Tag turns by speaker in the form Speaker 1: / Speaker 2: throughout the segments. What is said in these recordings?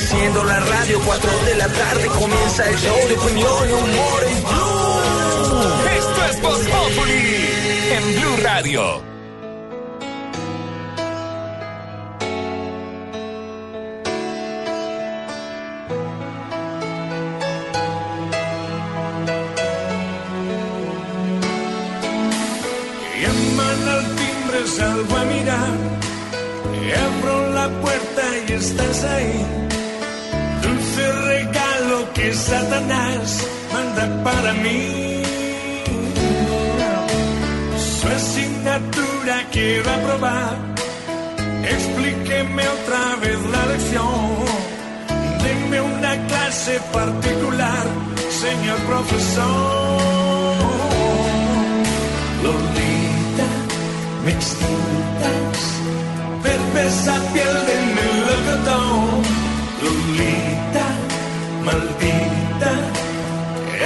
Speaker 1: Enciendo la radio, 4 de la tarde comienza el show de opinión y humor en Blue.
Speaker 2: Esto es Voz Populi en Blue Radio.
Speaker 3: Llaman al timbre, salgo a mirar. Y abro la puerta y estás ahí. Que Satanás manda para mí. Su asignatura quiero aprobar. Explíqueme otra vez la lección. Denme una clase particular, señor profesor. Lolita, me excitas, esa piel de melocotón. Maldita,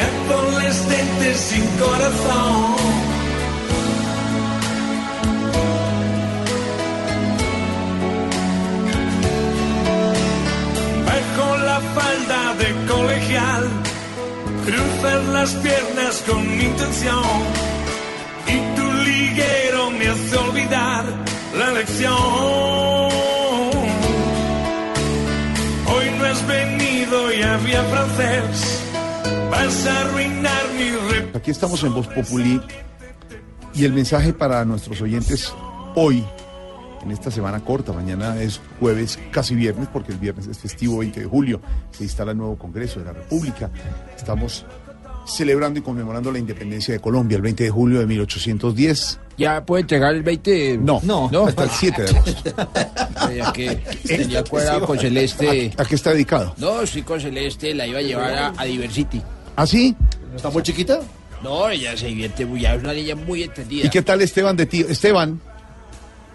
Speaker 3: adolescente sin corazón. Bajo la falda de colegial, cruzar las piernas con intención y tu liguero me hace olvidar la lección. Francés, vas a arruinar mi.
Speaker 4: Aquí estamos en Voz Populi y el mensaje para nuestros oyentes hoy, en esta semana corta, mañana es jueves, casi viernes, porque el viernes es festivo 20 de julio, se instala el nuevo Congreso de la República. Estamos celebrando y conmemorando la independencia de Colombia el 20 de julio de 1810.
Speaker 5: ¿Ya puede entregar el 20?
Speaker 4: No, no, hasta el 7 de agosto.
Speaker 5: Ya que tenía cuadrado con Celeste.
Speaker 4: ¿A qué está dedicado?
Speaker 5: No, sí, con Celeste la iba a llevar a, a Diversity.
Speaker 4: ¿Ah, sí?
Speaker 6: ¿Está muy chiquita?
Speaker 5: No, ella se divierte muy, ya es una niña muy entendida.
Speaker 4: ¿Y qué tal Esteban de tío? Esteban,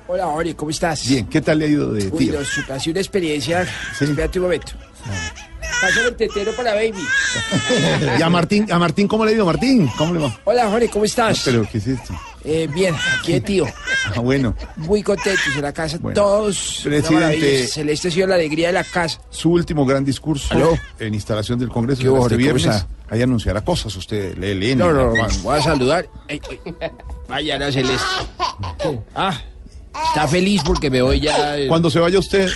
Speaker 5: Hola, Jorge, ¿cómo estás?
Speaker 4: bien, ¿qué tal le ha ido de
Speaker 5: Uy,
Speaker 4: tío?
Speaker 5: no, su- ha sido una experiencia.
Speaker 4: Sí.
Speaker 5: Espérate un momento. Pásame el tetero para baby.
Speaker 4: ¿Y a Martín, a Martín cómo le ido, Martín? ¿Cómo le va?
Speaker 5: Hola, Jorge, ¿cómo estás?
Speaker 4: Pero, ¿qué es esto?
Speaker 5: Eh, bien, aquí de tío.
Speaker 4: Ah, bueno,
Speaker 5: Muy contentos en la casa.
Speaker 4: Bueno.
Speaker 5: Todos.
Speaker 4: Presidente.
Speaker 5: Celeste ha sido la alegría de la casa.
Speaker 4: su último gran discurso
Speaker 5: ¿Aló?
Speaker 4: en instalación del Congreso
Speaker 5: ¿Qué
Speaker 4: este viernes. Ahí anunciará cosas usted, lee.
Speaker 5: No, no, no, voy a saludar. Ay, ay. Vaya, la Celeste. Ah, está feliz porque me voy ya. eh,
Speaker 4: Cuando se vaya usted,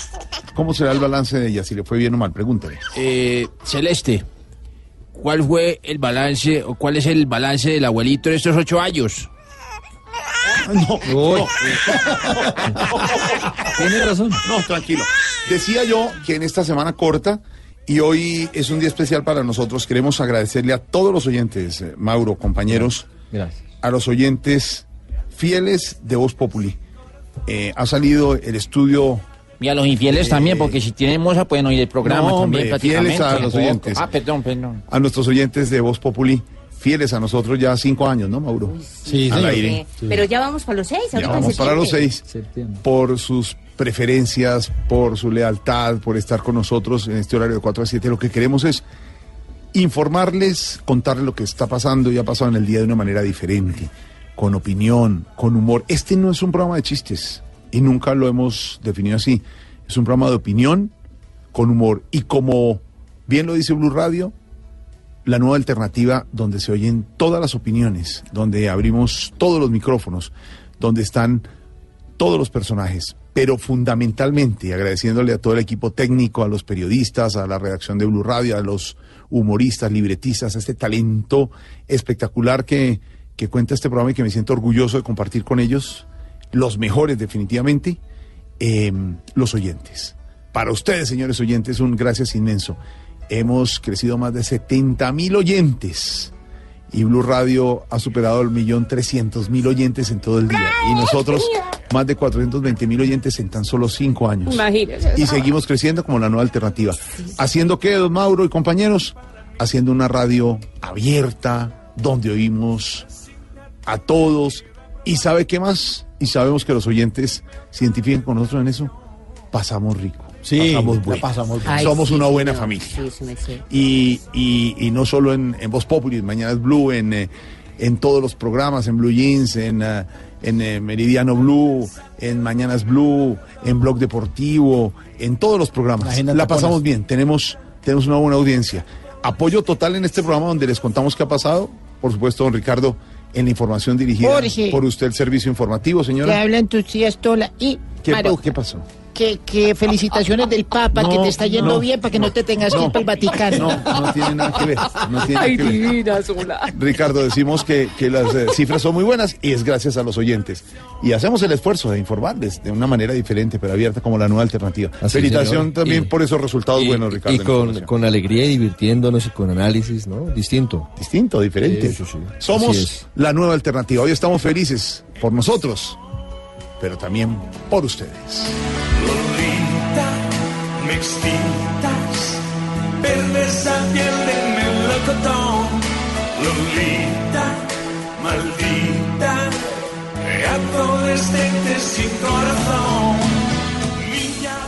Speaker 4: ¿cómo será el balance de ella? Si le fue bien o mal, pregúntale.
Speaker 5: Eh, Celeste, ¿cuál fue el balance o cuál es el balance del abuelito en estos ocho años?
Speaker 4: No, no,
Speaker 6: Tiene razón.
Speaker 4: no, tranquilo. Decía yo que en esta semana corta y hoy es un día especial para nosotros, queremos agradecerle a todos los oyentes, eh, Mauro, compañeros,
Speaker 6: Gracias.
Speaker 4: a los oyentes fieles de Voz Populi. Eh, ha salido el estudio
Speaker 5: Y a los infieles también, porque si tienen moza pueden oír el programa
Speaker 4: No,
Speaker 5: también
Speaker 4: hombre, fieles a los oyentes.
Speaker 5: Ah, perdón, perdón.
Speaker 4: a nuestros oyentes de Voz Populi, fieles a nosotros ya cinco años, ¿no, Mauro?
Speaker 6: Sí,
Speaker 4: Al aire.
Speaker 6: Sí.
Speaker 7: Pero ya vamos para los seis.
Speaker 4: Ya vamos para los seis.
Speaker 6: Septiembre.
Speaker 4: Por sus preferencias, por su lealtad, por estar con nosotros en este horario de 4 a 7. Lo que queremos es informarles, contarles lo que está pasando y ha pasado en el día de una manera diferente, con opinión, con humor. Este no es un programa de chistes y nunca lo hemos definido así. Es un programa de opinión, con humor y como bien lo dice Blue Radio, la nueva alternativa donde se oyen todas las opiniones, donde abrimos todos los micrófonos, donde están todos los personajes, pero fundamentalmente agradeciéndole a todo el equipo técnico, a los periodistas, a la redacción de Blue Radio, a los humoristas, libretistas, a este talento espectacular que, que cuenta este programa y que me siento orgulloso de compartir con ellos, los mejores definitivamente, eh, los oyentes. Para ustedes, señores oyentes, un gracias inmenso. Hemos crecido más de 70 mil oyentes y Blue Radio ha superado el millón trescientos mil oyentes en todo el día. Y nosotros más de 420 mil oyentes en tan solo cinco años.
Speaker 7: Imagínese.
Speaker 4: Y seguimos creciendo como la nueva alternativa. ¿Haciendo qué, don Mauro y compañeros? Haciendo una radio abierta, donde oímos a todos. ¿Y sabe qué más? Y sabemos que los oyentes se identifiquen con nosotros en eso. Pasamos rico.
Speaker 6: Sí,
Speaker 4: pasamos
Speaker 6: la
Speaker 4: bueno.
Speaker 6: pasamos bien.
Speaker 7: Ay,
Speaker 4: Somos
Speaker 7: sí,
Speaker 4: una buena
Speaker 7: señor.
Speaker 4: familia.
Speaker 7: Sí, sí.
Speaker 4: Y, y, y no solo en, en Voz Populi, en Mañana es Blue, en, eh, en todos los programas, en Blue Jeans, en, eh, en eh, Meridiano Blue, en Mañanas Blue, en Blog Deportivo, en todos los programas. La pasamos bien, tenemos, tenemos una buena audiencia. Apoyo total en este programa donde les contamos qué ha pasado. Por supuesto, don Ricardo, en la información dirigida
Speaker 8: Jorge.
Speaker 4: por usted, el servicio informativo, señora.
Speaker 8: hablan tus tías Tola y
Speaker 4: ¿Qué, qué pasó?
Speaker 8: Que, que felicitaciones del Papa,
Speaker 4: No,
Speaker 8: que te está yendo
Speaker 4: no.
Speaker 8: bien para que no te tengas que
Speaker 4: No.
Speaker 8: ir para el Vaticano.
Speaker 4: No, no tiene nada que ver. No tiene
Speaker 7: Ay,
Speaker 4: que ver.
Speaker 7: divina, sola.
Speaker 4: Ricardo, decimos que, que las eh, cifras son muy buenas y es gracias a los oyentes. Y hacemos el esfuerzo de informarles de una manera diferente, pero abierta como la nueva alternativa.
Speaker 9: Así,
Speaker 4: Felicitación
Speaker 9: señor.
Speaker 4: también
Speaker 9: Y-
Speaker 4: por esos resultados
Speaker 9: y,
Speaker 4: buenos, Ricardo.
Speaker 9: y con, con alegría y divirtiéndonos y con análisis, ¿no? Distinto.
Speaker 4: Distinto, diferente.
Speaker 9: Sí, sí,
Speaker 4: Somos
Speaker 9: es.
Speaker 4: la nueva alternativa. Hoy estamos felices por nosotros, pero también por ustedes.
Speaker 3: Lolita, mixtitas, verde esa piel de melocotón. Lolita, maldita, adolescente sin corazón.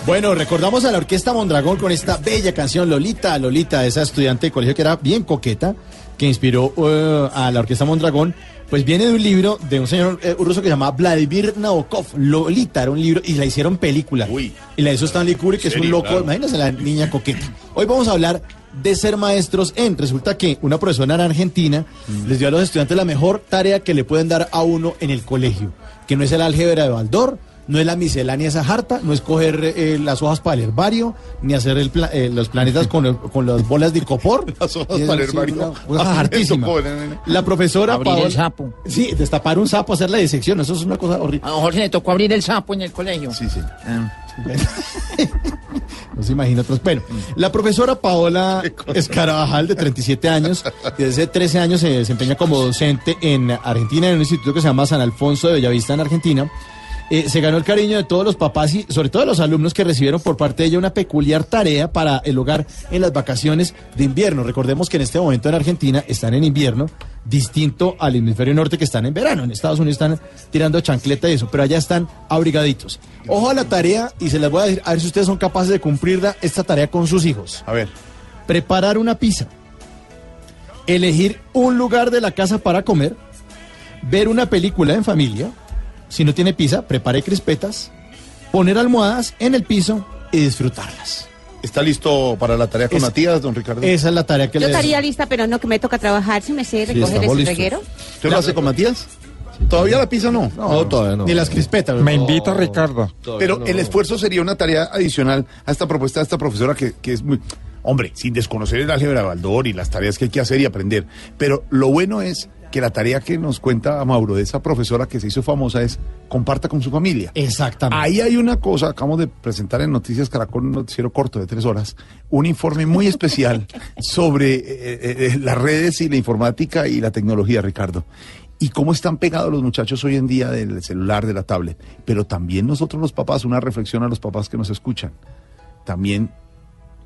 Speaker 6: Bueno, recordamos a la Orquesta Mondragón con esta bella canción Lolita, Lolita, esa estudiante de colegio que era bien coqueta, que inspiró eh, a la Orquesta Mondragón. Pues viene de un libro de un señor eh, ruso que se llamaba Vladimir Nabokov. Lolita era un libro y la hicieron película.
Speaker 4: Uy.
Speaker 6: Y la hizo Stanley Kubrick, que es un loco.
Speaker 4: Claro.
Speaker 6: Imagínense la niña coqueta. Hoy vamos a hablar de ser maestros en. Resulta que una profesora en Argentina les dio a los estudiantes la mejor tarea que le pueden dar a uno en el colegio, que no es el álgebra de Baldor, no es la miscelánea esa harta, no es coger eh, las hojas para el herbario, ni hacer el pla- eh, los planetas con, con las bolas de copor.
Speaker 4: Las hojas
Speaker 6: es
Speaker 4: para el herbario.
Speaker 6: una cosa
Speaker 4: Ah,
Speaker 6: hartísima. La profesora
Speaker 8: Abrir el
Speaker 6: Paola-
Speaker 8: sapo.
Speaker 6: Sí, destapar un sapo, hacer la disección, eso es una cosa horrible.
Speaker 8: A don Jorge le tocó abrir el sapo en el colegio.
Speaker 4: Sí, sí.
Speaker 6: No se imagina otros. Bueno, la profesora Paola Escarabajal, de 37 años, y desde 13 años se desempeña como docente en Argentina, en un instituto que se llama San Alfonso de Bellavista, en Argentina. Eh, se ganó el cariño de todos los papás y sobre todo de los alumnos que recibieron por parte de ella una peculiar tarea para el hogar en las vacaciones de invierno. Recordemos que en este momento en Argentina están en invierno, distinto al hemisferio norte que están en verano. En Estados Unidos están tirando chancleta y eso, pero allá están abrigaditos. Ojo a la tarea y se las voy a decir, a ver si ustedes son capaces de cumplirla esta tarea con sus hijos.
Speaker 4: A ver.
Speaker 6: Preparar una pizza, elegir un lugar de la casa para comer, ver una película en familia, si no tiene pizza, prepare crispetas, poner almohadas en el piso y disfrutarlas.
Speaker 4: ¿Está listo para la tarea con
Speaker 6: Es-
Speaker 4: Matías, don Ricardo?
Speaker 6: Esa es la tarea que
Speaker 7: Yo
Speaker 6: les...
Speaker 7: estaría lista, pero no que me toca trabajar. Si me sé recoger
Speaker 9: estamos
Speaker 7: ese
Speaker 9: listos.
Speaker 7: reguero.
Speaker 4: ¿Usted lo hace con Matías? ¿Todavía la pizza no?
Speaker 9: No, todavía no.
Speaker 6: Ni las crispetas.
Speaker 10: Me
Speaker 6: ¿no?
Speaker 10: invita Ricardo.
Speaker 4: Pero
Speaker 9: no.
Speaker 4: el esfuerzo sería una tarea adicional a esta propuesta de esta profesora que, que es muy... Hombre, sin desconocer el álgebra de Baldor y las tareas que hay que hacer y aprender. Pero lo bueno es que la tarea que nos cuenta Mauro de esa profesora que se hizo famosa es comparta con su familia.
Speaker 6: Exactamente.
Speaker 4: Ahí hay una cosa, acabamos de presentar en Noticias Caracol, un noticiero corto de tres horas, un informe muy especial sobre eh, eh, eh, las redes y la informática y la tecnología, Ricardo. Y cómo están pegados los muchachos hoy en día del celular, de la tablet. Pero también nosotros los papás, una reflexión a los papás que nos escuchan. También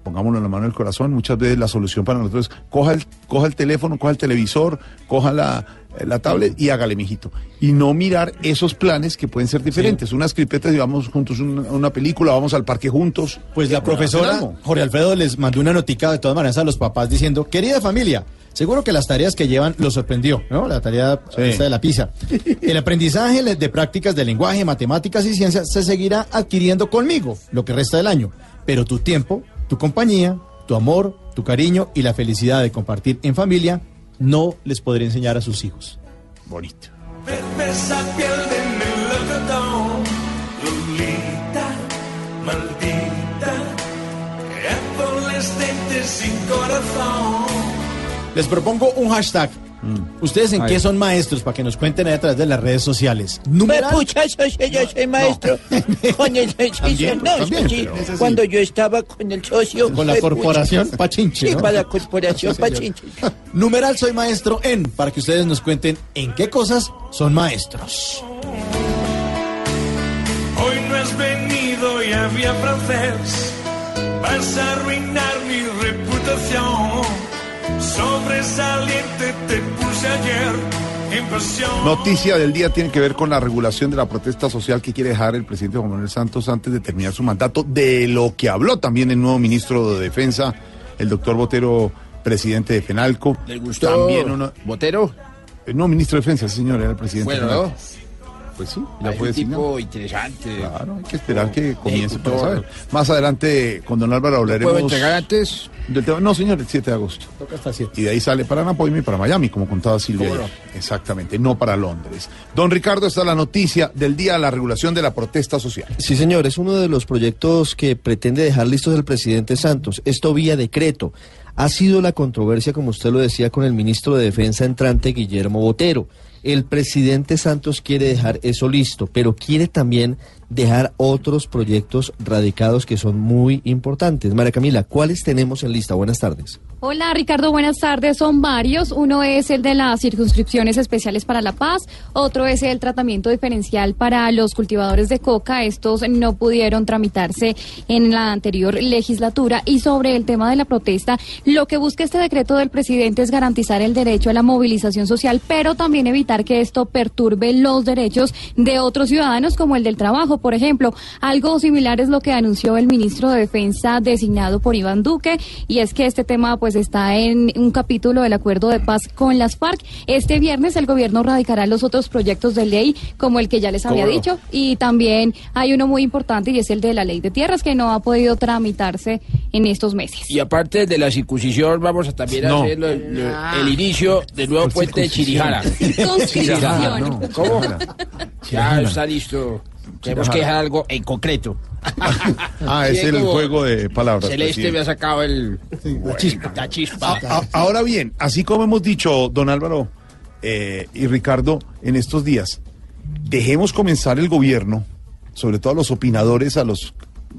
Speaker 4: pongámoslo en la mano del corazón, muchas veces la solución para nosotros es coja el, coja el teléfono, coja el televisor, coja la, la tablet y hágale, mijito. Y no mirar esos planes que pueden ser diferentes. Unas cripetas y vamos juntos a una, película, vamos al parque juntos.
Speaker 6: Pues la profesora. Jorge Alfredo les mandó una notica de todas maneras a los papás diciendo, querida familia, seguro que las tareas que llevan los sorprendió, ¿no? La tarea
Speaker 4: Sí.
Speaker 6: esta de la pizza. El aprendizaje de prácticas de lenguaje, matemáticas y ciencias se seguirá adquiriendo conmigo lo que resta del año. Pero tu tiempo, tu compañía, tu amor, tu cariño y la felicidad de compartir en familia no les podré enseñar a sus hijos.
Speaker 4: Bonito.
Speaker 3: Verde esa piel de melocotón. Lolita, maldita, adolescente sin corazón.
Speaker 6: Les propongo un hashtag ¿Ustedes en qué son maestros? Para que nos cuenten ahí a través de las redes sociales.
Speaker 8: Me
Speaker 6: Numeral.
Speaker 8: pucha, socio, yo soy maestro. Con el
Speaker 4: También,
Speaker 8: no,
Speaker 4: también,
Speaker 8: sí,
Speaker 4: pero
Speaker 8: cuando yo estaba con el socio.
Speaker 6: Con la
Speaker 8: fue
Speaker 6: corporación
Speaker 8: pucha.
Speaker 6: Pachinche,
Speaker 8: Sí,
Speaker 6: ¿no?
Speaker 8: para la corporación
Speaker 6: Sí.
Speaker 8: Pachinche.
Speaker 6: Numeral soy maestro en, para que ustedes nos cuenten en qué cosas son maestros.
Speaker 3: Hoy no has venido y había francés. Vas a arruinar mi reputación. Sobresaliente te puse ayer en pasión.
Speaker 4: Noticia del día tiene que ver con la regulación de la protesta social que quiere dejar el presidente Juan Manuel Santos antes de terminar su mandato, de lo que habló también el nuevo ministro de Defensa, el doctor Botero, presidente de FENALCO.
Speaker 10: ¿Le gustó
Speaker 4: También uno,
Speaker 10: Botero?
Speaker 4: el nuevo ministro de Defensa, sí, señor, era el presidente. de
Speaker 10: Bueno, ¿no?
Speaker 4: Pues sí, ya fue
Speaker 10: tipo interesante.
Speaker 4: Claro, hay que esperar que comience para saber. Más adelante, con don Álvaro hablaremos.
Speaker 10: ¿Puedo entregar antes?
Speaker 4: del tema- No, señor, el 7 de agosto.
Speaker 6: Toca hasta siete.
Speaker 4: Y de ahí sale para Napoleón y para Miami, como contaba Silvia.
Speaker 10: ¿Cómo
Speaker 4: ayer. Exactamente, no para Londres. Don Ricardo, esta es la noticia del día, la regulación de la protesta social.
Speaker 9: Sí, señor, es uno de los proyectos que pretende dejar listos el presidente Santos. Esto vía decreto. Ha sido la controversia, como usted lo decía, con el ministro de Defensa entrante, Guillermo Botero. El presidente Santos quiere dejar eso listo, pero quiere también dejar otros proyectos radicados que son muy importantes. María Camila, ¿cuáles tenemos en lista? Buenas tardes.
Speaker 11: Hola Ricardo, buenas tardes. Son varios. Uno es el de las circunscripciones especiales para la paz, otro es el tratamiento diferencial para los cultivadores de coca. Estos no pudieron tramitarse en la anterior legislatura. Y sobre el tema de la protesta, lo que busca este decreto del presidente es garantizar el derecho a la movilización social, pero también evitar que esto perturbe los derechos de otros ciudadanos, como el del trabajo, por ejemplo. Algo similar es lo que anunció el ministro de Defensa designado por Iván Duque, y es que este tema pues está en un capítulo del acuerdo de paz con las FARC. Este viernes el gobierno radicará los otros proyectos de ley, como el que ya les había dicho, y también hay uno muy importante y es el de la ley de tierras que no ha podido tramitarse en estos meses.
Speaker 10: Y aparte de la circuncisión, vamos a también
Speaker 4: No.
Speaker 10: hacer lo- lo- el inicio del nuevo puente de Chirijara.
Speaker 11: Conscripción.
Speaker 10: ¿Cómo? Ya está listo. Tenemos que dejar algo en concreto.
Speaker 4: Ah, es el juego de palabras.
Speaker 10: Celeste
Speaker 4: presidente.
Speaker 10: me ha sacado el,
Speaker 6: La chispa.
Speaker 10: la chispa.
Speaker 4: A- a- ahora bien, así como hemos dicho, don Álvaro eh, y Ricardo, en estos días, dejemos comenzar el gobierno, sobre todo a los opinadores, a los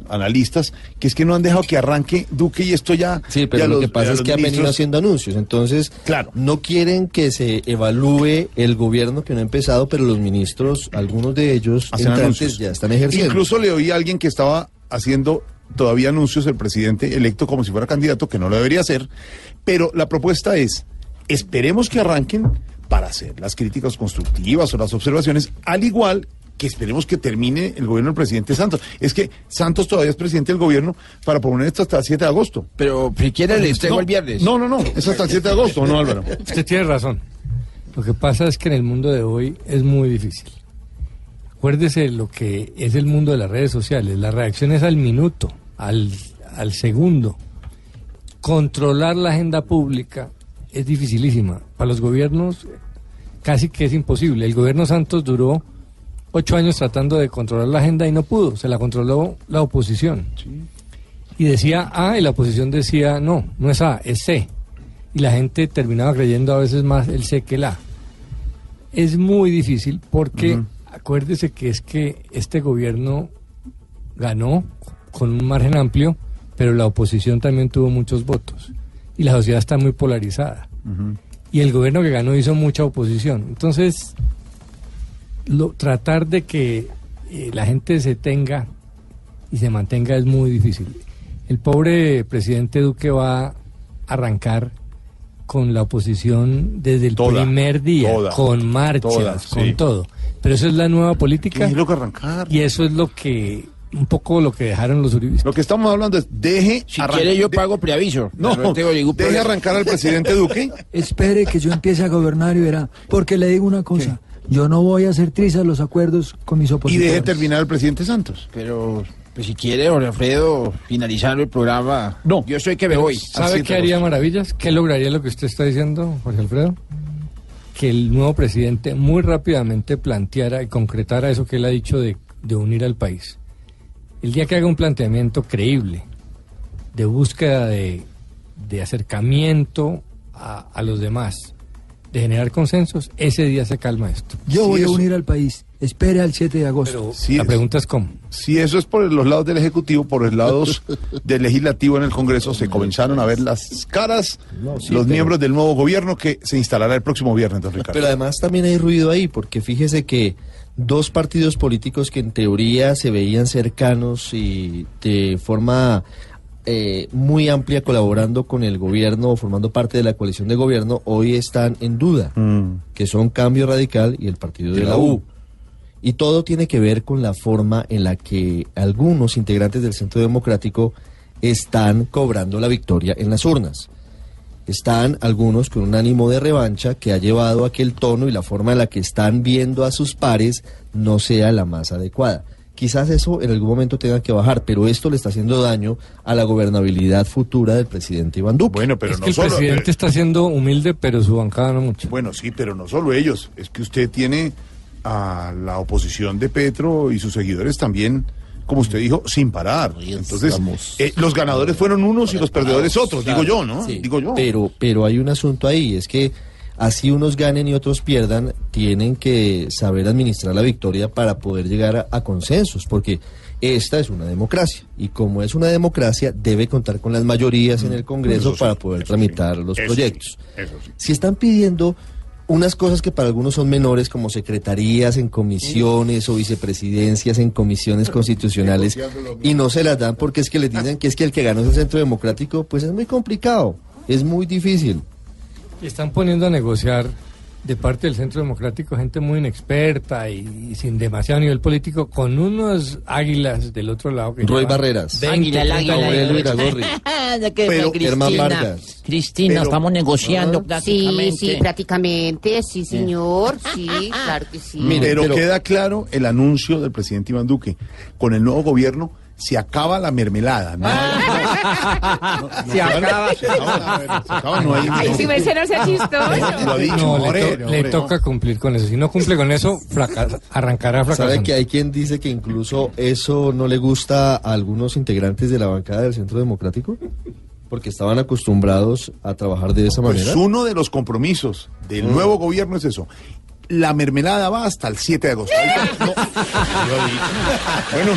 Speaker 4: analistas, que es que no han dejado que arranque Duque y esto ya...
Speaker 9: Sí,
Speaker 4: ya
Speaker 9: pero lo
Speaker 4: los-
Speaker 9: que pasa es que han venido
Speaker 4: ministros-
Speaker 9: haciendo anuncios, entonces
Speaker 4: Claro.
Speaker 9: no quieren que se evalúe el gobierno que no ha empezado, pero los ministros, algunos de ellos ya están ejerciendo.
Speaker 4: Incluso le oí a alguien que estaba haciendo todavía anuncios el presidente electo como si fuera candidato, que no lo debería hacer, pero la propuesta es, esperemos que arranquen para hacer las críticas constructivas o las observaciones, al igual que esperemos que termine el gobierno del presidente Santos. Es que Santos todavía es presidente del gobierno para poner esto hasta el 7 de agosto.
Speaker 10: Pero si quiere le entrego
Speaker 4: No,
Speaker 10: el viernes.
Speaker 4: No, no, no, es hasta el 7 de agosto, ¿no, Álvaro?
Speaker 12: Usted tiene razón. Lo que pasa es que en el mundo de hoy es muy difícil. Acuérdese de lo que es el mundo de las redes sociales. La reacción es al minuto, al, al segundo. Controlar la agenda pública es dificilísima. Para los gobiernos casi que es imposible. El gobierno Santos duró ocho años tratando de controlar la agenda y no pudo. Se la controló la oposición. Y decía A y la oposición decía no, no es A, es C. Y la gente terminaba creyendo a veces más el C que el A. Es muy difícil porque acuérdese que es que este gobierno ganó con un margen amplio, pero la oposición también tuvo muchos votos. Y la sociedad está muy polarizada. Y el gobierno que ganó hizo mucha oposición. Entonces, lo, tratar de que eh, la gente se tenga y se mantenga es muy difícil. El pobre presidente Duque va a arrancar con la oposición desde el
Speaker 4: Toda,
Speaker 12: primer día,
Speaker 4: toda,
Speaker 12: con marchas,
Speaker 4: toda,
Speaker 12: con todo. Pero eso es la nueva política
Speaker 4: Déjelo que arrancar.
Speaker 12: y eso es lo que, un poco lo que dejaron los uribistas.
Speaker 4: Lo que estamos hablando es, deje...
Speaker 10: Si quiere yo pago preaviso.
Speaker 4: No,
Speaker 10: tengo ningún
Speaker 4: deje arrancar al presidente Duque.
Speaker 13: Espere que yo empiece a gobernar y verá. Porque le digo una cosa. Yo no voy a hacer trizas los acuerdos con mis
Speaker 4: y
Speaker 13: opositores.
Speaker 4: deje terminar el presidente Santos.
Speaker 10: Pero pues si quiere, Jorge Alfredo, finalizar el programa.
Speaker 4: No.
Speaker 10: Yo soy que me voy.
Speaker 12: ¿Sabe qué haría maravillas? ¿Qué lograría lo que usted está diciendo, Jorge Alfredo? Que el nuevo presidente muy rápidamente planteara y concretara eso que él ha dicho de, de unir al país. El día que haga un planteamiento creíble de búsqueda de, de acercamiento a, a los demás, de generar consensos, ese día se calma esto.
Speaker 13: Yo voy a unir al país. Espere al 7 de agosto.
Speaker 12: La
Speaker 4: es-
Speaker 12: pregunta es cómo.
Speaker 4: Si eso es por los lados del Ejecutivo, por los lados del Legislativo en el Congreso, se comenzaron a ver las caras
Speaker 9: No, sí,
Speaker 4: los
Speaker 9: pero-
Speaker 4: miembros del nuevo gobierno que se instalará el próximo viernes, don Ricardo.
Speaker 9: Pero además también hay ruido ahí, porque fíjese que dos partidos políticos que en teoría se veían cercanos y de forma eh, muy amplia colaborando con el gobierno o formando parte de la coalición de gobierno, hoy están en duda,
Speaker 4: Mm.
Speaker 9: que son Cambio Radical y el partido de la U. Y todo tiene que ver con la forma en la que algunos integrantes del Centro Democrático están cobrando la victoria en las urnas. Están algunos con un ánimo de revancha que ha llevado a que el tono y la forma en la que están viendo a sus pares no sea la más adecuada. Quizás eso en algún momento tenga que bajar, pero esto le está haciendo daño a la gobernabilidad futura del presidente Iván Duque.
Speaker 4: Bueno, pero
Speaker 12: es
Speaker 4: no
Speaker 12: que el
Speaker 4: solo.
Speaker 12: presidente
Speaker 4: eh,
Speaker 12: está siendo humilde, pero su bancada no mucho.
Speaker 4: Bueno, sí, pero no solo ellos. Es que usted tiene a la oposición de Petro y sus seguidores también, como usted dijo, sin parar. Entonces, eh, los ganadores fueron unos y los perdedores otros, digo yo, ¿no?
Speaker 9: Sí,
Speaker 4: Digo yo.
Speaker 9: Pero, pero hay un asunto ahí, es que así unos ganen y otros pierdan, tienen que saber administrar la victoria para poder llegar a, a consensos, porque esta es una democracia y como es una democracia debe contar con las mayorías en el Congreso
Speaker 4: Eso sí,
Speaker 9: para poder tramitar
Speaker 4: sí,
Speaker 9: los proyectos.
Speaker 4: sí.
Speaker 9: Si están pidiendo unas cosas que para algunos son menores como secretarías en comisiones o vicepresidencias en comisiones constitucionales y no se las dan porque es que les dicen que es que el que ganó es el centro democrático, pues es muy complicado, es muy difícil.
Speaker 12: Y están poniendo a negociar de parte del Centro Democrático gente muy inexperta y, y sin demasiado nivel político con unos águilas del otro lado. Que
Speaker 9: Roy Barreras.
Speaker 12: 20,
Speaker 8: Águila, el
Speaker 12: 30
Speaker 8: águila,
Speaker 4: Pero,
Speaker 8: Cristina,
Speaker 9: Vargas.
Speaker 8: Cristina,
Speaker 4: Pero-
Speaker 8: estamos negociando
Speaker 7: Sí,
Speaker 8: prácticamente.
Speaker 7: sí, prácticamente, sí, señor. Sí, claro que sí.
Speaker 4: Pero,
Speaker 9: pero-
Speaker 4: queda claro el anuncio del presidente Iván Duque. Con el nuevo gobierno se acaba la mermelada. ¿no?
Speaker 10: Se acaba.
Speaker 4: Se acaba, se acaba, no hay-
Speaker 7: Ay, si me no sea chistoso.
Speaker 4: Lo ha dicho,
Speaker 12: No, le,
Speaker 4: hombre,
Speaker 12: to-
Speaker 4: hombre,
Speaker 12: le
Speaker 4: no.
Speaker 12: toca cumplir con eso. Si no cumple con eso, fracasa- arrancará fracasando.
Speaker 9: ¿Sabe que hay quien dice que incluso eso no le gusta a algunos integrantes de la bancada del Centro Democrático? Porque estaban acostumbrados a trabajar de esa
Speaker 4: Pues
Speaker 9: manera.
Speaker 4: uno de los compromisos del nuevo gobierno es eso. La mermelada va hasta el 7 de agosto. No. Bueno,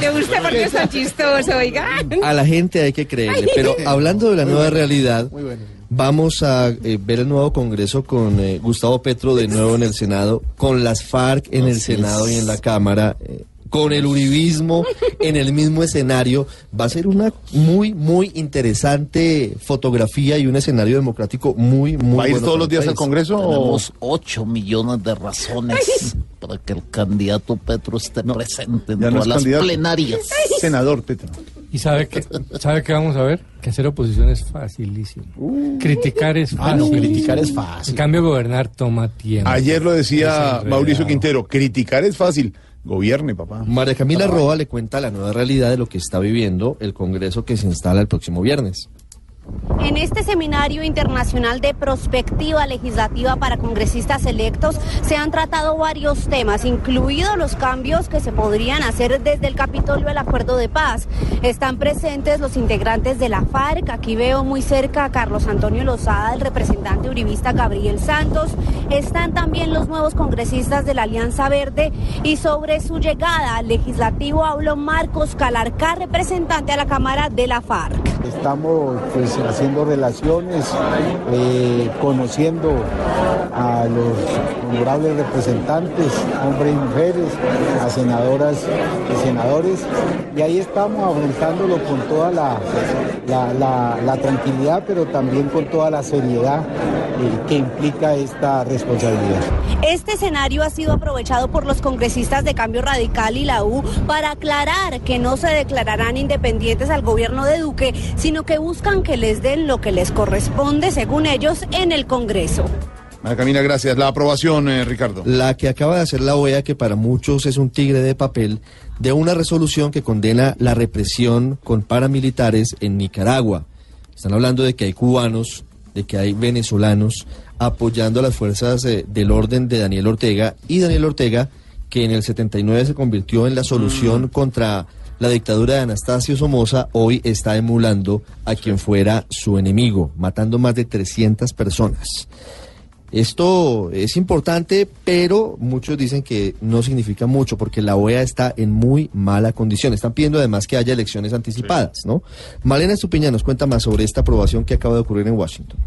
Speaker 7: Me gusta porque es tan chistoso, oiga.
Speaker 9: A la gente hay que creerle. Pero hablando de la nueva realidad, vamos a eh, ver el nuevo Congreso con eh, Gustavo Petro de nuevo en el Senado, con las FARC en el Senado y en la Cámara. eh, con el uribismo en el mismo escenario, va a ser una muy, muy interesante fotografía y un escenario democrático muy, muy
Speaker 4: ¿Va a ir
Speaker 9: bueno
Speaker 4: todos los días al. Congreso?
Speaker 8: Tenemos 8 millones de razones para que el candidato Petro esté presente en
Speaker 4: no
Speaker 8: todas las
Speaker 4: candidato.
Speaker 8: plenarias.
Speaker 4: Senador Petro.
Speaker 12: ¿Y sabe que sabe qué vamos a ver? Que hacer oposición es facilísimo. criticar es
Speaker 6: Ah,
Speaker 12: fácil.
Speaker 6: no, criticar es fácil.
Speaker 12: En cambio, gobernar toma tiempo.
Speaker 4: Ayer lo decía. Mauricio Quintero, criticar es fácil. Gobierne, papá.
Speaker 9: María Camila Roa le cuenta la nueva realidad de lo que está viviendo el Congreso que se instala el próximo viernes.
Speaker 14: En este seminario internacional de prospectiva legislativa para congresistas electos se han tratado varios temas, incluidos los cambios que se podrían hacer desde el Capitolio del Acuerdo de Paz. Están presentes los integrantes de la FARC, aquí veo muy cerca a Carlos Antonio Lozada, el representante uribista Gabriel Santos. Están también los nuevos congresistas de la Alianza Verde y sobre su llegada al legislativo habló Marcos Calarcá, representante a la Cámara de la FARC.
Speaker 15: Estamos pues haciendo relaciones, eh, conociendo a los honorables representantes, hombres y mujeres, a senadoras y senadores, y ahí estamos afrontándolo con toda la tranquilidad, pero también con toda la seriedad eh, que implica esta responsabilidad.
Speaker 14: Este escenario ha sido aprovechado por los congresistas de Cambio Radical y la U para aclarar que no se declararán independientes al gobierno de Duque, sino que buscan que les den lo que les corresponde, según ellos, en el Congreso.
Speaker 4: María Camila, gracias. La aprobación, eh, Ricardo.
Speaker 9: La que acaba de hacer la OEA, que para muchos es un tigre de papel, de una resolución que condena la represión con paramilitares en Nicaragua. Están hablando de que hay cubanos, de que hay venezolanos apoyando a las fuerzas eh, del orden de Daniel Ortega y Daniel Ortega, que en el 79 se convirtió en la solución contra la dictadura de Anastasio Somoza, hoy está emulando a quien fuera su enemigo, matando más de 300 personas. Esto es importante, pero muchos dicen que no significa mucho porque la OEA está en muy mala condición. Están pidiendo además que haya elecciones anticipadas, ¿no? Malena Estupiña nos cuenta más sobre esta aprobación que acaba de ocurrir en Washington.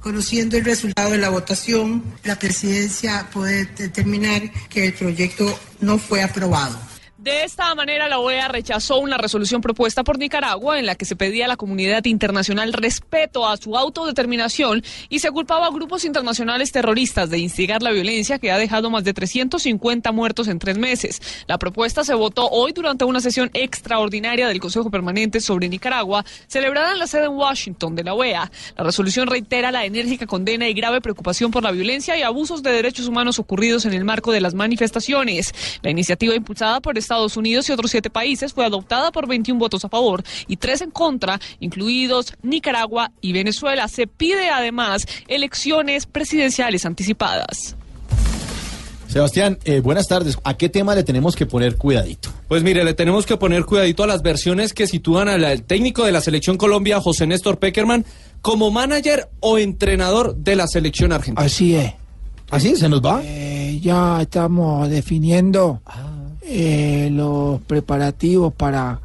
Speaker 16: Conociendo el resultado de la votación, la presidencia puede determinar que el proyecto no fue aprobado.
Speaker 17: De esta manera, la OEA rechazó una resolución propuesta por Nicaragua en la que se pedía a la comunidad internacional respeto a su autodeterminación y se culpaba a grupos internacionales terroristas de instigar la violencia que ha dejado más de 350 muertos en tres meses. La propuesta se votó hoy durante una sesión extraordinaria del Consejo Permanente sobre Nicaragua, celebrada en la sede en Washington de la OEA. La resolución reitera la enérgica condena y grave preocupación por la violencia y abusos de derechos humanos ocurridos en el marco de las manifestaciones. La iniciativa impulsada por Estados Unidos y otros siete países fue adoptada por 21 votos a favor y tres en contra, incluidos Nicaragua y Venezuela. Se pide además elecciones presidenciales anticipadas.
Speaker 6: Sebastián, eh, buenas tardes. ¿A qué tema le tenemos que poner cuidadito?
Speaker 18: Pues mire, le tenemos que poner cuidadito a las versiones que sitúan al, al técnico de la selección Colombia, José Néstor Peckerman, como manager o entrenador de la selección argentina.
Speaker 10: Así es.
Speaker 6: ¿Así? ¿Se nos va?
Speaker 10: Eh, ya estamos definiendo eh, los preparativos para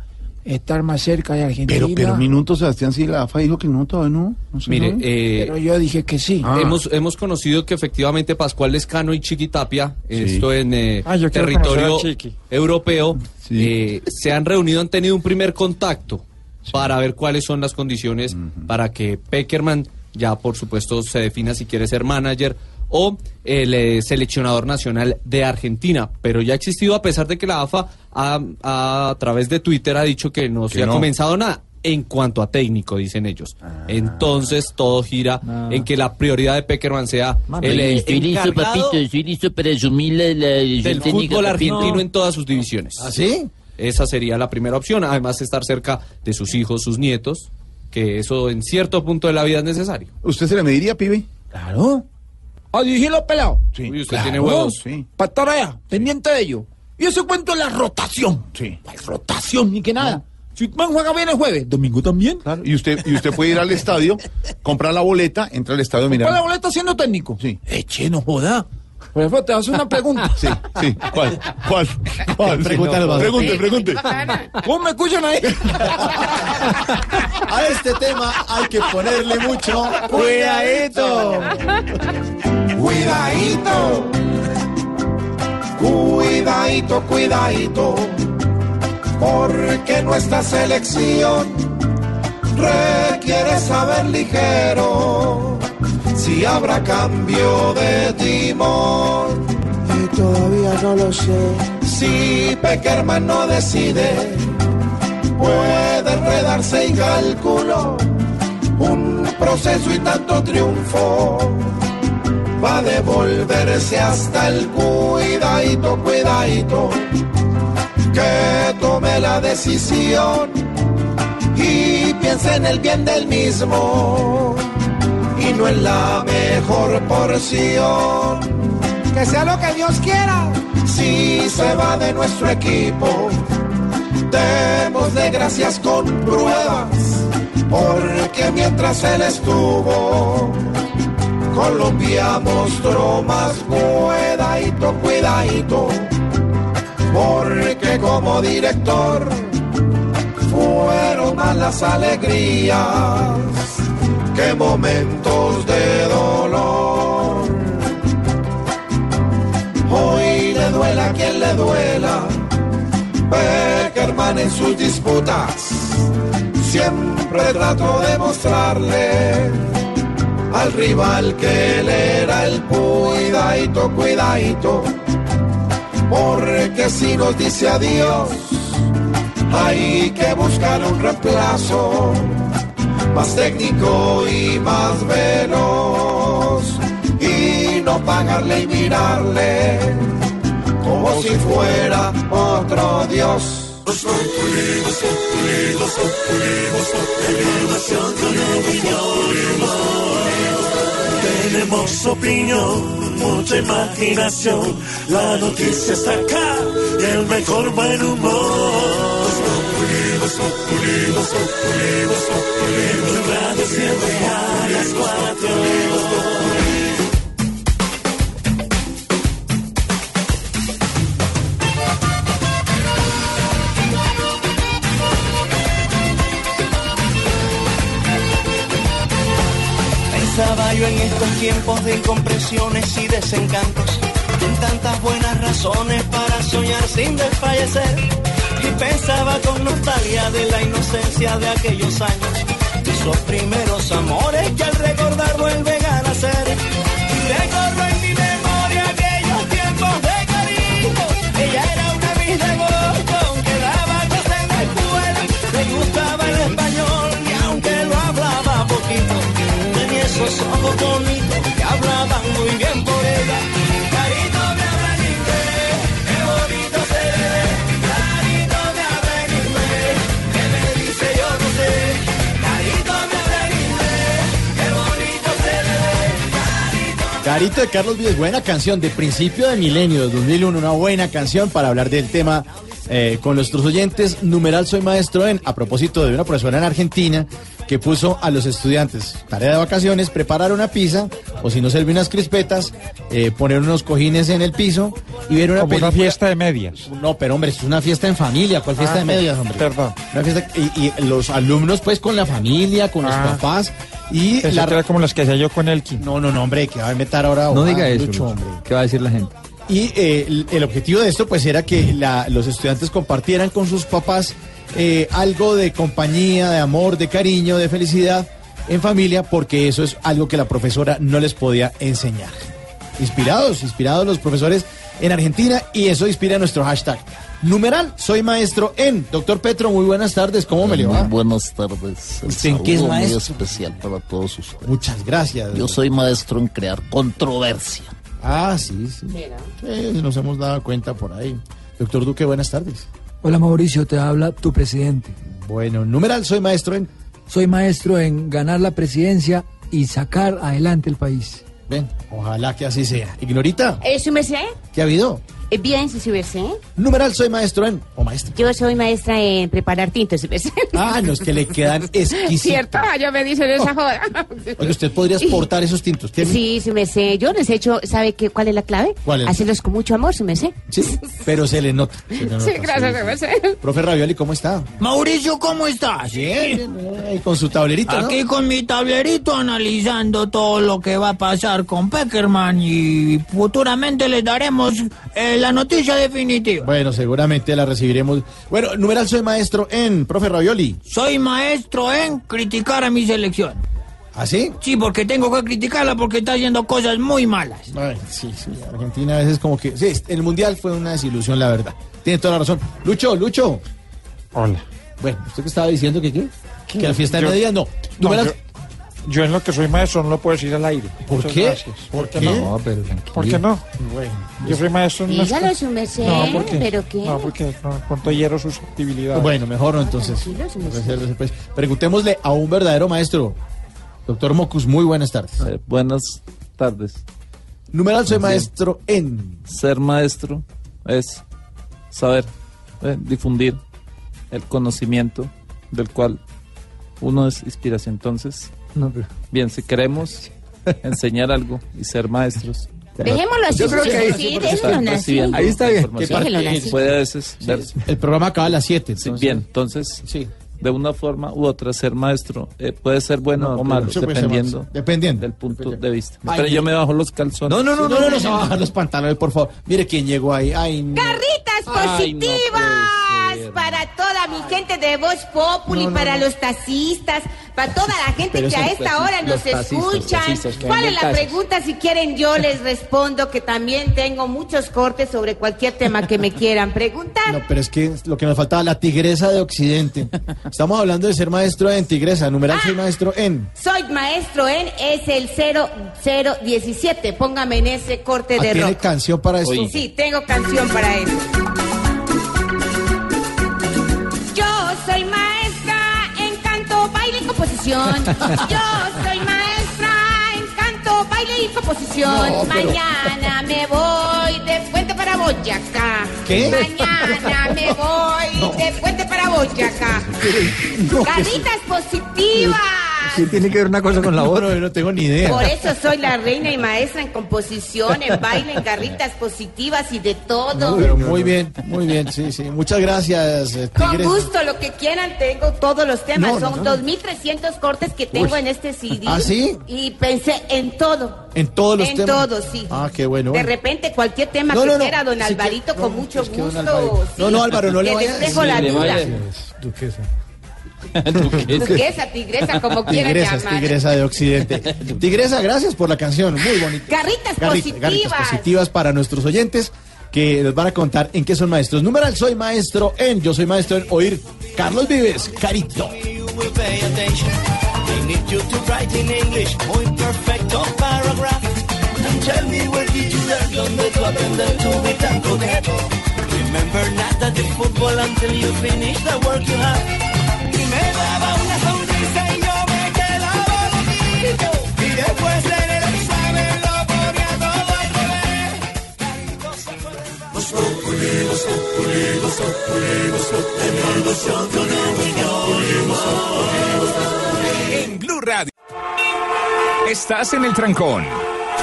Speaker 10: estar más cerca de Argentina.
Speaker 4: Pero, pero minutos, Sebastián, si la AFA dijo que no, todavía no. no se
Speaker 18: Mire, eh,
Speaker 10: Pero yo dije que sí.
Speaker 4: Ah.
Speaker 18: Hemos, hemos conocido que efectivamente Pascual Lescano y Chiquitapia,
Speaker 4: Sí.
Speaker 18: esto en eh,
Speaker 10: Ah,
Speaker 18: territorio europeo, eh, se han reunido, han tenido un primer contacto para ver cuáles son las condiciones para que Peckerman ya por supuesto se defina si quiere ser manager o el eh, seleccionador nacional de Argentina, pero ya ha existido a pesar de que la AFA ha- ha- a través de Twitter ha dicho que no se ha comenzado nada en cuanto a técnico, dicen ellos.
Speaker 4: Ah.
Speaker 18: Entonces todo gira en que la prioridad de Peckerman sea el eh,
Speaker 8: estoy listo, papito, estoy listo para asumir la,
Speaker 18: del fútbol
Speaker 8: papito.
Speaker 18: argentino en todas sus divisiones.
Speaker 6: ¿Ah, sí?
Speaker 18: Esa sería la primera opción, además estar cerca de sus hijos, sus nietos, que eso en cierto punto de la vida es necesario.
Speaker 4: ¿Usted se le mediría, pibe?
Speaker 10: Claro. A dirigirlo pelado.
Speaker 4: Sí.
Speaker 18: Uy, usted
Speaker 4: claro.
Speaker 18: tiene huevos.
Speaker 4: Sí.
Speaker 10: Para estar allá, pendiente de ello. Y ese cuento es la rotación.
Speaker 4: Sí.
Speaker 10: La rotación, ni que nada. Si man juega bien el jueves, domingo también.
Speaker 4: Claro. Y usted, y usted puede ir al estadio, comprar la boleta, entra al estadio,
Speaker 10: ¿Cuál la boleta siendo técnico?
Speaker 4: Sí.
Speaker 10: Eche, no joda. Por ejemplo, te hace una pregunta.
Speaker 4: Sí, sí. ¿Cuál? ¿Cuál? ¿Cuál?
Speaker 6: Pregúntale,
Speaker 4: No, pregunte, pregunte.
Speaker 10: ¿Cómo me escuchan ahí?
Speaker 6: A este tema hay que ponerle mucho cuidadito.
Speaker 19: Cuidadito, cuidadito, cuidadito, porque nuestra selección requiere saber ligero si habrá cambio de timón.
Speaker 10: Eh, todavía no lo sé.
Speaker 19: Si Peckerman no decide, puede enredarse y calculo un proceso y tanto triunfo. Va a devolverse hasta el cuidadito, cuidadito, que tome la decisión y piense en el bien del mismo y no en la mejor porción.
Speaker 10: Que sea lo que Dios quiera.
Speaker 19: Si se va de nuestro equipo, démosle gracias con pruebas, porque mientras él estuvo, Colombia mostró más cuidadito, cuidadito, porque como director fueron más las alegrías que momentos de dolor. Hoy le duela quien le duela. Peckerman en sus disputas siempre trató de mostrarle al rival que él era el cuidadito, cuidadito. Porque si nos dice adiós, hay que buscar un reemplazo más técnico y más veloz y no pagarle y mirarle como si fuera otro Dios.
Speaker 3: Tenemos opinión, mucha imaginación. La noticia está acá y el mejor buen humor. Siempre a las. Pensaba yo en estos tiempos de incompresiones y desencantos, en tantas buenas razones para soñar sin desfallecer. Y pensaba con nostalgia de la inocencia de aquellos años. Esos primeros amores que al recordar vuelven a nacer. Y recorro en mi memoria aquellos tiempos de cariño. Ella era una mis de gusto, aunque daba clases en la escuela. Le gustaba el español y aunque lo hablaba poquito, tenía esos ojos bonitos ve. Carito
Speaker 6: de Carlos Vives, buena canción de principio de milenio, de 2001, una buena canción para hablar del tema eh, con nuestros oyentes. Numeral Soy Maestro en, a propósito de una profesora en Argentina que puso a los estudiantes, tarea de vacaciones, preparar una pizza, o si no serve unas crispetas, eh, poner unos cojines en el piso y ver una
Speaker 20: Como una
Speaker 6: película.
Speaker 20: fiesta de medias.
Speaker 6: No, pero hombre, es una fiesta en familia, ¿cuál fiesta
Speaker 20: Ah,
Speaker 6: de medias, hombre?
Speaker 20: Perdón.
Speaker 6: Una fiesta, y, y los alumnos pues con la familia, con los
Speaker 20: Ah.
Speaker 6: papás y
Speaker 20: Pensé que era como las que hacía yo con Elkin.
Speaker 6: No, no, no, hombre, que va a inventar ahora.
Speaker 20: No
Speaker 6: ah,
Speaker 20: diga eso,
Speaker 6: Lucho. hombre.
Speaker 20: ¿Qué va a decir la gente?
Speaker 6: Y eh, el, el objetivo de esto pues era que la- los estudiantes compartieran con sus papás eh, algo de compañía, de amor, de cariño, de felicidad en familia, porque eso es algo que la profesora no les podía enseñar. Inspirados, inspirados los profesores en Argentina y eso inspira nuestro hashtag. Numeral, soy maestro en. Doctor Petro, muy buenas tardes, ¿cómo me le va?
Speaker 8: Muy buenas tardes. El
Speaker 6: ¿Usted en qué es
Speaker 8: muy especial para todos ustedes.
Speaker 6: Muchas gracias.
Speaker 8: Yo soy maestro en crear controversia.
Speaker 6: Ah, sí, sí. Sí, nos hemos dado cuenta por ahí. Doctor Duque, buenas tardes.
Speaker 21: Hola Mauricio, te habla tu presidente.
Speaker 6: Bueno, numeral, soy maestro en...
Speaker 21: Soy maestro en ganar la presidencia y sacar adelante el país.
Speaker 6: Ven, ojalá que así sea. Ignorita,
Speaker 7: ¿Es su merced?
Speaker 6: ¿qué ha habido?
Speaker 7: Eh, Bien, sí, su merced.
Speaker 6: Numeral, soy maestro en... O maestra.
Speaker 7: Yo soy maestra en preparar tintos, su merced.
Speaker 6: Ah, no, es que le quedan exquisitos.
Speaker 7: ¿Cierto? Ah, Yo me dicen esa joda.
Speaker 6: Oye, usted podría exportar esos tintos. ¿Qué-
Speaker 7: Sí, su merced. Yo les he hecho, ¿sabe qué, cuál es la clave?
Speaker 6: ¿Cuál es?
Speaker 7: Hacerlos con mucho amor, su merced.
Speaker 6: Sí, pero se le nota. se le nota,
Speaker 7: Sí, gracias, su merced.
Speaker 6: Profe Ravioli, ¿cómo está?
Speaker 10: Mauricio, ¿cómo estás?
Speaker 6: Bien, bien, ahí con su tablerito, ¿no?
Speaker 10: Aquí con mi tablerito analizando todo lo que va a pasar con Peckerman y futuramente les daremos eh, la noticia definitiva.
Speaker 6: Bueno, seguramente la recibiremos. Bueno, numeral, soy maestro en... Profe Ravioli.
Speaker 10: Soy maestro en criticar a mi selección.
Speaker 6: ¿Ah, sí?
Speaker 10: Sí, porque tengo que criticarla porque está haciendo cosas muy malas.
Speaker 6: Ay, sí, sí, Argentina a veces como que... Sí, el Mundial fue una desilusión, la verdad. Tiene toda la razón. Lucho, Lucho.
Speaker 20: Hola.
Speaker 6: Bueno, ¿usted qué estaba diciendo que qué? Que la fiesta de
Speaker 20: Yo-
Speaker 6: medias, no.
Speaker 20: No,
Speaker 6: Numeral-
Speaker 20: yo, yo en lo que soy maestro no lo puedo decir al aire.
Speaker 6: ¿Por
Speaker 20: Muchas
Speaker 6: qué?
Speaker 20: gracias.
Speaker 6: ¿Por
Speaker 20: qué
Speaker 6: qué?
Speaker 20: no?
Speaker 6: No,
Speaker 20: pero ¿Por qué no?
Speaker 6: Bueno,
Speaker 20: Yo soy maestro en
Speaker 7: Dígalo,
Speaker 20: cosas-
Speaker 7: su merced,
Speaker 20: No, ¿por qué?
Speaker 7: ¿pero qué?
Speaker 20: No, porque no, hiero susceptibilidad.
Speaker 6: Bueno, mejor no entonces. Pues. Preguntémosle a un verdadero maestro. Doctor Mocus, muy buenas tardes.
Speaker 8: Eh, buenas tardes.
Speaker 6: Numeral, soy maestro en...
Speaker 8: Ser maestro es saber, eh, difundir el conocimiento del cual uno es inspiración. Entonces,
Speaker 22: No, pero-
Speaker 8: bien, si queremos enseñar algo y ser maestros.
Speaker 7: Dejémoslo así,
Speaker 8: Yo creo
Speaker 7: sí,
Speaker 8: que ahí-
Speaker 7: sí, así.
Speaker 6: Ahí está bien.
Speaker 8: Puede a veces ver-
Speaker 6: El programa acaba a las 7.
Speaker 8: Sí, bien, entonces, de una forma u otra, ser maestro eh, puede ser bueno
Speaker 6: No,
Speaker 8: o malo, dependiendo.
Speaker 6: Dependiendo.
Speaker 8: del punto de vista.
Speaker 6: Ay,
Speaker 8: Pero yo me bajo los calzones.
Speaker 6: No, no, no, no, no, no, se bajar los pantalones, por favor. Mire quién llegó ahí. Ay, no.
Speaker 7: Carritas
Speaker 8: Ay, no
Speaker 7: positivas para toda mi gente de Voz Populi,
Speaker 6: No, no,
Speaker 7: para
Speaker 6: no.
Speaker 7: los taxistas, para toda la gente
Speaker 6: Pero
Speaker 7: que a esta hora nos
Speaker 8: que
Speaker 7: ¿Cuál es la pregunta? Si quieren yo les respondo que también tengo muchos cortes sobre cualquier tema que me quieran preguntar.
Speaker 6: No, pero es que lo que nos faltaba, la tigresa de Occidente. Estamos hablando de ser maestro en tigresa. Numeral, soy maestro en...
Speaker 7: Soy maestro en es el 0017. Póngame en ese corte
Speaker 6: Ah,
Speaker 7: de
Speaker 6: ¿Tiene
Speaker 7: rock.
Speaker 6: canción para esto?
Speaker 7: Sí, tengo canción para eso. Yo soy maestra en canto, baile y composición. Yo soy
Speaker 23: No, pero-
Speaker 7: Mañana me voy de Puente para Boyacá.
Speaker 23: ¿Qué?
Speaker 7: Mañana me voy
Speaker 23: No.
Speaker 7: de Puente para Boyacá.
Speaker 23: No, que
Speaker 7: Caritas positivas
Speaker 13: ¿Qué tiene que ver una cosa con la otra?
Speaker 6: No, no tengo ni idea.
Speaker 7: Por eso soy la reina y maestra en composición, en baile, en garritas positivas y de todo.
Speaker 6: Pero muy bien, muy bien, sí, sí. Muchas gracias, eh,
Speaker 7: Con gusto, lo que quieran, tengo todos los temas.
Speaker 6: No,
Speaker 7: Son
Speaker 6: no.
Speaker 7: 2.300 cortes que tengo
Speaker 6: Uy.
Speaker 7: en este CD.
Speaker 6: ¿Ah, sí?
Speaker 7: Y pensé en todo.
Speaker 6: En todos los
Speaker 7: en
Speaker 6: temas.
Speaker 7: todos, sí.
Speaker 6: Ah, qué bueno.
Speaker 7: De repente, cualquier tema
Speaker 6: No,
Speaker 7: que quiera, don Alvarito, con
Speaker 6: no,
Speaker 7: mucho gusto.
Speaker 6: No, no, Álvaro, no le
Speaker 7: Que
Speaker 6: vaya a
Speaker 7: despejo
Speaker 6: decir.
Speaker 7: la duda.
Speaker 6: vaya a
Speaker 12: Duquesa.
Speaker 7: Duquesa, tigresa, como quieran
Speaker 6: Tigresa, es
Speaker 7: llamar.
Speaker 6: tigresa de Occidente. Tigresa, gracias por la canción, muy bonita.
Speaker 7: Garritas
Speaker 6: Garrita-
Speaker 7: positivas.
Speaker 6: garritas positivas para nuestros oyentes que nos van a contar en qué son maestros. Numeral Soy Maestro en Yo Soy Maestro en Oír Carlos Vives, Carito.
Speaker 24: Remember nada de fútbol until you finish the work you have.
Speaker 2: En Blue Radio. Estás en el trancón.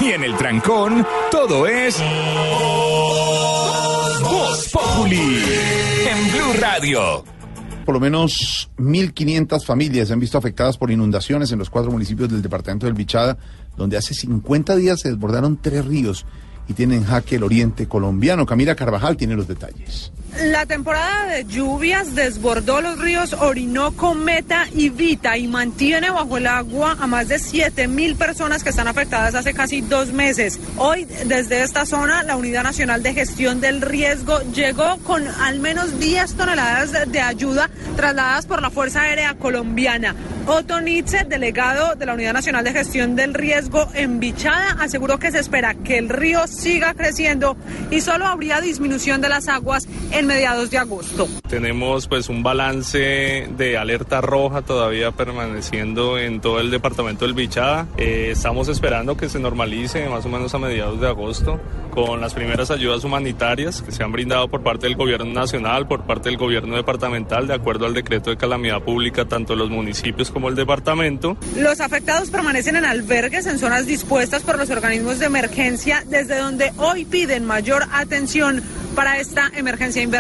Speaker 2: Y en el trancón, todo es. Voz Populi. En Blue Radio.
Speaker 4: Por lo menos 1.500 familias se han visto afectadas por inundaciones en los cuatro municipios del departamento del Bichada, donde hace 50 días se desbordaron tres ríos y tienen jaque el oriente colombiano. Camila Carvajal tiene los detalles.
Speaker 25: La temporada de lluvias desbordó los ríos Orinoco, Meta y Vita y mantiene bajo el agua a más de 7 mil personas que están afectadas hace casi dos meses. Hoy, desde esta zona, la Unidad Nacional de Gestión del Riesgo llegó con al menos 10 toneladas de, ayuda trasladadas por la Fuerza Aérea Colombiana. Otto Nietzsche, delegado de la Unidad Nacional de Gestión del Riesgo en Bichada, aseguró que se espera que el río siga creciendo y solo habría disminución de las aguas en mediados de agosto.
Speaker 26: Tenemos pues un balance de alerta roja todavía permaneciendo en todo el departamento del Bichada. Eh, estamos esperando que se normalice más o menos a mediados de agosto con las primeras ayudas humanitarias que se han brindado por parte del gobierno nacional, por parte del gobierno departamental, de acuerdo al decreto de calamidad pública, tanto los municipios como el departamento.
Speaker 25: Los afectados permanecen en albergues en zonas dispuestas por los organismos de emergencia, desde donde hoy piden mayor atención para esta emergencia invernal.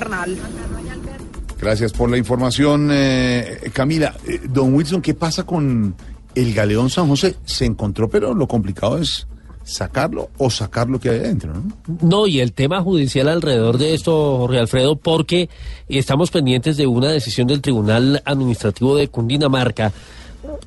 Speaker 4: Gracias por la información, eh, Camila. Eh, don Wilson, ¿qué pasa con el galeón San José? Se encontró, pero lo complicado es sacarlo o sacar lo que hay adentro, ¿no?
Speaker 27: No, y el tema judicial alrededor de esto, Jorge Alfredo, porque estamos pendientes de una decisión del Tribunal Administrativo de Cundinamarca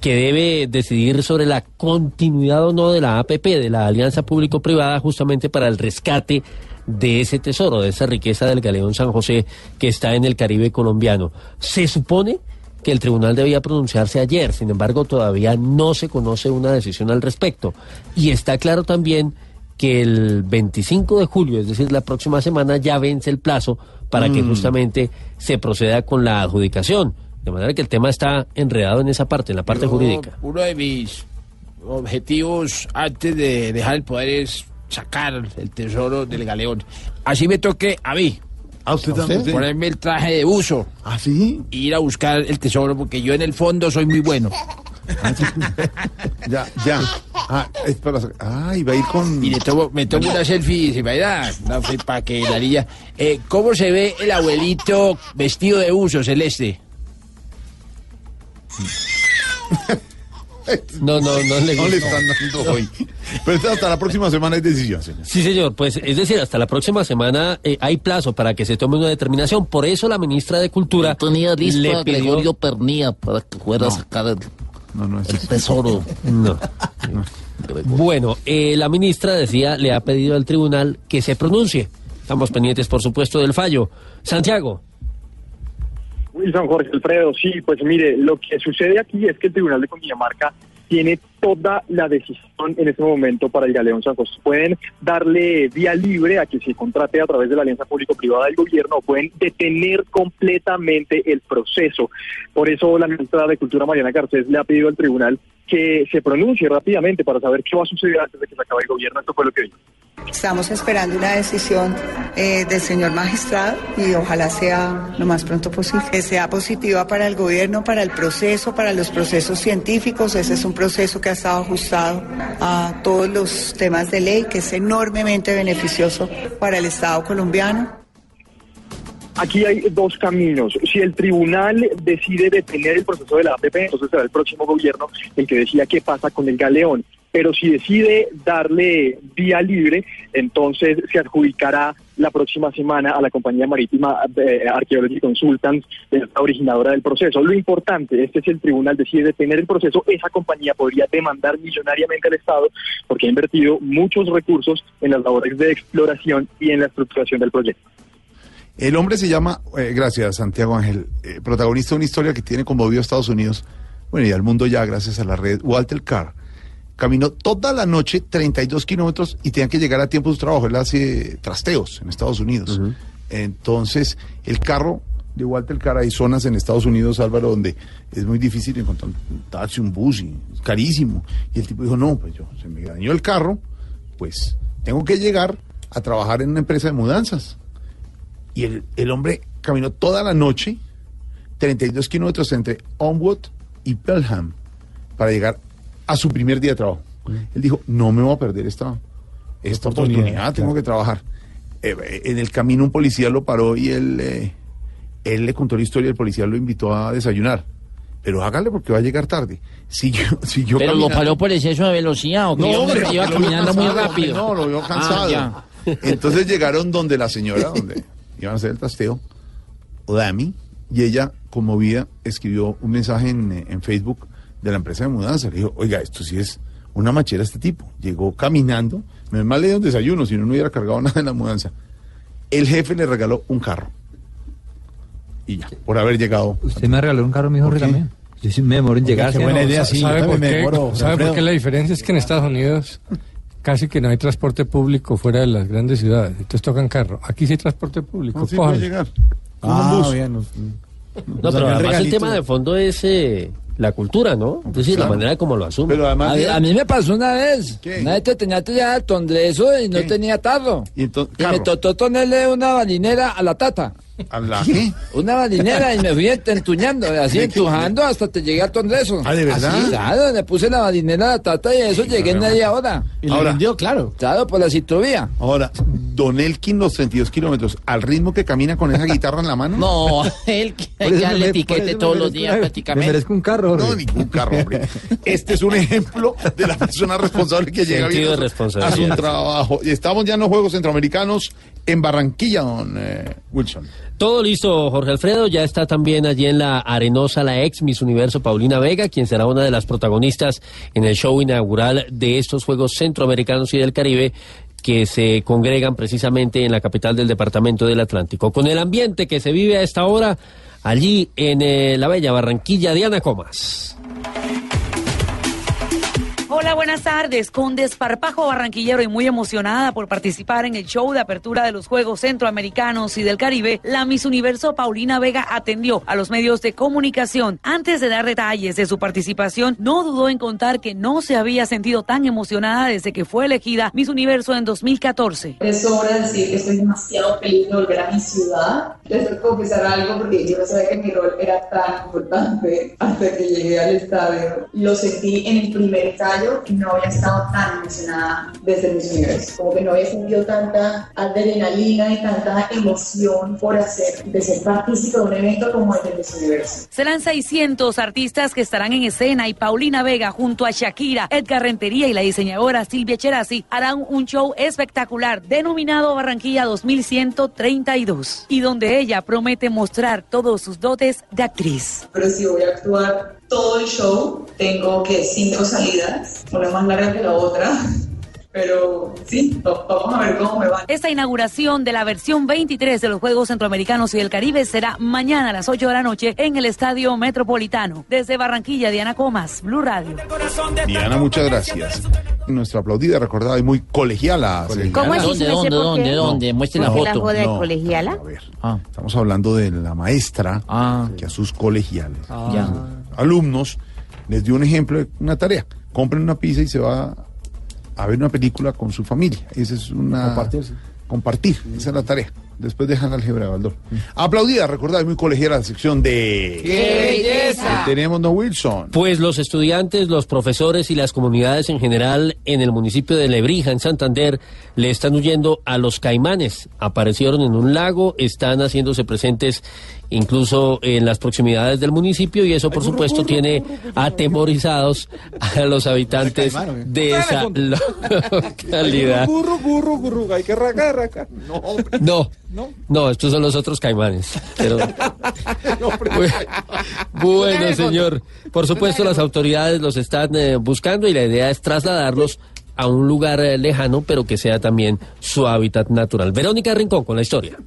Speaker 27: que debe decidir sobre la continuidad o no de la APP, de la Alianza Público-Privada, justamente para el rescate de ese tesoro, de esa riqueza del Galeón San José que está en el Caribe colombiano. Se supone que el tribunal debía pronunciarse ayer, sin embargo todavía no se conoce una decisión al respecto. Y está claro también que el 25 de julio, es decir, la próxima semana, ya vence el plazo para que
Speaker 5: Mm.
Speaker 27: justamente se proceda con la adjudicación. De manera que el tema está enredado en esa parte, en la parte
Speaker 5: Yo,
Speaker 27: jurídica.
Speaker 5: Uno de mis objetivos antes de dejar el poder es sacar el tesoro del galeón. Así me toque a mí.
Speaker 4: ¿A usted también?
Speaker 5: Ponerme el traje de buzo.
Speaker 4: ¿Ah, sí?
Speaker 5: Y ir a buscar el tesoro porque yo en el fondo soy muy bueno.
Speaker 4: Ya, ya. Ah, es para sacar- Ay, va a ir con.
Speaker 5: Y le tomo, me tomo una selfie y se me da una fe para que la niña. Eh, ¿Cómo se ve el abuelito vestido de buzo celeste?
Speaker 27: No, no, no le
Speaker 4: No le están dando hoy. Pero hasta la próxima semana hay decisión, señor.
Speaker 27: Sí, señor. Pues es decir, hasta la próxima semana eh, hay plazo para que se tome una determinación. Por eso la ministra de Cultura
Speaker 28: Tenía listo
Speaker 27: le
Speaker 28: a
Speaker 27: pidió-
Speaker 28: Gregorio Pernía para que fuera a sacar el, el tesoro.
Speaker 27: No. Bueno, eh, la ministra decía, le ha pedido al tribunal que se pronuncie. Estamos pendientes, por supuesto, del fallo. Santiago.
Speaker 29: Wilson Jorge Alfredo, sí, pues mire, lo que sucede aquí es que el Tribunal de Cundinamarca tiene toda la decisión en este momento para el Galeón San José. Pueden darle vía libre a que se contrate a través de la alianza público-privada del gobierno o pueden detener completamente el proceso. Por eso la ministra de Cultura, Mariana Garcés, le ha pedido al tribunal que se pronuncie rápidamente para saber qué va a suceder antes de que se acabe el gobierno. Esto fue lo que dijo.
Speaker 30: Estamos esperando una decisión eh, del señor magistrado y ojalá sea lo más pronto posible. Que sea positiva para el gobierno, para el proceso, para los procesos científicos. Ese es un proceso que ha estado ajustado a todos los temas de ley, que es enormemente beneficioso para el Estado colombiano.
Speaker 29: Aquí hay dos caminos. Si el tribunal decide detener el proceso de la APP, entonces será el próximo gobierno el que decida qué pasa con el galeón. Pero si decide darle vía libre, entonces se adjudicará la próxima semana a la compañía marítima eh, Archaeology Consultants, eh, la originadora del proceso. Lo importante es que si el tribunal decide detener el proceso, esa compañía podría demandar millonariamente al Estado porque ha invertido muchos recursos en las labores de exploración y en la estructuración del proyecto.
Speaker 4: El hombre se llama, eh, gracias Santiago Ángel, eh, protagonista de una historia que tiene conmovido a Estados Unidos, bueno, y al mundo ya gracias a la red, Walter Carr. Caminó toda la noche 32 kilómetros y tenía que llegar a tiempo de su trabajo. Él hace trasteos en Estados Unidos. Entonces, el carro de Walter Carr, hay zonas en Estados Unidos, Álvaro, donde es muy difícil encontrar un taxi, un bus, y es carísimo. Y el tipo dijo, no, pues yo, se me dañó el carro, pues tengo que llegar a trabajar en una empresa de mudanzas. Y el, el hombre caminó toda la noche, 32 kilómetros entre Onwood y Pelham, para llegar a su primer día de trabajo. Él dijo, no me voy a perder esta, esta
Speaker 6: Oportunidad,
Speaker 4: oportunidad, tengo
Speaker 6: claro.
Speaker 4: que trabajar. Eh, eh, en el camino un policía lo paró y él, eh, él le contó la historia, el policía lo invitó a desayunar. Pero hágale porque va a llegar tarde. Siguió, siguió
Speaker 5: ¿Pero lo paró por exceso de velocidad o que
Speaker 4: No,
Speaker 5: iba-
Speaker 4: hombre,
Speaker 5: iba caminando muy rápido?
Speaker 4: No, lo vio
Speaker 5: Ah,
Speaker 4: cansado. Entonces llegaron donde la señora, donde iban a hacer el trasteo, Dami, y ella, conmovida, escribió un mensaje en, eh, en Facebook de la empresa de mudanza. Le dijo, oiga, esto sí es una machera este tipo. Llegó caminando, menos mal le dio un desayuno, si no, no hubiera cargado nada en la mudanza. El jefe le regaló un carro. Y ya, por haber llegado.
Speaker 13: Usted me regaló un carro, mi hijo también. Yo sí me demoro en llegar.
Speaker 12: Qué buena idea,
Speaker 13: sí,
Speaker 12: ¿Sabe, por qué? ¿Sabe por qué la diferencia es que en Estados Unidos casi que no hay transporte público fuera de las grandes ciudades? Entonces tocan carro. Aquí sí hay transporte público.
Speaker 4: No, sí
Speaker 12: cójalo.
Speaker 4: puede llegar.
Speaker 6: Ah,
Speaker 4: bus.
Speaker 6: bien. no-
Speaker 27: No, pero además el tema de fondo es eh, la cultura, ¿no? Es decir, la manera como lo asume.
Speaker 4: Pero además.
Speaker 10: A, mí- a mí me pasó una vez.
Speaker 4: ¿Qué?
Speaker 10: Una vez te tenía ya al tondreso y no
Speaker 4: ¿Qué?
Speaker 10: tenía tarro.
Speaker 4: Y entonces,
Speaker 10: Y me tocó ponerle una balinera a la tata.
Speaker 4: ¿A la qué?
Speaker 10: Una balinera y me fui entuñando, así entujando hasta te llegué al tondreso.
Speaker 4: Ah, ¿de verdad?
Speaker 10: Así, claro, le puse la balinera a la tata y eso llegué en media hora.
Speaker 6: Y
Speaker 4: Ahora.
Speaker 6: vendió, claro.
Speaker 10: Claro, por la ciclovía.
Speaker 4: Ahora, Don Elkin, los 32 kilómetros, al ritmo que camina con esa guitarra en la mano.
Speaker 5: No, él ya le etiquete todos los días
Speaker 13: una- Me
Speaker 5: prácticamente.
Speaker 13: merezco un carro,
Speaker 4: No,
Speaker 13: Jorge.
Speaker 4: ningún carro, hombre. Este es un ejemplo de la persona responsable que llega bien a a su trabajo. Y estamos ya en los Juegos Centroamericanos en Barranquilla, don eh, Wilson.
Speaker 27: Todo listo, Jorge Alfredo. Ya está también allí en la arenosa la ex Miss Universo Paulina Vega, quien será una de las protagonistas en el show inaugural de estos Juegos Centroamericanos y del Caribe que se congregan precisamente en la capital del departamento del Atlántico. Con el ambiente que se vive a esta hora allí en eh, la bella Barranquilla, Diana Comas.
Speaker 31: Hola, buenas tardes. Con desparpajo barranquillero y muy emocionada por participar en el show de apertura de los Juegos Centroamericanos y del Caribe, la Miss Universo Paulina Vega atendió a los medios de comunicación. Antes de dar detalles de su participación, no dudó en contar que no se había sentido tan emocionada desde que fue elegida Miss Universo en 2014.
Speaker 32: Es hora de decir que estoy demasiado feliz de volver a mi ciudad. Les tengo que confesar algo porque yo no sabía que mi rol era tan importante hasta que llegué al estadio. Lo sentí en el primer no había estado tan emocionada desde mis universos. Como que no había sentido tanta adrenalina y tanta emoción por hacer, de ser partícipe de un evento como el de mis universos.
Speaker 31: Serán 600 artistas que estarán en escena y Paulina Vega junto a Shakira, Edgar Rentería y la diseñadora Silvia Cherasi harán un show espectacular denominado Barranquilla 2132 y donde ella promete mostrar todos sus dotes de actriz.
Speaker 32: Pero si voy a actuar todo el show, tengo que cinco salidas, una más larga que la otra. Pero sí, va- vamos a ver cómo me va.
Speaker 31: Esta inauguración de la versión 23 de los Juegos Centroamericanos y del Caribe será mañana a las 8 de la noche en el Estadio Metropolitano. Desde Barranquilla, Diana Comas, Blue Radio.
Speaker 4: Diana, muchas gracias. Nuestra aplaudida, recordada y muy colegiala.
Speaker 5: ¿Cómo así? ¿Dónde, dónde, dónde, dónde? Muestre la foto. joda de
Speaker 4: no.
Speaker 5: colegiala?
Speaker 4: A ver, estamos hablando de la maestra que a sus colegiales,
Speaker 5: Ah. Ya.
Speaker 4: Alumnos, les dio un ejemplo de una tarea. Compren una pizza y se va a ver una película con su familia. Esa es una...
Speaker 6: Compartir, sí.
Speaker 4: Compartir, esa es la tarea. Después dejan álgebra de Baldor. Aplaudida, recordad, muy colegiala la sección de...
Speaker 27: ¡Qué belleza!
Speaker 4: Tenemos, no Wilson.
Speaker 27: Pues los estudiantes, los profesores y las comunidades en general en el municipio de Lebrija, en Santander, le están huyendo a los caimanes. Aparecieron en un lago, están haciéndose presentes incluso en las proximidades del municipio y eso por supuesto tiene atemorizados a los habitantes de esa localidad.
Speaker 33: Burro, burro, burro, hay que racar, racar.
Speaker 27: No, no, estos son los otros caimanes. Pero, bueno, señor, por supuesto las autoridades los están eh, buscando y la idea es trasladarlos a un lugar eh, lejano, pero que sea también su hábitat natural. Verónica Rincón con la historia.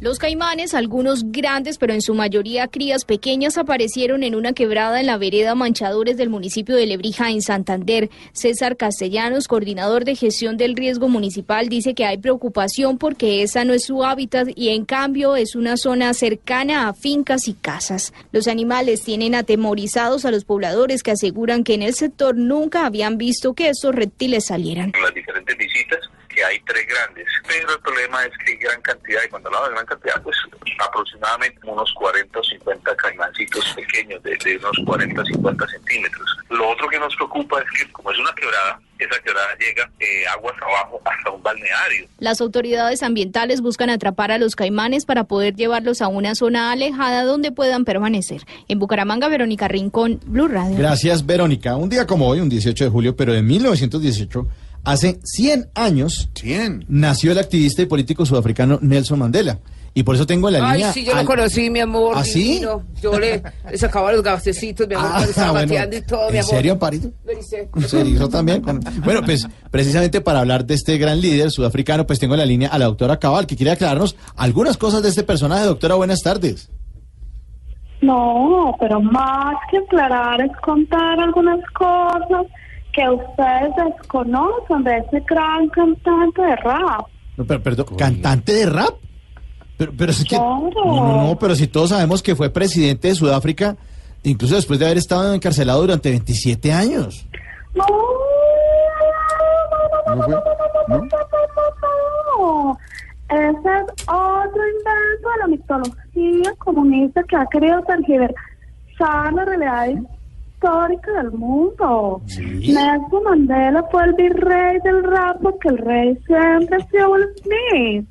Speaker 34: Los caimanes, algunos grandes, pero en su mayoría crías pequeñas, aparecieron en una quebrada en la vereda Manchadores del municipio de Lebrija, en Santander. César Castellanos, coordinador de gestión del riesgo municipal, dice que hay preocupación porque esa no es su hábitat y en cambio es una zona cercana a fincas y casas. Los animales tienen atemorizados a los pobladores que aseguran que en el sector nunca habían visto que estos reptiles salieran.
Speaker 35: las diferentes visitas que hay tres grandes, pero el problema es que hay gran cantidad, y cuando hablamos de gran cantidad, pues aproximadamente unos 40 o 50 caimancitos pequeños, de, de unos 40 o 50 centímetros. Lo otro que nos preocupa es que como es una quebrada, esa quebrada llega eh, aguas abajo hasta un balneario.
Speaker 34: Las autoridades ambientales buscan atrapar a los caimanes para poder llevarlos a una zona alejada donde puedan permanecer. En Bucaramanga, Verónica Rincón, Blue Radio.
Speaker 6: Gracias, Verónica. Un día como hoy, un 18 de julio, pero de 1918, hace 100 años, nació el activista y político sudafricano Nelson Mandela. Y por eso tengo en la
Speaker 36: Ay,
Speaker 6: línea...
Speaker 36: sí, yo lo
Speaker 6: al-
Speaker 36: conocí, mi amor.
Speaker 6: ¿Ah, sí?
Speaker 36: divino. Yo le, le sacaba los gastecitos, mi amor,
Speaker 6: Ah, bueno.
Speaker 36: bateando y todo, mi
Speaker 6: ¿En
Speaker 36: amor.
Speaker 6: serio, Amparito?
Speaker 36: Lo hice.
Speaker 6: Se hizo también. Bueno, Bueno, pues precisamente para hablar de este gran líder sudafricano, pues tengo en la línea a la doctora Cabal, que quiere aclararnos algunas cosas de este personaje. Doctora, buenas tardes.
Speaker 37: No, pero más que aclarar es contar algunas cosas que ustedes desconocen de ese gran cantante de rap.
Speaker 6: No, pero, perdón, ¿cantante de rap? Pero, pero es que...
Speaker 37: Claro.
Speaker 6: No, no, no, pero si todos sabemos que fue presidente de Sudáfrica, incluso después de haber estado encarcelado durante 27 años.
Speaker 37: No,
Speaker 4: ¿No fue? ¿No?
Speaker 37: no, ese es otro invento de la mitología comunista que ha querido tergiversar la realidad histórica del mundo. Nelson Mandela fue el virrey del rap porque el rey siempre ha sido Will Smith.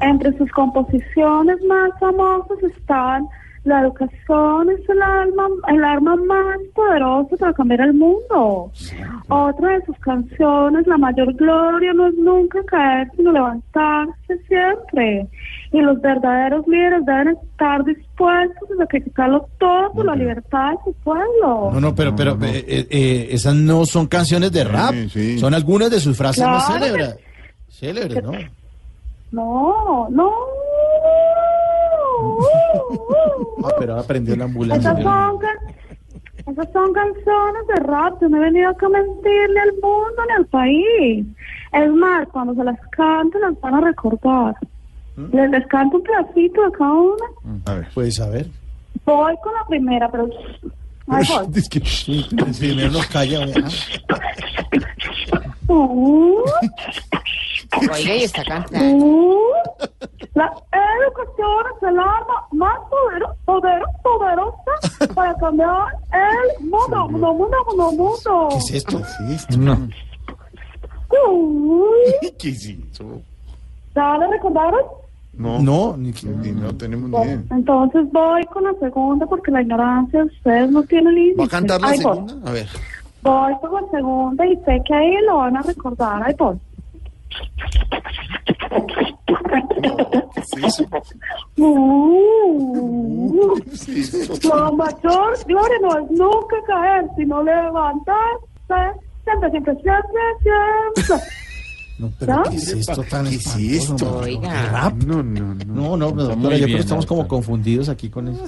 Speaker 37: Entre sus composiciones más famosas están La educación es el alma, el arma más poderosa para cambiar el mundo. Otra de sus canciones, La mayor gloria no es nunca caer, sino levantarse siempre. Y los verdaderos líderes deben estar dispuestos a sacrificarlo todo por la libertad de su pueblo.
Speaker 6: No, no, pero, pero eh, eh, eh, esas no son canciones de rap. Son algunas de sus frases más
Speaker 37: que-
Speaker 6: célebres. Célebres, ¿no?
Speaker 37: No, no.
Speaker 6: Ah, pero aprendió la ambulancia.
Speaker 37: Esas son, can- esas son canciones de rap. Yo no he venido acá a mentirle al mundo ni al país. Es más, cuando se las cante, las van a recordar. Les, les canto un pedacito de cada una.
Speaker 6: A ver. Puedes saber.
Speaker 37: Voy con la primera, pero. Ahí voy.
Speaker 6: Es que primero nos calla. ¿verdad?
Speaker 37: Uh,
Speaker 36: Oiga, y está cantando.
Speaker 37: uh. La educación es el arma más podero- podero- poderosa para cambiar el mundo, mundo, mundo, mundo, mundo.
Speaker 6: ¿Qué es esto?
Speaker 4: No.
Speaker 37: Uy.
Speaker 4: ¿Qué es eso?
Speaker 37: ¿Ya le recordaron?
Speaker 4: No.
Speaker 6: No, ni,
Speaker 4: no tenemos ni idea.
Speaker 37: Entonces voy con la segunda porque la ignorancia de ustedes no tiene límite.
Speaker 4: ¿Va a cantar la
Speaker 37: Ahí voy.
Speaker 4: segunda? A ver.
Speaker 37: Voy con la segunda y sé que ahí lo van a recordar. Ahí voy. Uh, la mayor gloria no es nunca caer, sino levantarse. Siempre, siempre, siempre, siempre.
Speaker 6: No, pero ¿qué es esto tan
Speaker 4: ¿Qué es esto?
Speaker 6: no?
Speaker 37: Oiga.
Speaker 6: ¿Rap?
Speaker 4: No, no, no.
Speaker 6: No, no, doctora, yo creo que estamos como confundidos aquí con eso.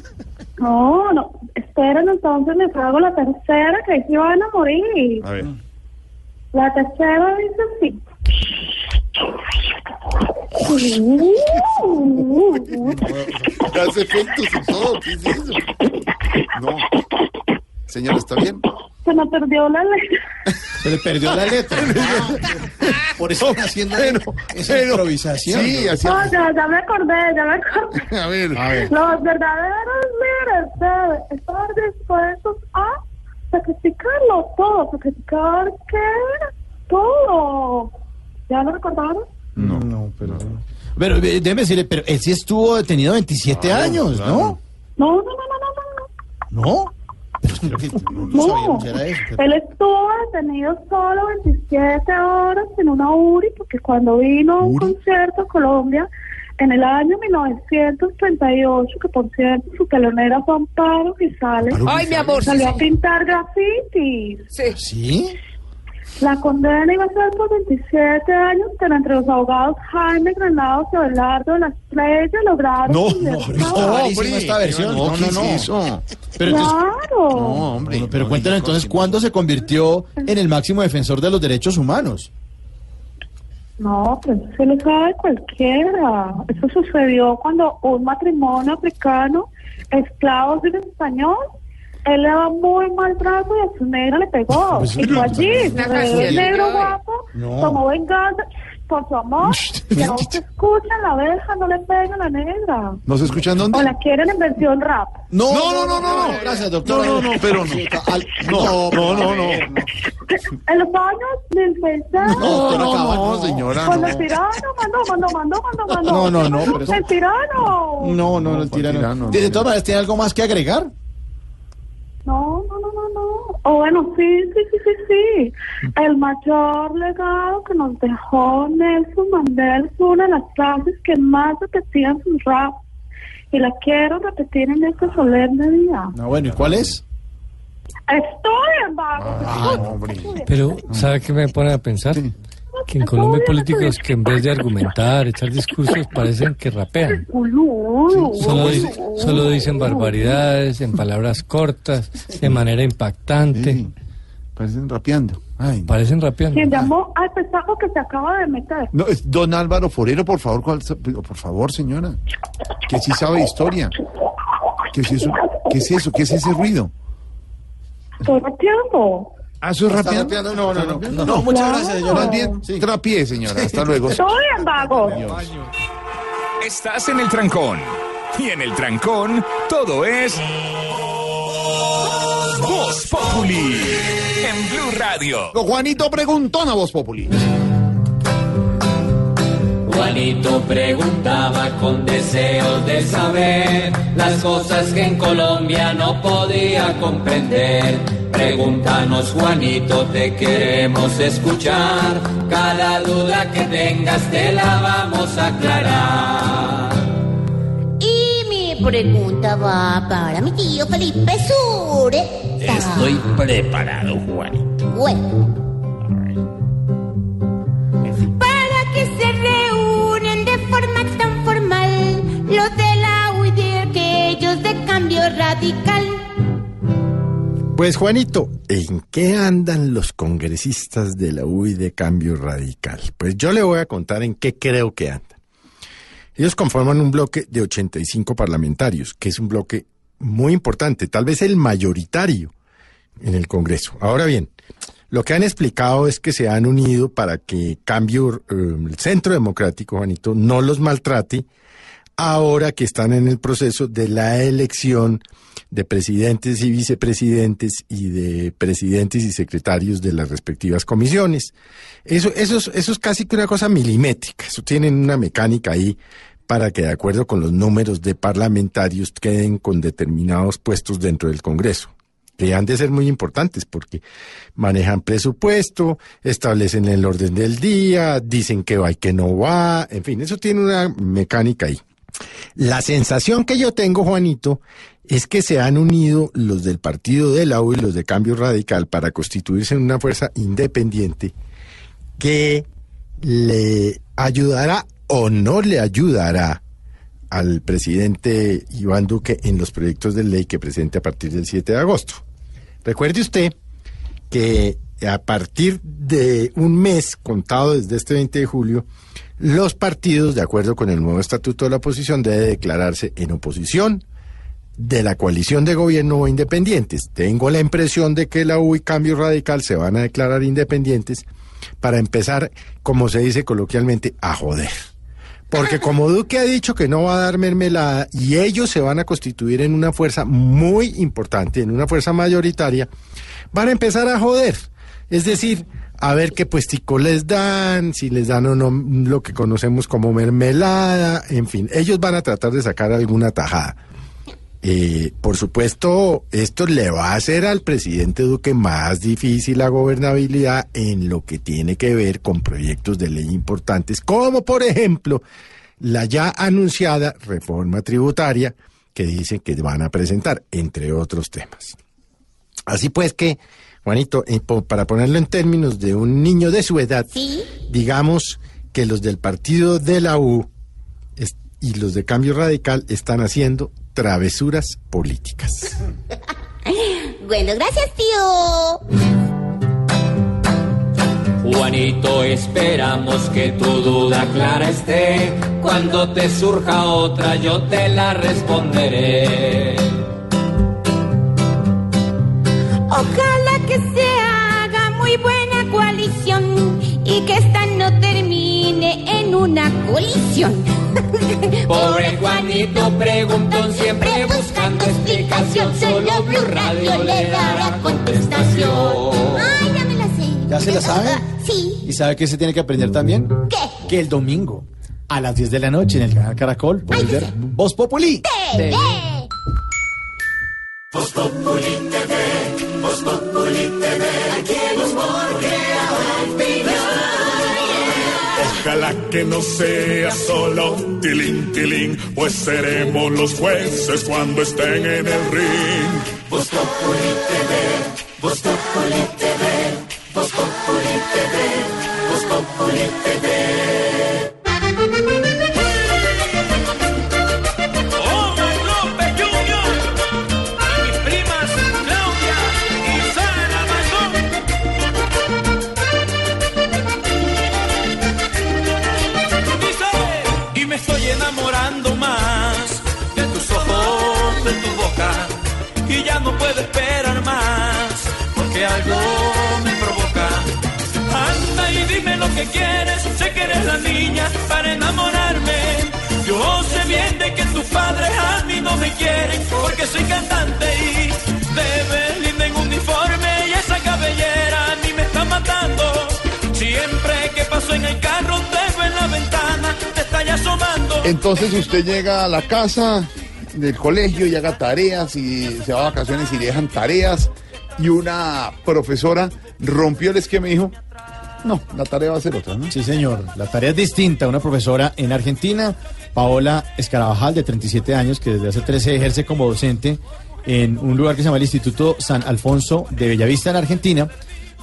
Speaker 37: No, no. Esperen, entonces les hago la tercera, que sí van a morir.
Speaker 4: A ver.
Speaker 37: La tercera dice así.
Speaker 4: Hace efectos y todo. ¿Qué es eso? No. Señora, ¿está bien?
Speaker 37: Se me perdió la letra.
Speaker 6: Se le perdió la letra. Por eso están haciendo esa improvisación.
Speaker 4: Sí, así.
Speaker 37: No, ya, ya me acordé, ya me acordé.
Speaker 4: A ver.
Speaker 6: A ver.
Speaker 37: Los verdaderos líderes deben estar dispuestos a sacrificarlo todo. ¿Sacrificar qué? Todo. ¿Ya lo recordaron?
Speaker 6: No, no, pero. Pero eh, déjeme decirle, pero él sí estuvo detenido 27 años, ¿no?
Speaker 37: No, no, no, no, no, no.
Speaker 6: ¿No? Pero creo que no, no
Speaker 37: No,
Speaker 6: sabíamos que era eso. pero-
Speaker 37: él estuvo detenido solo 27 horas en una URI porque cuando vino a un concierto a Colombia en el año 1938, que por cierto su telonera fue Amparo Grisales,
Speaker 36: Ay, mi amor, sí,
Speaker 37: salió a
Speaker 36: sí.
Speaker 37: pintar grafitis.
Speaker 6: ¿Sí?
Speaker 37: La condena iba a ser por 27 años, pero entre los abogados Jaime Granados y Abelardo de la Estrella lograron...
Speaker 6: No,
Speaker 37: libertad.
Speaker 6: no, rarísima esta versión. No, no, no. Pero entonces,
Speaker 37: Claro.
Speaker 6: no, hombre. pero cuéntanos entonces, ¿cuándo se convirtió en el máximo defensor de los derechos humanos?
Speaker 37: No, pero eso se lo sabe cualquiera. Eso sucedió cuando un matrimonio africano, esclavos de un español, él le daba muy mal trato y a su negra le pegó.
Speaker 6: Pues,
Speaker 37: y fue allí, el negro guapo,
Speaker 6: No.
Speaker 37: tomó venganza por su amor. Que no se escucha la abeja, no le pega a la negra.
Speaker 4: ¿No se escuchan dónde?
Speaker 37: O la quieren en versión rap.
Speaker 6: No,
Speaker 4: No, no, no, no, no.
Speaker 6: Gracias, doctor.
Speaker 4: No, no, no, pero no. No, no, no, no.
Speaker 37: En los años del 60.
Speaker 6: No,
Speaker 4: No, no, señora,
Speaker 37: Cuando el tirano mandó, mandó, mandó, mandó, mandó.
Speaker 6: No, no, no, pero eso-
Speaker 37: El tirano.
Speaker 6: No, no, no, el
Speaker 4: ¿cuál
Speaker 6: tirano. de todas maneras, ¿tiene algo más que agregar?
Speaker 37: No, no, no, no, no. O bueno, sí, sí, sí, sí, sí. El mayor legado que nos dejó Nelson Mandela es una de las frases que más repetían sus raps. Y la quiero repetir en este solemne día.
Speaker 6: No, bueno, ¿y cuál es?
Speaker 37: Estoy en vago.
Speaker 4: Ah, no, hombre.
Speaker 12: Pero, ¿sabe qué me pone a pensar? Que en Colombia hay políticos que en vez de argumentar, echar discursos, parecen que rapean. Solo, solo dicen barbaridades, en palabras cortas, de manera impactante.
Speaker 4: Sí, parecen rapeando. Ay, no.
Speaker 12: Parecen rapeando.
Speaker 37: Quien llamó al pesajo que se acaba de meter.
Speaker 4: No, es don Álvaro Forero, por favor, ¿cuál- por favor, señora. Que sí sabe historia. ¿Qué es eso? ¿Qué es eso? ¿Qué es ese ruido?
Speaker 37: Estoy rapeando.
Speaker 4: ¿Ah, eso es
Speaker 6: ¿Está
Speaker 4: rapeando?
Speaker 6: No, no, no. No, no, muchas gracias, señora.
Speaker 4: Más bien, trapié, señora. Hasta luego.
Speaker 37: Estoy en vago.
Speaker 2: Estás en el trancón. Y en el trancón, todo es. Voz Populi. En Blue Radio.
Speaker 4: Juanito preguntó a Voz Populi.
Speaker 38: Juanito preguntaba con deseos de saber las cosas que en Colombia no podía comprender. Pregúntanos Juanito, te queremos escuchar. Cada duda que tengas te la vamos a aclarar.
Speaker 39: Y mi pregunta va para mi tío Felipe Sure.
Speaker 5: Estoy preparado, Juanito.
Speaker 39: Bueno. Para que se reúnen de forma tan formal los de la UID y aquellos de cambio radical.
Speaker 40: Pues Juanito, ¿en qué andan los congresistas de la UI de Cambio Radical? Pues yo le voy a contar en qué creo que andan. Ellos conforman un bloque de 85 parlamentarios, que es un bloque muy importante, tal vez el mayoritario en el Congreso. Ahora bien, lo que han explicado es que se han unido para que Cambio, eh, el Centro Democrático, Juanito, no los maltrate ahora que están en el proceso de la elección de presidentes y vicepresidentes y de presidentes y secretarios de las respectivas comisiones. Eso, eso, es, eso es casi que una cosa milimétrica, eso tienen una mecánica ahí para que de acuerdo con los números de parlamentarios queden con determinados puestos dentro del Congreso que han de ser muy importantes porque manejan presupuesto, establecen el orden del día, dicen que va y que no va, en fin, eso tiene una mecánica ahí. La sensación que yo tengo, Juanito, es que se han unido los del partido de la U y los de Cambio Radical para constituirse en una fuerza independiente que le ayudará o no le ayudará al presidente Iván Duque en los proyectos de ley que presente a partir del 7 de agosto. Recuerde usted que a partir de un mes contado desde este 20 de julio, los partidos, de acuerdo con el nuevo estatuto de la oposición, deben declararse en oposición de la coalición de gobierno o independientes. Tengo la impresión de que la U y Cambio Radical se van a declarar independientes para empezar, como se dice coloquialmente, a joder. Porque como Duque ha dicho que no va a dar mermelada y ellos se van a constituir en una fuerza muy importante, en una fuerza mayoritaria, van a empezar a joder. Es decir, a ver qué puestico les dan, si les dan o no lo que conocemos como mermelada, en fin, ellos van a tratar de sacar alguna tajada. Eh, por supuesto, esto le va a hacer al presidente Duque más difícil la gobernabilidad en lo que tiene que ver con proyectos de ley importantes, como por ejemplo la ya anunciada reforma tributaria que dicen que van a presentar, entre otros temas. Así pues que, Juanito, po- para ponerlo en términos de un niño de su edad, digamos que los del partido de la U es- y los de Cambio Radical están haciendo travesuras políticas.
Speaker 7: Bueno, gracias, tío.
Speaker 38: Juanito, esperamos que tu duda clara esté. Cuando te surja otra, yo te la responderé.
Speaker 7: Ojalá que se haga muy buena coalición y que esta no termine en una colisión.
Speaker 38: Pobre Juanito preguntón, siempre buscando explicación. Solo Blue Radio le dará contestación.
Speaker 7: Ay, ya me la sé.
Speaker 6: ¿Ya se la sabe?
Speaker 7: Sí.
Speaker 6: ¿Y sabe qué se tiene que aprender también?
Speaker 7: ¿Qué?
Speaker 6: Que el domingo, a las 10 de la noche, en el canal Caracol, puedes ver Voz Populi.
Speaker 7: TV.
Speaker 3: Voz Populi TV, Voz Populi TV, aquí el humor.
Speaker 41: Ojalá que no sea solo tilín, tilín, pues seremos los jueces cuando estén en el ring.
Speaker 3: Voz Populi TV, Voz Populi TV, Voz Populi.
Speaker 42: Me.
Speaker 4: Entonces usted llega a la casa del colegio y haga tareas y se va a vacaciones y dejan tareas y una profesora rompió el esquema y dijo, no, la tarea va a ser otra, ¿no?
Speaker 6: Sí, señor. La tarea es distinta. Una profesora en Argentina, Paola Escarabajal, de 37 años, que desde hace 13 ejerce como docente en un lugar que se llama el Instituto San Alfonso de Bellavista, en Argentina,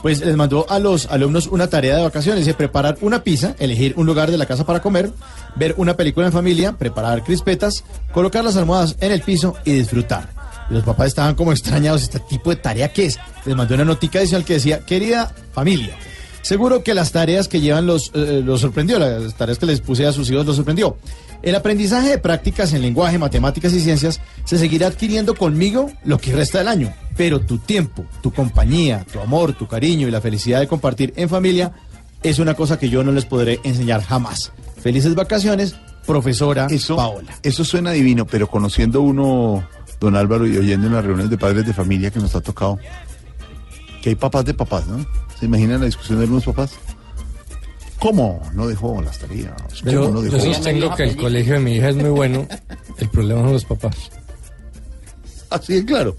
Speaker 6: pues les mandó a los alumnos una tarea de vacaciones, preparar una pizza, elegir un lugar de la casa para comer, ver una película en familia, preparar crispetas, colocar las almohadas en el piso y disfrutar. Los papás estaban como extrañados, este tipo de tarea que es. Les mandó una notica adicional que decía, querida familia, Seguro que las tareas que llevan los, eh, los sorprendió, las tareas que les puse a sus hijos los sorprendió. El aprendizaje de prácticas en lenguaje, matemáticas y ciencias se seguirá adquiriendo conmigo lo que resta del año. Pero tu tiempo, tu compañía, tu amor, tu cariño y la felicidad de compartir en familia es una cosa que yo no les podré enseñar jamás. Felices vacaciones, profesora Paola.
Speaker 4: Eso suena divino, pero conociendo uno, don Álvaro, y oyendo en las reuniones de padres de familia que nos ha tocado, que hay papás de papás, ¿no? ¿Se imaginan la discusión de algunos papás? ¿Cómo no dejó las tareas? ¿Cómo
Speaker 12: Yo,
Speaker 4: no
Speaker 12: yo
Speaker 4: dejó?
Speaker 12: sostengo que el colegio de mi hija es muy bueno. El problema son los papás.
Speaker 4: Así es claro.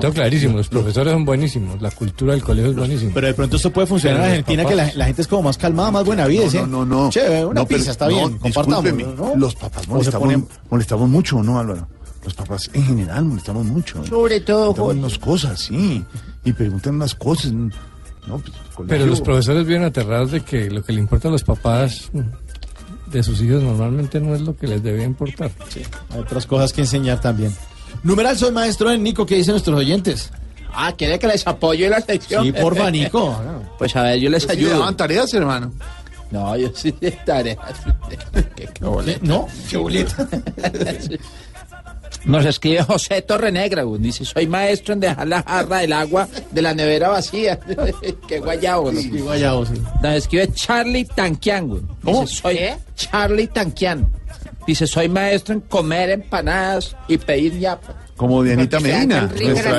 Speaker 12: Todo clarísimo, los profesores son buenísimos, la cultura del colegio es buenísima.
Speaker 6: Pero de pronto esto puede funcionar en Argentina, que la, gente es como más calmada, más buena vida.
Speaker 4: No, no, no, no.
Speaker 6: Che, una
Speaker 4: No,
Speaker 6: pizza está
Speaker 4: no,
Speaker 6: bien, compartamos.
Speaker 4: Los papás molestamos,
Speaker 6: ponen-
Speaker 4: molestamos mucho, ¿no, Álvaro? Los papás en general molestamos mucho.
Speaker 43: Sobre todo,
Speaker 4: unas cosas, sí. Y preguntan unas cosas. No, pues,
Speaker 12: Pero los profesores vienen aterrados de que lo que le importa a los papás de sus hijos normalmente no es lo que les debe importar.
Speaker 6: Hay otras cosas que enseñar también. Numeral, soy maestro en Nico, ¿qué dicen nuestros oyentes?
Speaker 5: Ah, ¿quiere que les apoye la sección?
Speaker 6: Sí, porfa, Nico.
Speaker 5: Pues a ver, yo les
Speaker 4: sí, le
Speaker 5: ayudo.
Speaker 4: daban tareas, hermano.
Speaker 5: No, yo sí de tareas. Qué, qué boleta.
Speaker 6: ¿No? ¿Qué boleta?
Speaker 5: Nos escribe José Torrenegra, güey. Dice, soy maestro en dejar la jarra del agua de la nevera vacía. Qué guayabo, ¿no?
Speaker 6: Sí, guayabo, sí.
Speaker 5: Nos escribe Charlie Tanquian, güey. Dice, soy Charlie Tanquian. Dice, soy maestro en comer empanadas y pedir ñapa.
Speaker 4: Como Dianita Medina, nuestra,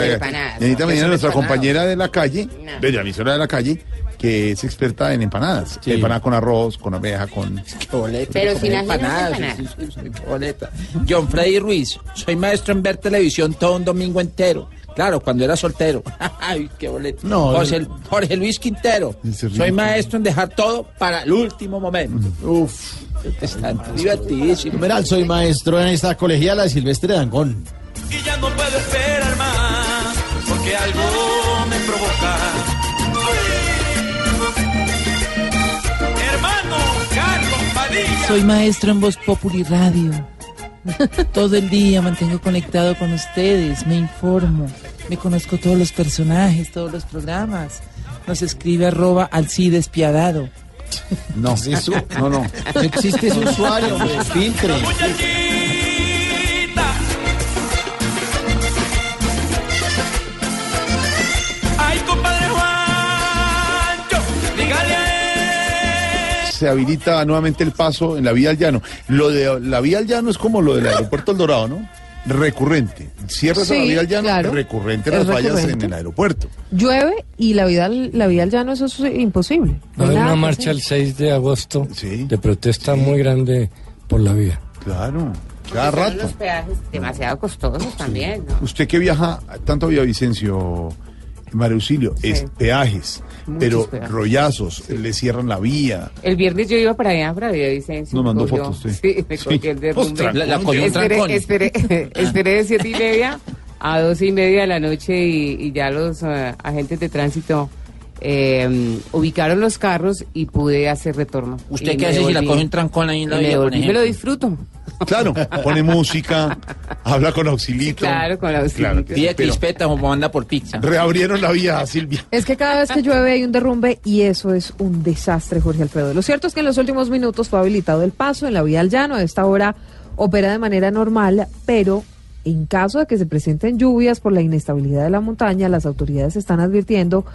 Speaker 4: Dianita Medina, nuestra compañera de la calle, de la emisora de la calle, que es experta en empanadas. Empanada con arroz, con abeja, con...
Speaker 5: Qué boleta.
Speaker 36: Pero sin
Speaker 5: empanadas,
Speaker 36: empanada.
Speaker 5: sí, sí, sí, qué boleta. John Freddy Ruiz, soy maestro en ver televisión todo un domingo entero. Claro, cuando era soltero. Ay, qué boleta.
Speaker 6: No,
Speaker 5: José, Jorge Luis Quintero, soy maestro en dejar todo para el último momento.
Speaker 6: Uf.
Speaker 5: Está divertidísimo.
Speaker 6: Numeral, soy maestro en esta colegiala de Silvestre Dangón.
Speaker 44: y ya no puedo esperar más porque algo me provoca.
Speaker 45: Soy maestro en Voz Populi Radio. Todo el día mantengo conectado con ustedes, me informo, me conozco todos los personajes, todos los programas. Nos escribe arroba al sí despiadado.
Speaker 4: No, eso, no, no.
Speaker 6: No existe ese usuario, hombre, filtre.
Speaker 4: Se habilita nuevamente el paso en la vía al llano. Lo de la vía al llano es como lo del aeropuerto El Dorado, ¿no? Recurrente. Cierras a la vía al llano,
Speaker 46: claro.
Speaker 4: recurrente las fallas en el aeropuerto.
Speaker 46: Llueve y la vida, la vida al llano, eso es imposible.
Speaker 12: Va a
Speaker 46: No hay
Speaker 12: una marcha el 6 de agosto de protesta muy grande por la vía.
Speaker 4: Claro, cada
Speaker 36: Son
Speaker 4: rato.
Speaker 36: los peajes demasiado costosos también, ¿no?
Speaker 4: Usted que viaja tanto a Villavicencio, María Auxilio, es peajes,
Speaker 36: Muchos
Speaker 4: pero
Speaker 36: peajes.
Speaker 4: rollazos, le cierran la vía.
Speaker 36: El viernes yo iba para allá, para Villavicencio.
Speaker 4: Nos mandó
Speaker 36: cogió-
Speaker 4: fotos, sí.
Speaker 36: Sí, me
Speaker 4: Sí.
Speaker 36: cogió el derrumbe.
Speaker 4: Ostras, La- la cogió
Speaker 36: esperé, esperé, esperé de siete y media a doce y media de la noche y, y ya los eh, agentes de tránsito eh, ubicaron los carros y pude hacer retorno.
Speaker 5: ¿Usted
Speaker 36: Y
Speaker 5: qué hace si la coge un trancón ahí en la
Speaker 36: Y me
Speaker 5: vía, por
Speaker 36: devolví, me
Speaker 5: ejemplo?
Speaker 36: lo disfruto.
Speaker 4: Claro, pone música, habla con Auxilito.
Speaker 36: Claro, con Auxilito.
Speaker 5: Pide
Speaker 4: pero
Speaker 5: crispeta o manda por pizza.
Speaker 4: reabrieron la vía, Silvia.
Speaker 46: Es que cada vez que llueve hay un derrumbe y eso es un desastre, Jorge Alfredo. Lo cierto es que en los últimos minutos fue habilitado el paso en la vía al llano. A esta hora opera de manera normal, pero en caso de que se presenten lluvias por la inestabilidad de la montaña, las autoridades están advirtiendo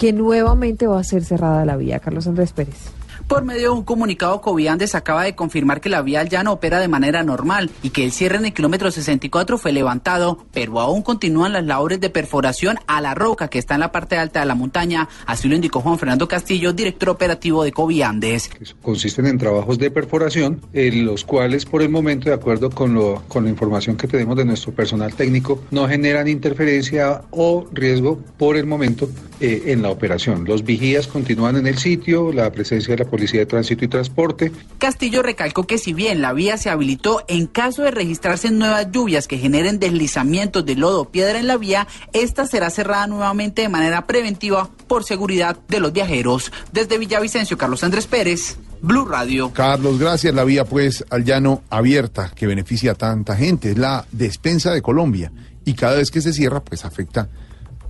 Speaker 46: que nuevamente va a ser cerrada la vía. Carlos Andrés Pérez.
Speaker 47: Por medio de un comunicado, Coviandes acaba de confirmar que la vía al llano opera de manera normal y que el cierre en el kilómetro 64 fue levantado, pero aún continúan las labores de perforación a la roca que está en la parte alta de la montaña. Así lo indicó Juan Fernando Castillo, director operativo de Coviandes.
Speaker 41: consisten en trabajos de perforación, en los cuales por el momento, de acuerdo con la información que tenemos de nuestro personal técnico, no generan interferencia o riesgo por el momento eh, en la operación. Los vigías continúan en el sitio, la presencia de la Policía de Tránsito y Transporte.
Speaker 47: Castillo recalcó que si bien la vía se habilitó en caso de registrarse nuevas lluvias que generen deslizamientos de lodo o piedra en la vía, esta será cerrada nuevamente de manera preventiva por seguridad de los viajeros. Desde Villavicencio, Carlos Andrés Pérez, Blue Radio.
Speaker 4: Carlos, gracias. La vía, pues, al llano abierta, que beneficia a tanta gente. Es la despensa de Colombia. Y cada vez que se cierra, pues, afecta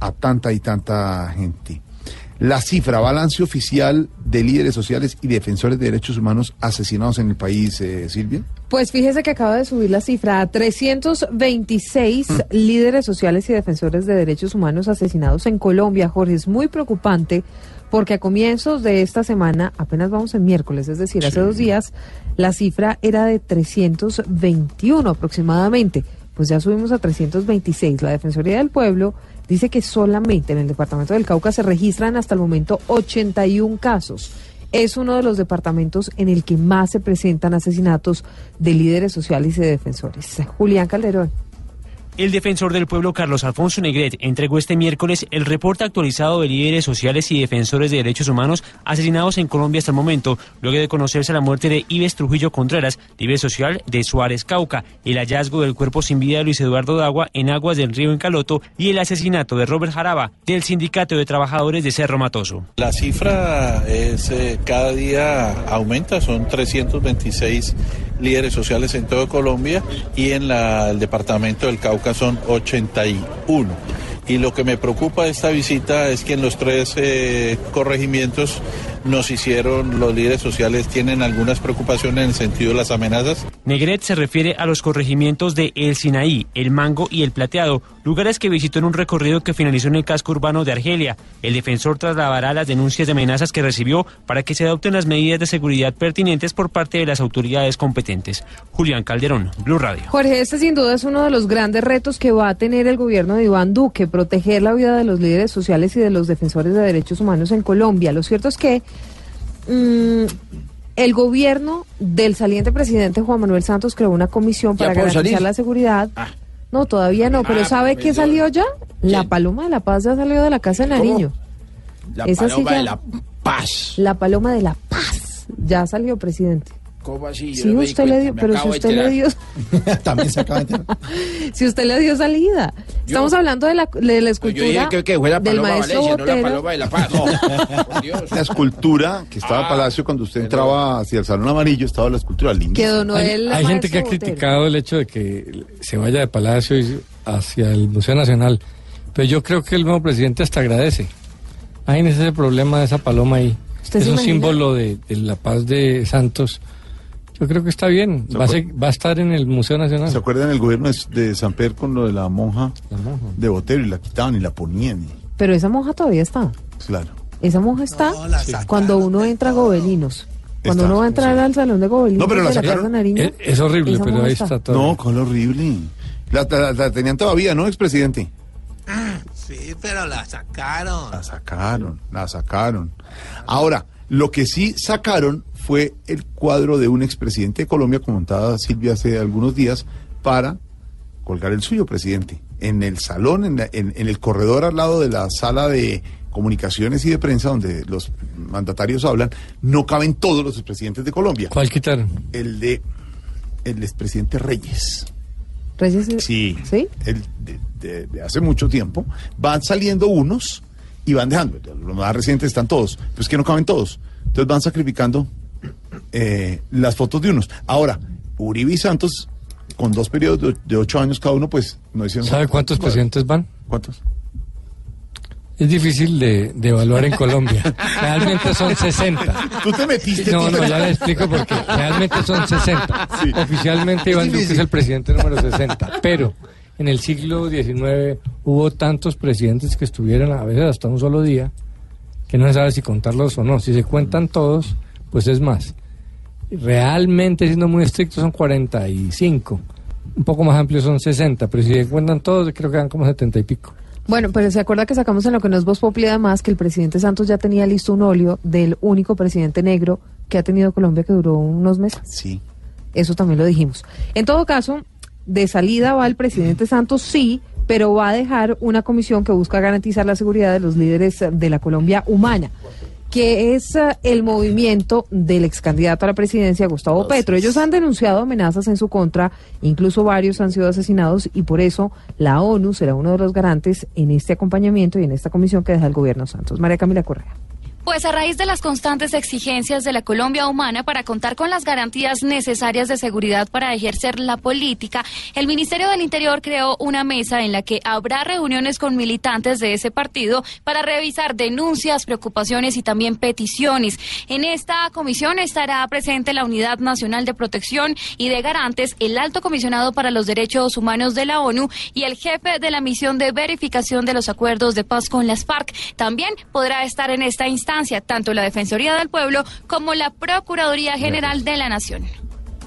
Speaker 4: a tanta y tanta gente. La cifra, balance oficial de líderes sociales y defensores de derechos humanos asesinados en el país, eh, Silvia.
Speaker 46: Pues fíjese que acaba de subir la cifra a 326 líderes sociales y defensores de derechos humanos asesinados en Colombia. Jorge, es muy preocupante porque a comienzos de esta semana, apenas vamos en miércoles, es decir, hace dos días, la cifra era de 321 aproximadamente. Pues ya subimos a 326. La Defensoría del Pueblo dice que solamente en el departamento del Cauca se registran hasta el momento 81 casos. Es uno de los departamentos en el que más se presentan asesinatos de líderes sociales y de defensores. Julián Calderón.
Speaker 48: El defensor del pueblo Carlos Alfonso Negret entregó este miércoles el reporte actualizado de líderes sociales y defensores de derechos humanos asesinados en Colombia hasta el momento, luego de conocerse la muerte de Ives Trujillo Contreras, líder social de Suárez Cauca, el hallazgo del cuerpo sin vida de Luis Eduardo Dagua en aguas del río Encaloto y el asesinato de Robert Jaraba del Sindicato de Trabajadores de Cerro Matoso.
Speaker 49: La cifra es eh, cada día aumenta, son 326 líderes sociales en todo Colombia y en el departamento del Cauca son 81. Y lo que me preocupa de esta visita es que en los tres eh, corregimientos nos hicieron los líderes sociales, tienen algunas preocupaciones en el sentido de las amenazas.
Speaker 48: Negret se refiere a los corregimientos de El Sinaí, El Mango y El Plateado, lugares que visitó en un recorrido que finalizó en el casco urbano de Argelia. El defensor trasladará las denuncias de amenazas que recibió para que se adopten las medidas de seguridad pertinentes por parte de las autoridades competentes. Julián Calderón, Blue Radio.
Speaker 46: Jorge, este sin duda es uno de los grandes retos que va a tener el gobierno de Iván Duque, proteger la vida de los líderes sociales y de los defensores de derechos humanos en Colombia. Lo cierto es que mm, el gobierno del saliente presidente Juan Manuel Santos creó una comisión
Speaker 5: ¿Ya
Speaker 46: para garantizar
Speaker 5: salir?
Speaker 46: la seguridad. No, todavía no, pero
Speaker 5: Ah,
Speaker 46: ¿sabe
Speaker 5: pues
Speaker 46: qué
Speaker 5: yo-
Speaker 46: salió ya? La Paloma de la Paz ya salió de la Casa de. Nariño.
Speaker 5: La
Speaker 46: Esa sí
Speaker 5: paloma
Speaker 46: ya-
Speaker 5: de la paz.
Speaker 46: La Paloma de la Paz ya salió, presidente.
Speaker 5: ¿Cómo así? Yo
Speaker 46: Sí,
Speaker 5: no
Speaker 46: usted le dio, pero si usted le dio,
Speaker 5: enterar.
Speaker 6: También se acaba de enterar.
Speaker 46: si usted le dio salida. Estamos hablando de la, de la
Speaker 5: Pues yo dije
Speaker 46: escultura
Speaker 5: que, que fue la
Speaker 46: del
Speaker 5: paloma
Speaker 46: maestro
Speaker 5: Valencia, no la
Speaker 46: Botero.
Speaker 5: paloma de la paz. Por Dios.
Speaker 4: La escultura que estaba en Palacio cuando usted entraba hacia el Salón Amarillo, estaba la escultura linda.
Speaker 46: Que donó
Speaker 12: Hay,
Speaker 46: el
Speaker 12: hay gente que ha
Speaker 46: maestro Botero.
Speaker 12: criticado el hecho de que se vaya de Palacio y hacia el Museo Nacional, pero yo creo que el nuevo presidente hasta agradece. Imagínese ese problema de esa paloma ahí.
Speaker 46: ¿Usted
Speaker 12: Es un
Speaker 46: imagina?
Speaker 12: símbolo de, de la paz de Santos. Yo creo que está bien. Va a, ser- va a estar en el Museo Nacional.
Speaker 4: ¿Se acuerdan el gobierno de, San Pedro con lo de la monja,
Speaker 12: La monja.
Speaker 4: de Botero y la quitaban y la ponían? y-
Speaker 46: Pero esa monja todavía está.
Speaker 4: claro.
Speaker 46: Esa monja está cuando uno entra a Gobelinos. Cuando
Speaker 4: Está,
Speaker 46: uno va a entrar al salón de Gobelinos
Speaker 4: No, pero la
Speaker 46: de la
Speaker 4: sacaron.
Speaker 46: Casa Nariño,
Speaker 12: Es, es horrible, pero ahí
Speaker 46: está.
Speaker 12: está todo.
Speaker 4: No, con horrible. La, la- la tenían todavía, ¿no, expresidente?
Speaker 50: Sí, pero la sacaron.
Speaker 4: La sacaron, la sacaron. Ahora, lo que sí sacaron fue el cuadro de un expresidente de Colombia, comentada Silvia hace algunos días, para colgar el suyo, presidente. En el salón, en, la- en- en el corredor al lado de la sala de comunicaciones y de prensa, donde los mandatarios hablan, no caben todos los expresidentes de Colombia.
Speaker 12: ¿Cuál quitaron?
Speaker 4: El de el expresidente Reyes.
Speaker 46: Reyes,
Speaker 4: Sí.
Speaker 46: ¿Sí?
Speaker 4: El de, de- de hace mucho tiempo. Van saliendo unos y van dejando. Los más recientes están todos. Pero es que no caben todos. Entonces van sacrificando eh, las fotos de unos. Ahora, Uribe y Santos, con dos periodos de, ocho años cada uno, pues no hicieron.
Speaker 12: ¿Sabe cuántos presidentes van?
Speaker 4: ¿Cuántos?
Speaker 12: Es difícil de, de evaluar en Colombia. Realmente son 60.
Speaker 4: Tú te metiste.
Speaker 12: No, no, ya le explico por qué. Realmente son 60.
Speaker 4: Sí.
Speaker 12: Oficialmente Iván Duque es el presidente número 60. Pero en el siglo XIX hubo tantos presidentes que estuvieron a veces hasta un solo día que no se sabe si contarlos o no. Si se cuentan todos, pues es más. Realmente, siendo muy estrictos, son 45. Un poco más amplios son 60, pero si se cuentan todos, creo que dan como 70 y pico.
Speaker 46: Bueno, pero se acuerda que sacamos en lo que no es Voz Populi además que el presidente Santos ya tenía listo un óleo del único presidente negro que ha tenido Colombia que duró unos meses.
Speaker 4: Sí.
Speaker 46: Eso también lo dijimos. En todo caso, de salida va el presidente Santos, sí, pero va a dejar una comisión que busca garantizar la seguridad de los líderes de la Colombia humana, que es eh, el movimiento del ex candidato a la presidencia, Gustavo Petro. Ellos han denunciado amenazas en su contra, incluso varios han sido asesinados y por eso la ONU será uno de los garantes en este acompañamiento y en esta comisión que deja el gobierno Santos. María Camila Correa.
Speaker 51: Pues a raíz de las constantes exigencias de la Colombia humana para contar con las garantías necesarias de seguridad para ejercer la política, el Ministerio del Interior creó una mesa en la que habrá reuniones con militantes de ese partido para revisar denuncias, preocupaciones y también peticiones. En esta comisión estará presente la Unidad Nacional de Protección y de Garantes, el Alto Comisionado para los Derechos Humanos de la ONU y el jefe de la misión de verificación de los acuerdos de paz con las FARC. También podrá estar en esta instancia tanto la Defensoría del Pueblo como la Procuraduría General de la Nación.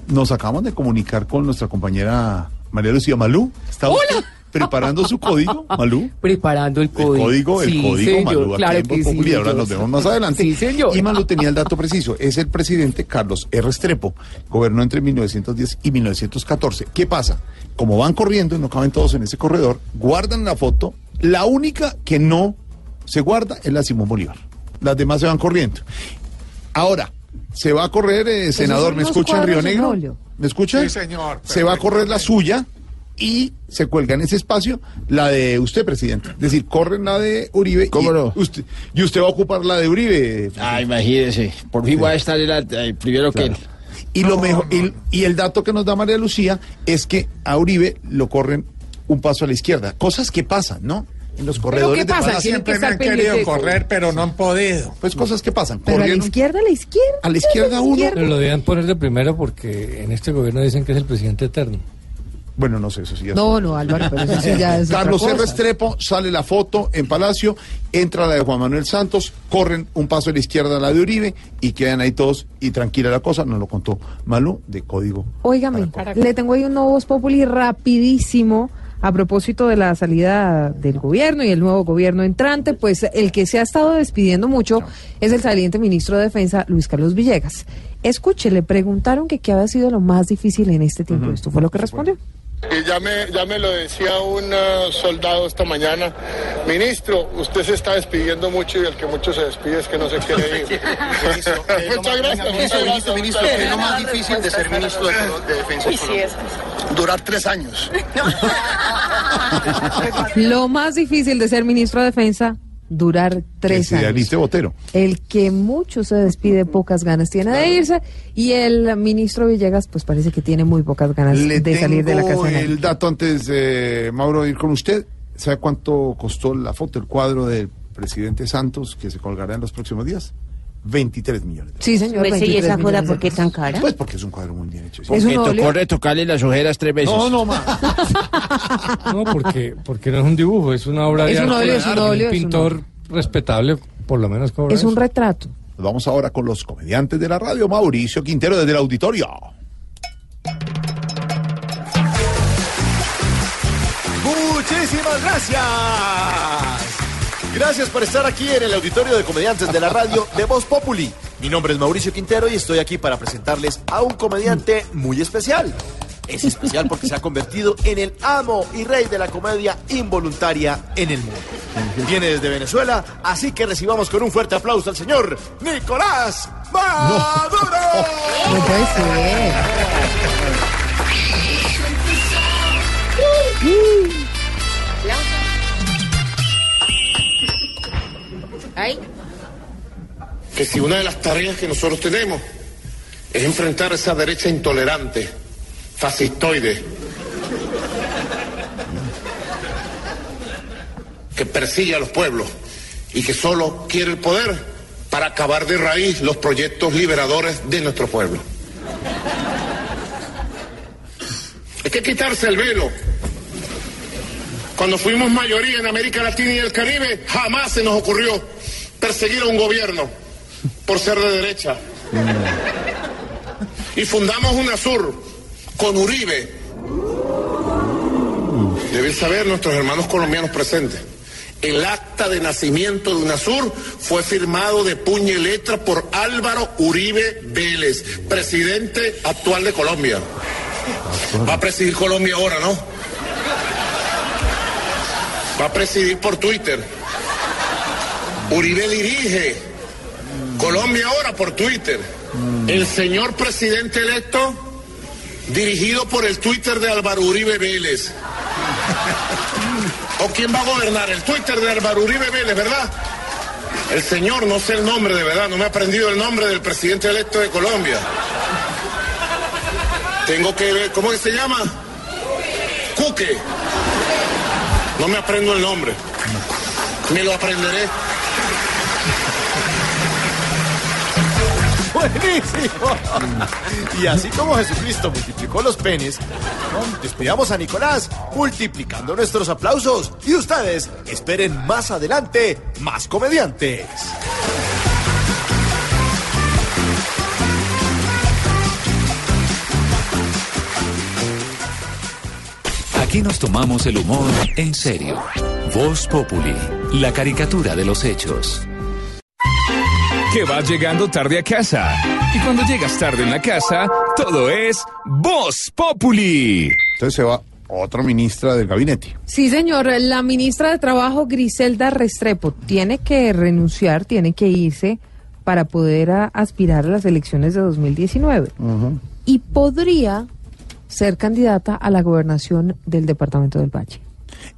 Speaker 4: Nos acabamos de comunicar con nuestra compañera María Lucía Malú. ¿Está usted preparando su código, Malú?
Speaker 52: Preparando el
Speaker 4: El
Speaker 52: código.
Speaker 4: código, el
Speaker 52: Sí,
Speaker 4: código,
Speaker 52: señor,
Speaker 4: Malú, aquí
Speaker 52: claro
Speaker 4: en
Speaker 52: que sí,
Speaker 4: ahora nos vemos más adelante.
Speaker 52: Sí, señor.
Speaker 4: Y Malú tenía el dato preciso, es el presidente Carlos R. Estrepo, gobernó entre 1910 y 1914. ¿Qué pasa? Como van corriendo y no caben todos en ese corredor, guardan la foto, la única que no se guarda es la de Simón Bolívar. Las demás se van corriendo. Ahora, se va a correr, eh, senador,
Speaker 46: son
Speaker 4: ¿me escucha en Río
Speaker 46: en
Speaker 4: Negro? ¿Me escucha?
Speaker 50: Sí, señor.
Speaker 4: Se va a correr la suya y se cuelga en ese espacio la de usted, presidente. Es decir, corren la de Uribe
Speaker 5: ¿Cómo
Speaker 4: y,
Speaker 5: no?
Speaker 4: usted, y usted va a ocupar la de Uribe.
Speaker 5: Ah, imagínese. Por fin voy a estar en la- eh, primero que él.
Speaker 4: Y lo mejor, y, y el dato que nos da María Lucía es que a Uribe lo corren un paso a la izquierda. Cosas que pasan, ¿no? En los corredores
Speaker 50: qué pasa?
Speaker 4: de
Speaker 50: que Siempre me han querido correr,
Speaker 4: pero no han podido. Pues cosas que pasan.
Speaker 46: Pero a la izquierda, a la izquierda.
Speaker 4: A la izquierda uno.
Speaker 12: Pero lo deben poner de primero porque en este gobierno dicen que es el presidente eterno.
Speaker 4: Bueno, no sé, eso sí ya
Speaker 46: No, no, Álvaro, pero eso sí ya es otra
Speaker 4: Carlos
Speaker 46: cosa.
Speaker 4: R. Restrepo, sale la foto en Palacio, entra la de Juan Manuel Santos, corren un paso a la izquierda a la de Uribe y quedan ahí todos y tranquila la cosa, nos lo contó Malú de Código.
Speaker 46: Óigame, le tengo ahí un nuevo Voz Populi rapidísimo a propósito de la salida del gobierno y el nuevo gobierno entrante, pues el que se ha estado despidiendo mucho es el saliente ministro de Defensa, Luis Carlos Villegas. Escuche, le preguntaron que qué había sido lo más difícil en este tiempo. Esto fue lo que respondió.
Speaker 53: Y ya me, ya me lo decía un eh, soldado esta mañana, ministro, usted se está despidiendo mucho y el que mucho se despide es que no se quiere ir. muchas gracias.
Speaker 52: Ministro,
Speaker 53: muchas
Speaker 52: ministro,
Speaker 53: gracias,
Speaker 52: ministro, ¿qué es lo más difícil de ser ministro de, de Defensa
Speaker 53: Uy, sí, es.
Speaker 52: Durar tres años.
Speaker 46: Lo más difícil de ser ministro de Defensa, durar tres
Speaker 4: Que
Speaker 46: años.
Speaker 4: Botero.
Speaker 46: El que mucho se despide, pocas ganas tiene de irse. Y el ministro Villegas, pues parece que tiene muy pocas ganas
Speaker 4: Le
Speaker 46: de salir de la casa.
Speaker 4: el dato antes de Mauro ir con usted. ¿Sabe cuánto costó la foto, el cuadro del presidente Santos que se colgará en los próximos días? 23 millones.
Speaker 46: Sí, señor.
Speaker 7: Pues, ¿y
Speaker 46: 23
Speaker 7: esa joda
Speaker 46: de
Speaker 7: por qué tan cara?
Speaker 4: Pues porque es un cuadro muy bien hecho. sí.
Speaker 5: Porque tocó retocarle las ojeras tres veces.
Speaker 4: No, no, más.
Speaker 12: No, porque, porque no es un dibujo, es una obra
Speaker 46: Es
Speaker 12: de
Speaker 46: un
Speaker 12: arte.
Speaker 46: óleo, es un
Speaker 12: de
Speaker 46: óleo, es un
Speaker 12: pintor respetable, por lo menos cobra
Speaker 46: Es un
Speaker 12: eso.
Speaker 46: retrato.
Speaker 4: Nos vamos ahora con los comediantes de la radio. Mauricio Quintero desde el auditorio.
Speaker 6: Muchísimas gracias. Gracias por estar aquí en el auditorio de comediantes de la radio de Voz Populi. Mi nombre es Mauricio Quintero y estoy aquí para presentarles a un comediante muy especial. Es especial porque se ha convertido en el amo y rey de la comedia involuntaria en el mundo. Viene desde Venezuela, así que recibamos con un fuerte aplauso al señor Nicolás Maduro.
Speaker 46: No puede ser.
Speaker 52: Que si una de las tareas que nosotros tenemos es enfrentar a esa derecha intolerante, fascistoide, que persigue a los pueblos y que solo quiere el poder para acabar de raíz los proyectos liberadores de nuestro pueblo. Hay que quitarse el velo. Cuando fuimos mayoría en América Latina y el Caribe, jamás se nos ocurrió perseguir a un gobierno por ser de derecha. Y fundamos UNASUR con Uribe. Deben saber nuestros hermanos colombianos presentes. El acta de nacimiento de UNASUR fue firmado de puño y letra por Álvaro Uribe Vélez, presidente actual de Colombia. Va a presidir Colombia ahora, ¿no? Va a presidir por Twitter. Uribe dirige Colombia ahora por Twitter. El señor presidente electo dirigido por el Twitter de Álvaro Uribe Vélez. ¿O quién va a gobernar? El Twitter de Álvaro Uribe Vélez, ¿verdad? El señor, no sé el nombre de verdad, no me he aprendido el nombre del presidente electo de Colombia. Tengo que ver, ¿cómo que se llama? Cuque. No me aprendo el nombre. Me lo aprenderé.
Speaker 6: Buenísimo. Y así como Jesucristo multiplicó los penes, despidamos a Nicolás multiplicando nuestros aplausos. Y ustedes esperen más adelante más comediantes.
Speaker 54: Aquí nos tomamos el humor en serio. Voz Populi, la caricatura de los hechos.
Speaker 48: Que vas llegando tarde a casa. Y cuando llegas tarde en la casa, todo es Voz Populi.
Speaker 4: Entonces se va otra ministra del gabinete.
Speaker 46: Sí, señor. La ministra de Trabajo, Griselda Restrepo, tiene que renunciar, tiene que irse para poder a- aspirar a las elecciones de 2019. Y podría ser candidata a la gobernación del departamento del Valle.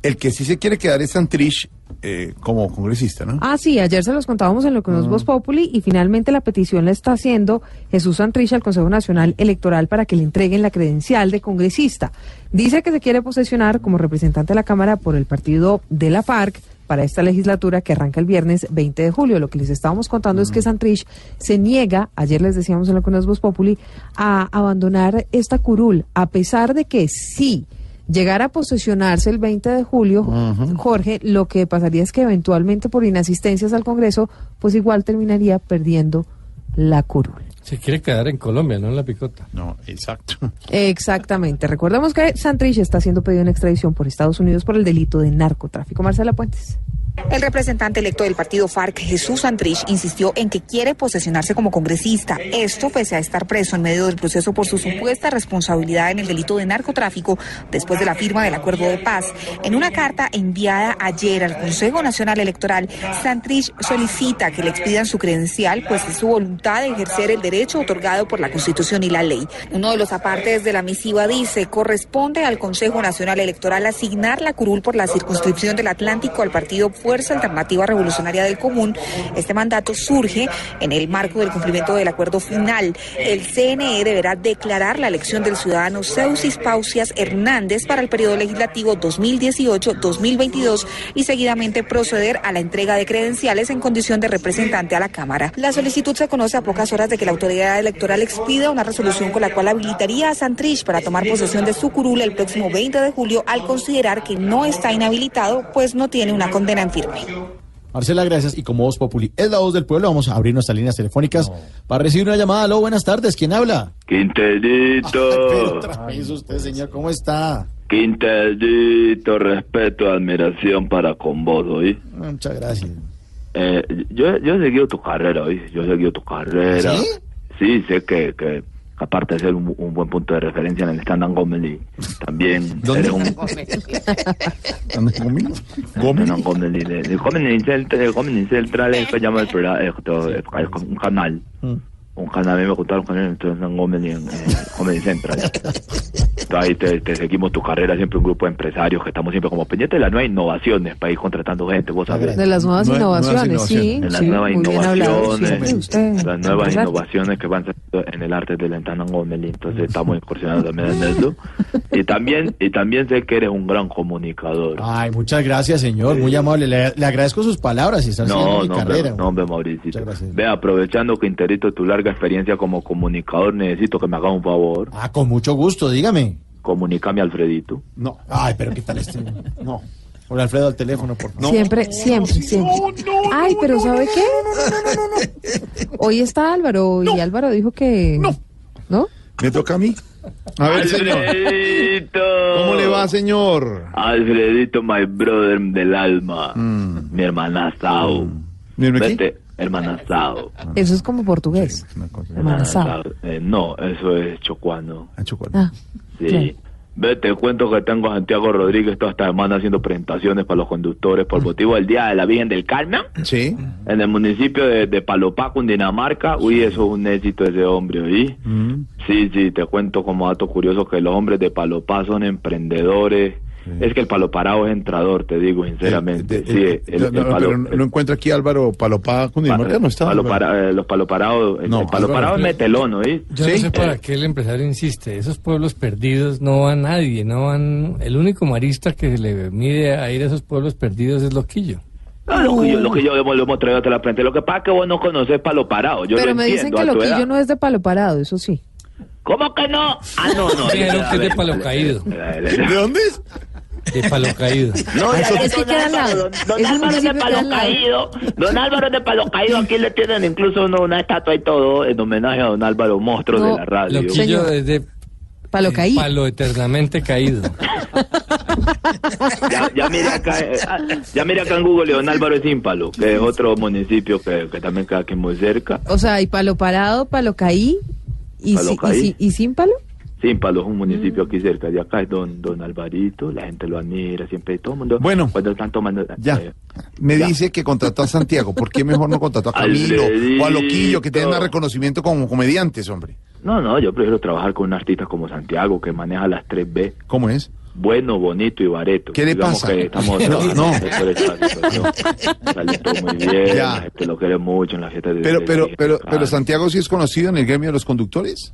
Speaker 4: El que sí se quiere quedar es Santrich eh, como congresista, ¿no?
Speaker 46: Ah, sí, ayer se los contábamos en lo que nos. Voz Populi y finalmente la petición la está haciendo Jesús Santrich al Consejo Nacional Electoral para que le entreguen la credencial de congresista. Dice que se quiere posesionar como representante de la Cámara por el partido de la FARC para esta legislatura que arranca el viernes 20 de julio. Lo que les estábamos contando es que Santrich se niega, ayer les decíamos en lo que nos Voz Populi, a abandonar esta curul, a pesar de que sí llegara a posesionarse el 20 de julio, Jorge, lo que pasaría es que eventualmente por inasistencias al Congreso, pues igual terminaría perdiendo la curul.
Speaker 12: Se quiere quedar en Colombia, no en la picota.
Speaker 4: No, exacto.
Speaker 46: Exactamente. Recordemos que Santrich está siendo pedido en extradición por Estados Unidos por el delito de narcotráfico. Marcela Puentes.
Speaker 55: El representante electo del partido FARC, Jesús Santrich, insistió en que quiere posesionarse como congresista. Esto pese a estar preso en medio del proceso por su supuesta responsabilidad en el delito de narcotráfico después de la firma del acuerdo de paz. En una carta enviada ayer al Consejo Nacional Electoral, Santrich solicita que le expidan su credencial, pues es su voluntad de ejercer el derecho otorgado por la Constitución y la ley. Uno de los apartes de la misiva dice, corresponde al Consejo Nacional Electoral asignar la curul por la circunscripción del Atlántico al partido Fuerza Alternativa Revolucionaria del Común. Este mandato surge en el marco del cumplimiento del acuerdo final. El CNE deberá declarar la elección del ciudadano Ceusis Pausias Hernández para el periodo legislativo 2018-2022 y seguidamente proceder a la entrega de credenciales en condición de representante a la Cámara. La solicitud se conoce a pocas horas de que la autoridad electoral expida una resolución con la cual habilitaría a Santrich para tomar posesión de su curul el próximo 20 de julio al considerar que no está inhabilitado, pues no tiene una condena en firme.
Speaker 6: Marcela, gracias. Y como Voz Populi es la voz del pueblo, vamos a abrir nuestras líneas telefónicas para recibir una llamada. Aló, buenas tardes. ¿Quién habla?
Speaker 56: Quinterito,
Speaker 6: otra vez usted, señor, ¿cómo está?
Speaker 56: Quinterito, respeto, admiración para con vos, ¿oí?
Speaker 6: Ah, Muchas gracias.
Speaker 56: Eh, yo, yo he seguido tu carrera, ¿oí? Yo he seguido tu carrera.
Speaker 6: ¿Sí?
Speaker 56: Sí, sé que, que aparte de ser un, un buen punto de referencia en el stand-up comedy, también eres un... Stand-up comedy, de, de Comedy Central, de Comedy Central es que llama el un canal. Un canal, a mí me gustaron con él, entonces en Comedy, en, Comedy Central. Entonces, ahí te, te seguimos tu carrera, siempre un grupo de empresarios que estamos siempre como pendientes de las nuevas innovaciones para ir contratando gente, vos sabés.
Speaker 46: De las nuevas
Speaker 56: Nue-
Speaker 46: innovaciones, sí.
Speaker 56: De las
Speaker 46: sí,
Speaker 56: nuevas innovaciones,
Speaker 46: Sí,
Speaker 56: las nuevas innovaciones que van saliendo en el arte del Entanan Gomeli, entonces estamos incursionando también en eso. Y también, y también sé que eres un gran comunicador.
Speaker 6: Ay, muchas gracias, señor. Muy amable. Le, le agradezco sus palabras y estar
Speaker 56: No,
Speaker 6: mi
Speaker 56: no,
Speaker 6: carrera.
Speaker 56: no, hombre, Mauricio. Ve, aprovechando que Interito tu larga experiencia como comunicador, necesito que me hagas un favor.
Speaker 6: Ah, con mucho gusto, dígame.
Speaker 56: Comunícame a Alfredito.
Speaker 6: No. Ay, pero ¿qué tal este? No. Por Alfredo al teléfono, por favor.
Speaker 46: Siempre, siempre, siempre. Ay, pero ¿sabe qué? Hoy está Álvaro y Álvaro dijo que... No. ¿No?
Speaker 4: ¿Me toca a mí? A ver, señor.
Speaker 56: Alfredito.
Speaker 4: ¿Cómo le va, señor?
Speaker 56: Alfredito, my brother del alma. Mi hermana Sao.
Speaker 4: ¿Mi hermana qué?
Speaker 56: Vete, hermana Sao.
Speaker 46: Eso es como portugués.
Speaker 56: Hermana
Speaker 46: Sao.
Speaker 56: Sao. Eh, no, eso es chocuano.
Speaker 46: Ah,
Speaker 56: Sí.
Speaker 46: claro.
Speaker 56: Ve, te cuento que tengo a Santiago Rodríguez toda esta semana haciendo presentaciones para los conductores por motivo del Día de la Virgen del Carmen.
Speaker 4: Sí.
Speaker 56: En el municipio de, de Palopá, Cundinamarca. Uy, eso es un éxito ese hombre, ¿oí? Sí, sí, te cuento como dato curioso que los hombres de Palopá son emprendedores. Es que el paloparado es entrador, te digo sinceramente. sí, el, el
Speaker 4: No, no,
Speaker 56: palo-
Speaker 4: pero no encuentro aquí Álvaro Palopá Cundinamarca, no está.
Speaker 56: palo para- eh, los paloparados, el,
Speaker 4: No,
Speaker 56: el paloparados es metelón, ¿oí?
Speaker 12: Yo no sé para qué el empresario insiste. Esos pueblos perdidos no va nadie, no van. El único marista que se le mide a ir a esos pueblos perdidos es Loquillo.
Speaker 56: Ah, lo que yo, lo que yo lo hemos traído hasta la frente. Lo que pasa es que vos no conocés palo parado. Yo
Speaker 46: Pero
Speaker 56: lo
Speaker 46: me dicen que Loquillo no es de palo parado, eso sí.
Speaker 56: ¿Cómo que no? Ah, no, no.
Speaker 12: Sí, que es de palo caído.
Speaker 56: ¿De
Speaker 4: dónde es?
Speaker 12: De palo caído.
Speaker 56: No,
Speaker 46: Es
Speaker 56: ya
Speaker 46: que
Speaker 56: don
Speaker 46: queda al
Speaker 56: Álvaro,
Speaker 46: lado.
Speaker 56: don, don Álvaro de
Speaker 46: que
Speaker 56: Palo. Caído. Don Álvaro es de Palo Caído. Aquí le tienen incluso uno- una estatua y todo en homenaje a don Álvaro, monstruo
Speaker 46: No,
Speaker 56: de la radio.
Speaker 12: Loquillo es de
Speaker 46: Palo caído.
Speaker 12: palo eternamente caído.
Speaker 56: Ya, ya mire acá, eh, ya mire acá en Google, don Álvaro es Ímpalo, que es otro municipio que, que también queda aquí muy cerca.
Speaker 46: O sea, hay palo parado, palo caí y,
Speaker 56: Palo
Speaker 46: si- y
Speaker 56: caí.
Speaker 46: si- y sin palo.
Speaker 56: Ímpalo es un municipio
Speaker 46: Mm.
Speaker 56: aquí cerca de acá, es don, don Alvarito, la gente lo admira, siempre todo el mundo.
Speaker 4: Bueno.
Speaker 56: cuando están tomando.
Speaker 4: Ya.
Speaker 56: eh,
Speaker 4: Me dice que contrató a Santiago. ¿Por qué mejor no contrató a Camilo o a Loquillo, que tienen más reconocimiento como comediantes, hombre?
Speaker 56: no, no, yo prefiero trabajar con un artista como Santiago, que maneja las 3B.
Speaker 4: ¿Cómo es?
Speaker 56: bueno, bonito y bareto.
Speaker 4: ¿Qué le
Speaker 56: Digamos
Speaker 4: pasa?
Speaker 56: que estamos
Speaker 4: No, no.
Speaker 56: Sale todo muy bien,
Speaker 4: Ya.
Speaker 56: la gente lo quiere mucho en la fiesta de
Speaker 4: Pero,
Speaker 56: de-
Speaker 4: pero,
Speaker 56: de-
Speaker 4: pero, pero Santiago sí es conocido en el gremio de los conductores.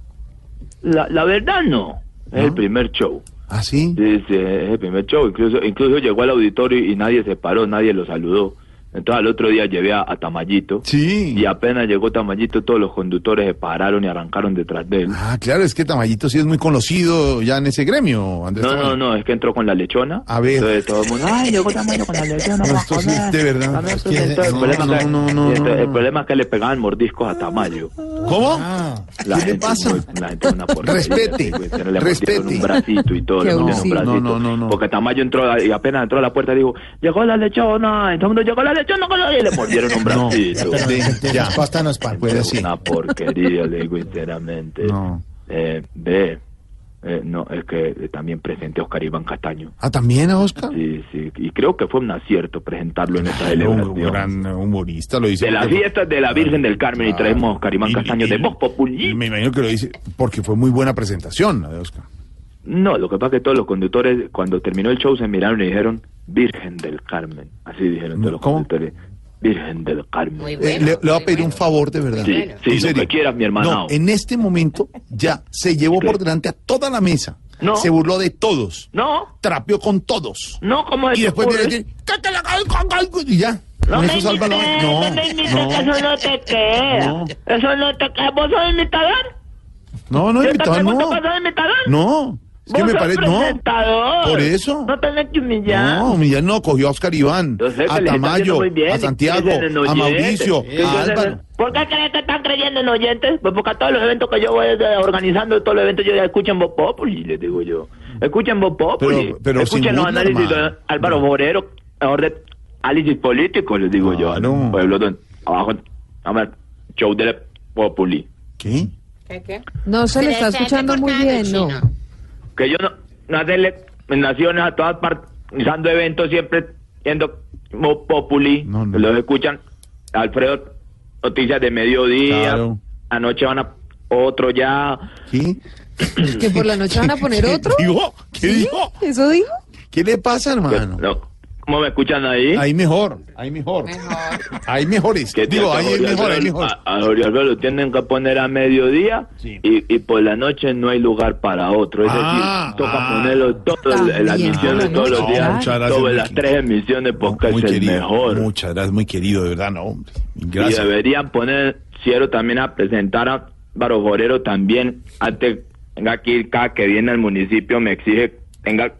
Speaker 56: La, la verdad no, es el primer show.
Speaker 4: ¿Ah, sí?
Speaker 56: Sí, sí, es el primer show. Incluso, incluso llegó al auditorio y nadie se paró, nadie lo saludó. Entonces al otro día llevé a, a Tamayito.
Speaker 4: Sí.
Speaker 56: Y apenas llegó Tamayito, todos los conductores se pararon y arrancaron detrás de él.
Speaker 4: Ah, claro, es que Tamayito sí es muy conocido ya en ese gremio, Andrés.
Speaker 56: No, no,
Speaker 4: Tamayo.
Speaker 56: no, es que entró con la lechona.
Speaker 4: A ver.
Speaker 56: Entonces todo el mundo, ay, llegó Tamayo con la lechona.
Speaker 4: No,
Speaker 56: va a
Speaker 4: esto sí,
Speaker 56: comer".
Speaker 4: de verdad. Es que-
Speaker 56: entonces, el,
Speaker 4: no,
Speaker 56: problema
Speaker 4: no,
Speaker 56: entonces,
Speaker 4: no.
Speaker 56: el problema es que le pegaban mordiscos a Tamayo.
Speaker 4: ¿Cómo?
Speaker 56: La
Speaker 4: ¿Qué le
Speaker 56: gente
Speaker 4: pasa?
Speaker 56: la gente una porquería,
Speaker 4: Respete,
Speaker 56: le
Speaker 4: respete.
Speaker 56: un bracito y todo,
Speaker 4: Qué
Speaker 56: le mordieron un
Speaker 4: abusivo.
Speaker 56: bracito.
Speaker 4: No, no, no, no.
Speaker 56: Porque Tamayo entró y apenas entró a la puerta dijo, llegó la lechona, y todo el mundo llegó la lechona con la-", y le mordieron un
Speaker 4: No,
Speaker 56: bracito.
Speaker 4: de- ya.
Speaker 6: Pasta no es pan.
Speaker 4: Puede así.
Speaker 56: Una porquería, le digo sinceramente.
Speaker 4: No.
Speaker 56: Eh, ve, eh, no, es que eh, también presenté a Oscar Iván Castaño.
Speaker 4: Ah, también a Oscar.
Speaker 56: Sí, sí, y creo que fue un acierto presentarlo en esta
Speaker 4: Un
Speaker 56: celebración.
Speaker 4: gran humorista, lo dice.
Speaker 56: De las fiestas de la Virgen del Carmen y traemos a Oscar Iván
Speaker 4: Y-
Speaker 56: Castaño
Speaker 4: y-
Speaker 56: de Voz Populi.
Speaker 4: Me imagino que lo dice porque fue muy buena presentación la de Oscar.
Speaker 56: No, lo que pasa es que todos los conductores, cuando terminó el show, se miraron y dijeron Virgen del Carmen. Así dijeron todos los conductores. Virgen del Carmen.
Speaker 4: Eh, le, le voy a pedir un favor de verdad.
Speaker 56: Sí, sí,
Speaker 4: En
Speaker 56: lo que quieras, mi hermano.
Speaker 4: No, en este momento ya se llevó por delante a toda la mesa.
Speaker 56: No.
Speaker 4: Se burló de todos.
Speaker 56: No.
Speaker 4: Trapeó con todos.
Speaker 56: No, ¿cómo es
Speaker 4: Y
Speaker 56: que
Speaker 4: después viene a decir, "Cállate la cabeza", y ya.
Speaker 56: No
Speaker 4: eso salva la No,
Speaker 56: no
Speaker 4: no.
Speaker 56: que eso no te queda. Eso no te queda. ¿Vos sos imitador?
Speaker 4: No, no,
Speaker 56: te pregunto,
Speaker 4: no.
Speaker 56: ¿vos sos imitador?
Speaker 4: No. Es que me parece. No. Por eso.
Speaker 56: No tenés que humillar.
Speaker 4: No, no, cogió a Oscar Iván,
Speaker 56: sé
Speaker 4: a Tamayo,
Speaker 56: bien,
Speaker 4: a Santiago, a Mauricio, a Álvaro.
Speaker 56: ¿Por qué crees que están creyendo en oyentes? Pues porque a todos los eventos que yo voy eh, organizando, todos los eventos yo ya escuchen Voz Populi, les digo yo. Escuchen Voz Populi.
Speaker 4: Pero-
Speaker 56: escuchen los análisis de. Álvaro Borero, mejor de análisis político, les digo yo. al pueblo donde abajo, a ver, show de Populi.
Speaker 4: ¿Qué?
Speaker 46: No se le está escuchando muy bien, no.
Speaker 56: Que yo no, no hacerle naciones a todas partes, organizando eventos siempre siendo populi, que los escuchan, Alfredo, noticias de mediodía,
Speaker 4: Claro.
Speaker 56: anoche van a otro ya.
Speaker 4: ¿Qué?
Speaker 46: ¿Que por la noche van a poner otro?
Speaker 4: dijo? ¿Qué dijo?
Speaker 46: ¿Eso dijo?
Speaker 4: ¿Qué le pasa, hermano?
Speaker 56: No, ¿Cómo me escuchan ahí?
Speaker 4: Ahí mejor, ahí mejor. Hay mejores.
Speaker 56: Que
Speaker 4: Digo, ahí es mejor, ahí mejor.
Speaker 56: A, a Jorge Alfredo lo tienen que poner a mediodía y, y por la noche no hay lugar para otro. Es
Speaker 4: Ah,
Speaker 56: decir, toca
Speaker 4: ah.
Speaker 56: ponerlo todas las emisiones
Speaker 4: la
Speaker 56: todos los días.
Speaker 4: Muchas gracias,
Speaker 56: sobre las tres emisiones porque
Speaker 4: Muy
Speaker 56: es el
Speaker 4: querido,
Speaker 56: mejor.
Speaker 4: Muchas gracias, muy querido, de verdad, no, hombre.
Speaker 56: Y
Speaker 4: Gracias.
Speaker 56: deberían poner Cielo también a presentar a Álvaro Forero también. Antes tenga que ir cada que viene al municipio, me exige tenga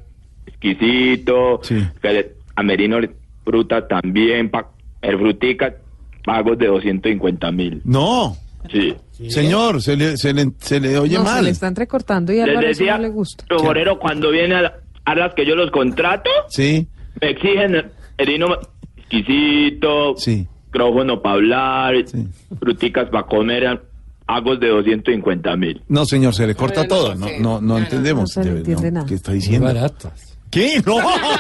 Speaker 56: exquisito, que le- a Merino le- fruta también, pa, el frutica, pagos de 250 mil.
Speaker 4: No,
Speaker 56: Sí.
Speaker 4: señor, se le, se le, se le oye
Speaker 46: no, se
Speaker 4: mal.
Speaker 46: le está entrecortando y a
Speaker 56: Les
Speaker 46: Álvaro
Speaker 56: decía,
Speaker 46: no le gusta.
Speaker 56: Forero cuando viene a, la- a las que yo los contrato,
Speaker 4: Sí,
Speaker 56: me exigen Merino exquisito, micrófono para hablar, fruticas para comer, pagos de 250 mil.
Speaker 4: no, señor, se le corta todo. No, no, no entendemos.
Speaker 46: No se le
Speaker 4: de-
Speaker 46: entiende nada.
Speaker 4: ¿Qué está diciendo?
Speaker 12: Baratas.
Speaker 4: ¿Qué? No. no.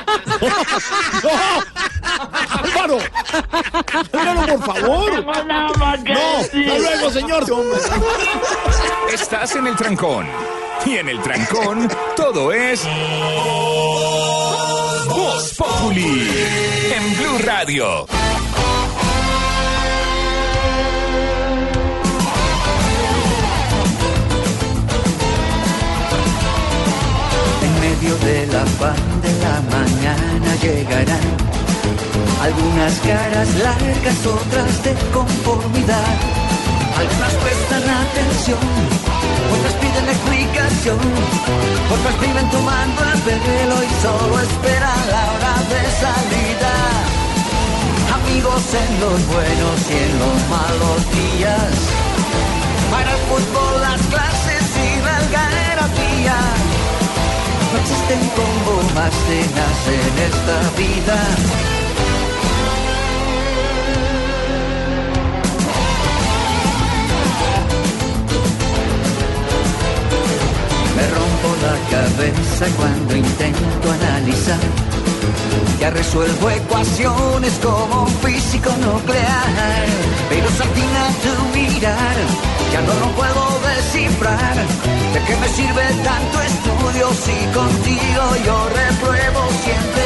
Speaker 4: Álvaro. Álvaro, por favor. No, hasta luego, señor.
Speaker 57: Estás en el trancón. Y en el trancón, todo es. Voz Populi. En Blue Radio.
Speaker 58: Medio de la de la mañana llegarán algunas caras largas, otras de conformidad. Algunas prestan atención, otras piden explicación, otras viven tomando el velo y solo esperan la hora de salida. Amigos en los buenos y en los malos días, para el fútbol las clases y la algarabía. No existen como más cenas en esta vida. Me rompo la cabeza cuando intento analizar. Ya resuelvo ecuaciones como un físico nuclear. Pero saltina tu mirar Ya no lo puedo descifrar. ¿De qué me sirve tanto estudio si contigo yo repruebo siempre?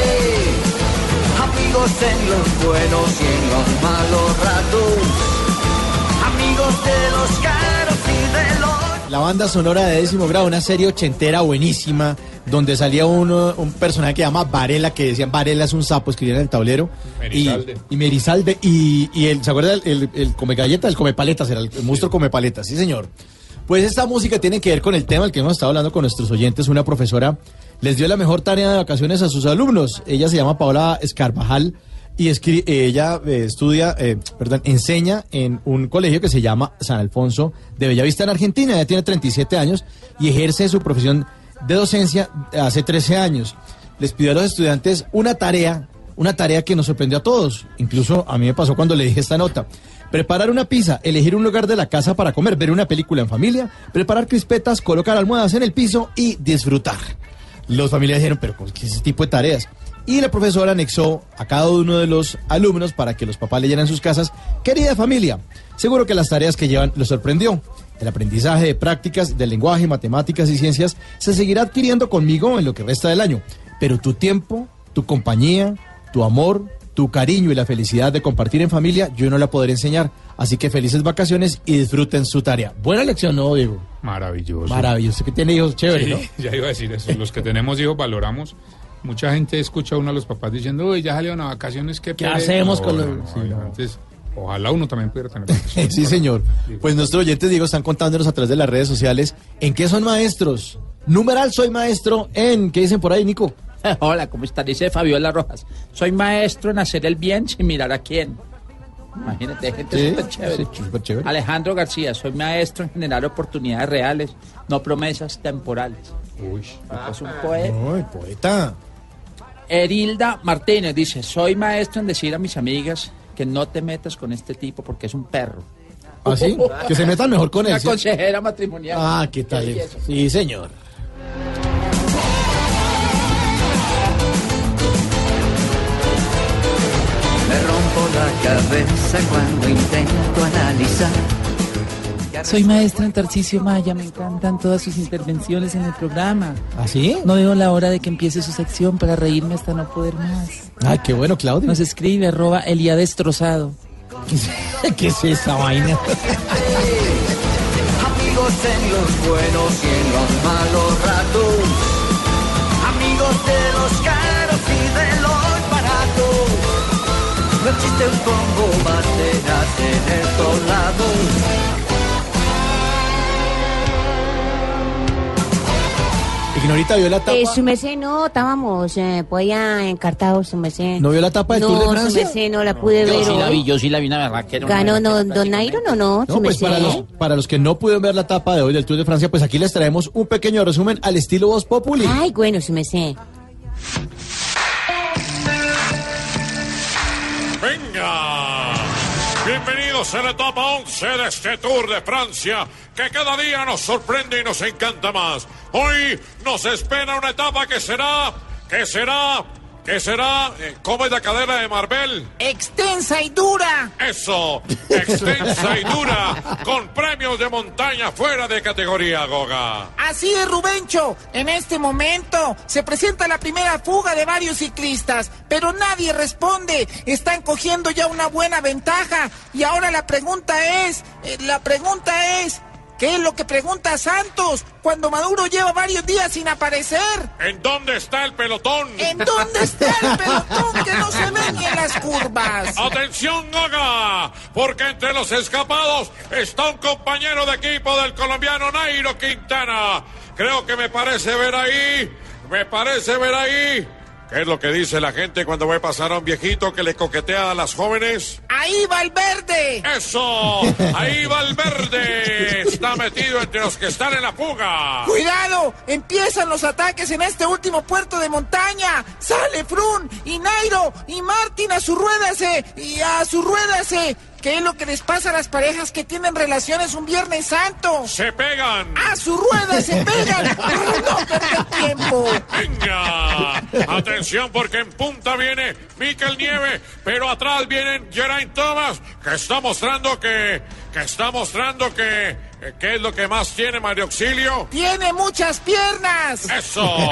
Speaker 58: Amigos en los buenos y en los malos ratos. Amigos de los caros y de los
Speaker 6: La banda sonora de décimo grado, una serie ochentera buenísima, donde salía uno, un personaje que se llama Varela, que decían Varela es un sapo, escribían en el tablero.
Speaker 59: Merizalde.
Speaker 6: Y, y Merizalde, y, y el, ¿se acuerda el, el, el come galletas? El come paletas, era el, el monstruo come paletas, sí señor. Pues esta música tiene que ver con el tema del que hemos estado hablando con nuestros oyentes. Una profesora les dio la mejor tarea de vacaciones a sus alumnos. Ella se llama Paola Escarvajal y escri- eh, ella eh, estudia, eh, perdón, enseña en un colegio que se llama San Alfonso de Bellavista en Argentina. Ella tiene 37 años y ejerce su profesión de docencia hace 13 años. Les pidió a los estudiantes una tarea, una tarea que nos sorprendió a todos. Incluso a mí me pasó cuando le dije esta nota. Preparar una pizza, elegir un lugar de la casa para comer, ver una película en familia, preparar crispetas, colocar almohadas en el piso y disfrutar. Los familiares dijeron, pero ¿qué es ese tipo de tareas? Y la profesora anexó a cada uno de los alumnos para que los papás leyeran en sus casas, querida familia, seguro que las tareas que llevan los sorprendió. El aprendizaje de prácticas del lenguaje, matemáticas y ciencias se seguirá adquiriendo conmigo en lo que resta del año. Pero tu tiempo, tu compañía, tu amor, tu cariño y la felicidad de compartir en familia, yo no la podré enseñar. Así que felices vacaciones y disfruten su tarea. Buena lección, ¿no, Diego?
Speaker 59: Maravilloso.
Speaker 6: Maravilloso. que tiene hijos chévere,
Speaker 59: Sí,
Speaker 6: ¿no?
Speaker 59: Ya iba a decir eso. Los que tenemos hijos valoramos. Mucha gente escucha a uno a los papás diciendo, uy, ya salieron a vacaciones, ¿qué,
Speaker 6: ¿Qué
Speaker 59: pereza".
Speaker 6: hacemos
Speaker 59: No,
Speaker 6: con los-
Speaker 59: no,
Speaker 6: sí,
Speaker 59: no. Ojalá uno también pudiera tener.
Speaker 6: Sí, señor. Pues nuestros oyentes, Diego, están contándonos a través de las redes sociales en qué son maestros. Numeral, soy maestro en, ¿qué dicen por ahí, Nico?
Speaker 60: Hola, ¿cómo está? Dice Fabiola Rojas. Soy maestro en hacer el bien sin mirar a quién. Imagínate, gente
Speaker 6: Sí,
Speaker 60: súper chévere.
Speaker 6: sí, súper chévere.
Speaker 60: Alejandro García, soy maestro en generar oportunidades reales, no promesas temporales.
Speaker 59: Uy,
Speaker 60: es un poeta.
Speaker 6: Ay, poeta.
Speaker 60: Erilda Martínez dice, soy maestro en decir a mis amigas que no te metas con este tipo porque es un perro.
Speaker 6: ¿Ah, sí? Que se metan mejor con él.
Speaker 60: Una
Speaker 6: ¿sí?
Speaker 60: consejera matrimonial.
Speaker 6: Ah, ¿qué tal? Sí, señor.
Speaker 58: Me rompo la cabeza cuando intento analizar.
Speaker 60: Soy maestra en Tarcisio Maya, me encantan todas sus intervenciones en el programa.
Speaker 6: ¿Ah, sí?
Speaker 60: No veo la hora de que empiece su sección para reírme hasta no poder más.
Speaker 6: Ay, qué bueno, Claudio.
Speaker 60: Nos escribe arroba Elia Destrozado.
Speaker 6: ¿Qué es esa vaina?
Speaker 58: Amigos en los buenos y en los malos ratos. Amigos de los caros y de los baratos. No existe un combo más tenaz en estos lados.
Speaker 6: Ignorita vio la tapa.
Speaker 61: Eh, su merced, no, estábamos eh, pues ya encartados, su merced.
Speaker 6: ¿No vio la tapa del
Speaker 61: no,
Speaker 6: Tour de
Speaker 61: su
Speaker 6: Francia?
Speaker 61: merced, no la pude
Speaker 60: Yo
Speaker 61: ver
Speaker 60: sí la vi, yo sí la vi, una verdad que
Speaker 61: Ganó no, Don Nairo, no, no,
Speaker 6: No,
Speaker 61: su
Speaker 6: pues para los, para los que no pudieron ver la tapa de hoy del Tour de Francia, pues aquí les traemos un pequeño resumen al estilo Voz Populi.
Speaker 61: Ay, bueno, su merced.
Speaker 62: Bienvenidos a la etapa 11 de este Tour de Francia, que cada día nos sorprende y nos encanta más. Hoy nos espera una etapa que será, que será, que será, eh, ¿cómo es la cadera de Marbel?
Speaker 1: Extensa y dura.
Speaker 62: Eso, extensa y dura, con premios de montaña fuera de categoría, Goga.
Speaker 1: Así es, Rubencho. En este momento se presenta la primera fuga de varios ciclistas, pero nadie responde. Están cogiendo ya una buena ventaja. Y ahora la pregunta es, eh, la pregunta es, ¿qué es lo que pregunta Santos cuando Maduro lleva varios días sin aparecer?
Speaker 62: ¿En dónde está el pelotón?
Speaker 1: ¿En dónde está el pelotón que no se ve ni en las curvas?
Speaker 62: Atención, Goga, porque entre los escapados está un compañero de equipo del colombiano Nairo Quintana. Creo que me parece ver ahí, me parece ver ahí. ¿Qué es lo que dice la gente cuando ve pasar a un viejito que le coquetea a las jóvenes?
Speaker 1: Ahí va el verde.
Speaker 62: ¡Eso! Ahí va el verde. Está metido entre los que están en la fuga.
Speaker 1: ¡Cuidado! Empiezan los ataques en este último puerto de montaña. Sale Frun y Nairo y Martin a su rueda se y a su rueda se. ¿Qué es lo que les pasa a las parejas que tienen relaciones un Viernes Santo?
Speaker 62: Se pegan.
Speaker 1: A su rueda se pegan. ¡Para no perder tiempo.
Speaker 62: Venga, atención porque en punta viene Mikel Nieve, pero atrás vienen Geraint Thomas, que está mostrando que, que está mostrando que ¿Qué- ¿Qué es lo que más tiene María Auxilio?
Speaker 1: ¡Tiene muchas piernas!
Speaker 62: Eso,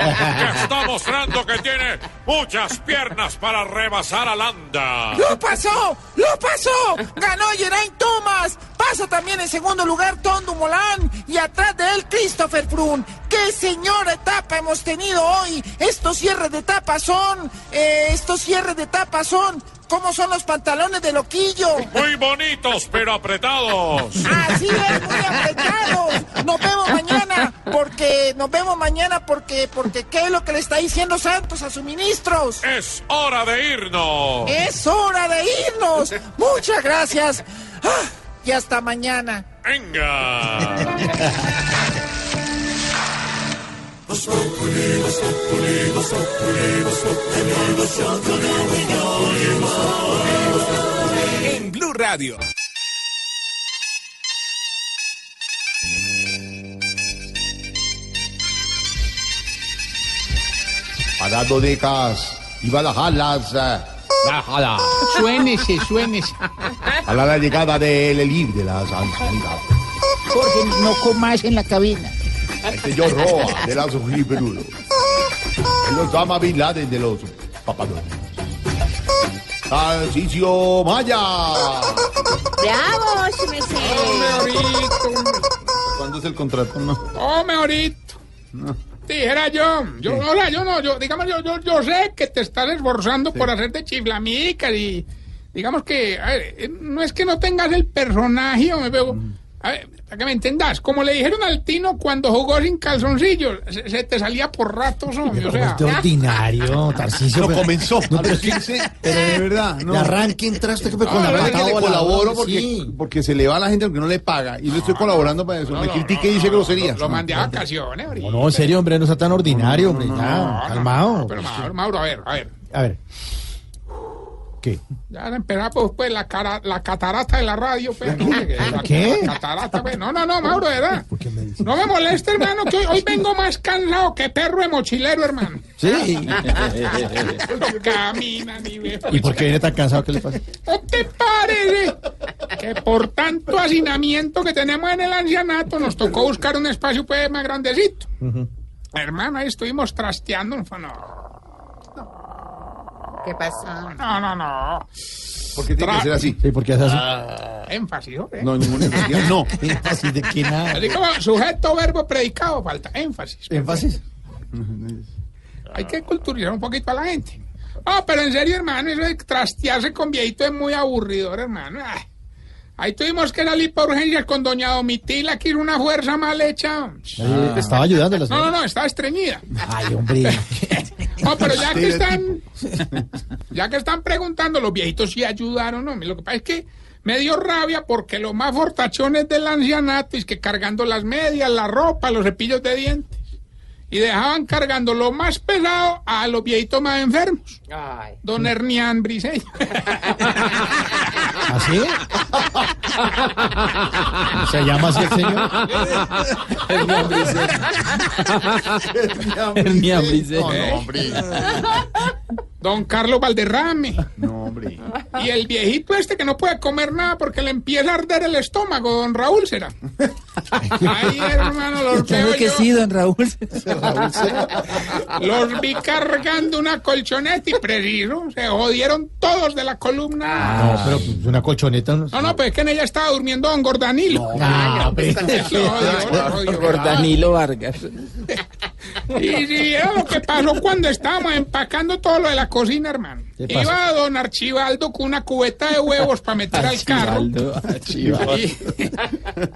Speaker 62: está mostrando que tiene muchas piernas para rebasar a Landa.
Speaker 1: ¡Lo pasó! ¡Lo pasó! ¡Ganó Geraint Thomas! Pasa también en segundo lugar Tom Dumoulin y atrás de él Christopher Froome. ¡Qué señora etapa hemos tenido hoy! Estos cierres de etapa son... eh, estos cierres de etapa son... ¿Cómo son los pantalones de loquillo?
Speaker 62: Muy bonitos, pero apretados.
Speaker 1: Así es, muy apretados. Nos vemos mañana, porque nos vemos mañana porque porque qué es lo que le está diciendo Santos a sus ministros.
Speaker 62: Es hora de irnos.
Speaker 1: Es hora de irnos. Muchas gracias. Ah, y hasta mañana.
Speaker 62: Venga.
Speaker 57: En Blue Radio.
Speaker 4: Parado de cas y Badajalas.
Speaker 60: Bájala. Suénese, suénese.
Speaker 4: A la llegada del elif de las ancianas.
Speaker 1: Jorge, no comas en la cabina.
Speaker 4: Este yo roa de las Perudo. Él los llama Bin Laden de los papadones. Tarcisio Maya.
Speaker 61: ¡Bravo, su merced!
Speaker 4: ¿Cuándo es el contrato? No.
Speaker 59: Oh, mejorito. Dijera yo, yo, hola, yo no, yo, digamos, yo, yo, yo sé que te estás esforzando por hacerte chiflamicas y, digamos que, a ver, eh, no es que no tengas el personaje, me veo, a ver, para que me entendas, como le dijeron al Tino cuando jugó sin calzoncillos, se, se te salía por ratos, hombre, o sea.
Speaker 6: Este ordinario, Tarcicio.
Speaker 4: No
Speaker 6: pero-
Speaker 4: comenzó.
Speaker 6: No, pero
Speaker 4: los
Speaker 6: es que-
Speaker 4: 15, pero de verdad. No.
Speaker 6: Arranque entraste con
Speaker 4: No,
Speaker 6: la
Speaker 4: la que le colaboro porque,
Speaker 6: sí.
Speaker 4: porque se le va a la gente porque no le paga. Y le estoy colaborando para eso.
Speaker 59: No,
Speaker 4: Me
Speaker 59: no,
Speaker 4: critique y
Speaker 59: no,
Speaker 4: dice
Speaker 59: no,
Speaker 4: groserías.
Speaker 59: Lo mandé a vacaciones, ahorita.
Speaker 6: No, no, en serio, hombre, no sea tan ordinario, hombre. ya,
Speaker 59: No, no,
Speaker 6: calmado.
Speaker 59: Pero Mauro, Mauro, a ver, a ver.
Speaker 6: A ver. ¿Qué?
Speaker 59: Ya empezamos pues la cara, la catarata de la radio, pues. la-
Speaker 6: ¿Qué?
Speaker 59: La catarata, pues. No, no, no, Mauro, verdad. No me moleste, hermano, que hoy, hoy vengo más cansado que perro de mochilero, hermano.
Speaker 6: Sí.
Speaker 59: No camina ni ve.
Speaker 6: ¿Y por qué viene tan cansado? ¿Qué le pasa?
Speaker 59: ¿No te parece que por tanto hacinamiento que tenemos en el ancianato nos tocó buscar un espacio pues más grandecito? Hermano, ahí estuvimos trasteando. No,
Speaker 61: ¿Qué pasó?
Speaker 59: no, no. no.
Speaker 4: ¿Por qué tiene que ser así?
Speaker 6: Sí, ¿por qué hace así?
Speaker 59: Énfasis, ¿ok?
Speaker 4: No, ningún énfasis. No.
Speaker 6: ¿Énfasis de qué nada?
Speaker 59: Así como sujeto, verbo, predicado, falta énfasis.
Speaker 6: ¿Énfasis?
Speaker 59: Hay que culturizar un poquito a la gente. Ah, pero en serio, hermano, eso de trastearse con viejito es muy aburridor, hermano. Ay, ahí tuvimos que salir por urgencias con doña Domitila, que era una fuerza mal hecha.
Speaker 6: Eh, estaba ayudando
Speaker 59: No, no, no, estaba estreñida.
Speaker 6: Ay, hombre.
Speaker 59: No, pero ya que están, ya que están preguntando, los viejitos si ayudaron o no. Lo que pasa es que me dio rabia porque los más fortachones del ancianato es que cargando las medias, la ropa, los cepillos de dientes. Y dejaban cargando lo más pesado a los viejitos más enfermos.
Speaker 60: Ay.
Speaker 59: Don Hernián Briseño.
Speaker 6: ¿Así? ¿Se llama así el señor?
Speaker 60: Hernia Briseño.
Speaker 4: No, no, hombre.
Speaker 59: Don Carlos Valderrame.
Speaker 4: No, hombre.
Speaker 59: Y el viejito este que no puede comer nada porque le empieza a arder el estómago, don Raúl será. Ay, hermano, los veo
Speaker 60: Claro que
Speaker 59: yo.
Speaker 60: sí, don Raúl.
Speaker 59: Los vi cargando una colchoneta y preciso, se jodieron todos de la columna.
Speaker 6: No, pero pues, una colchoneta. No,
Speaker 59: No, no, pues es que en ella estaba durmiendo don Gordanilo.
Speaker 6: Ah, hombre.
Speaker 59: Lo jodió, lo jodió.
Speaker 60: Por Danilo Vargas.
Speaker 59: Y si vieron lo que pasó cuando estábamos empacando todo lo de la cocina, hermano. Iba don Archibaldo con una cubeta de huevos para meter al carro.
Speaker 60: Archibaldo.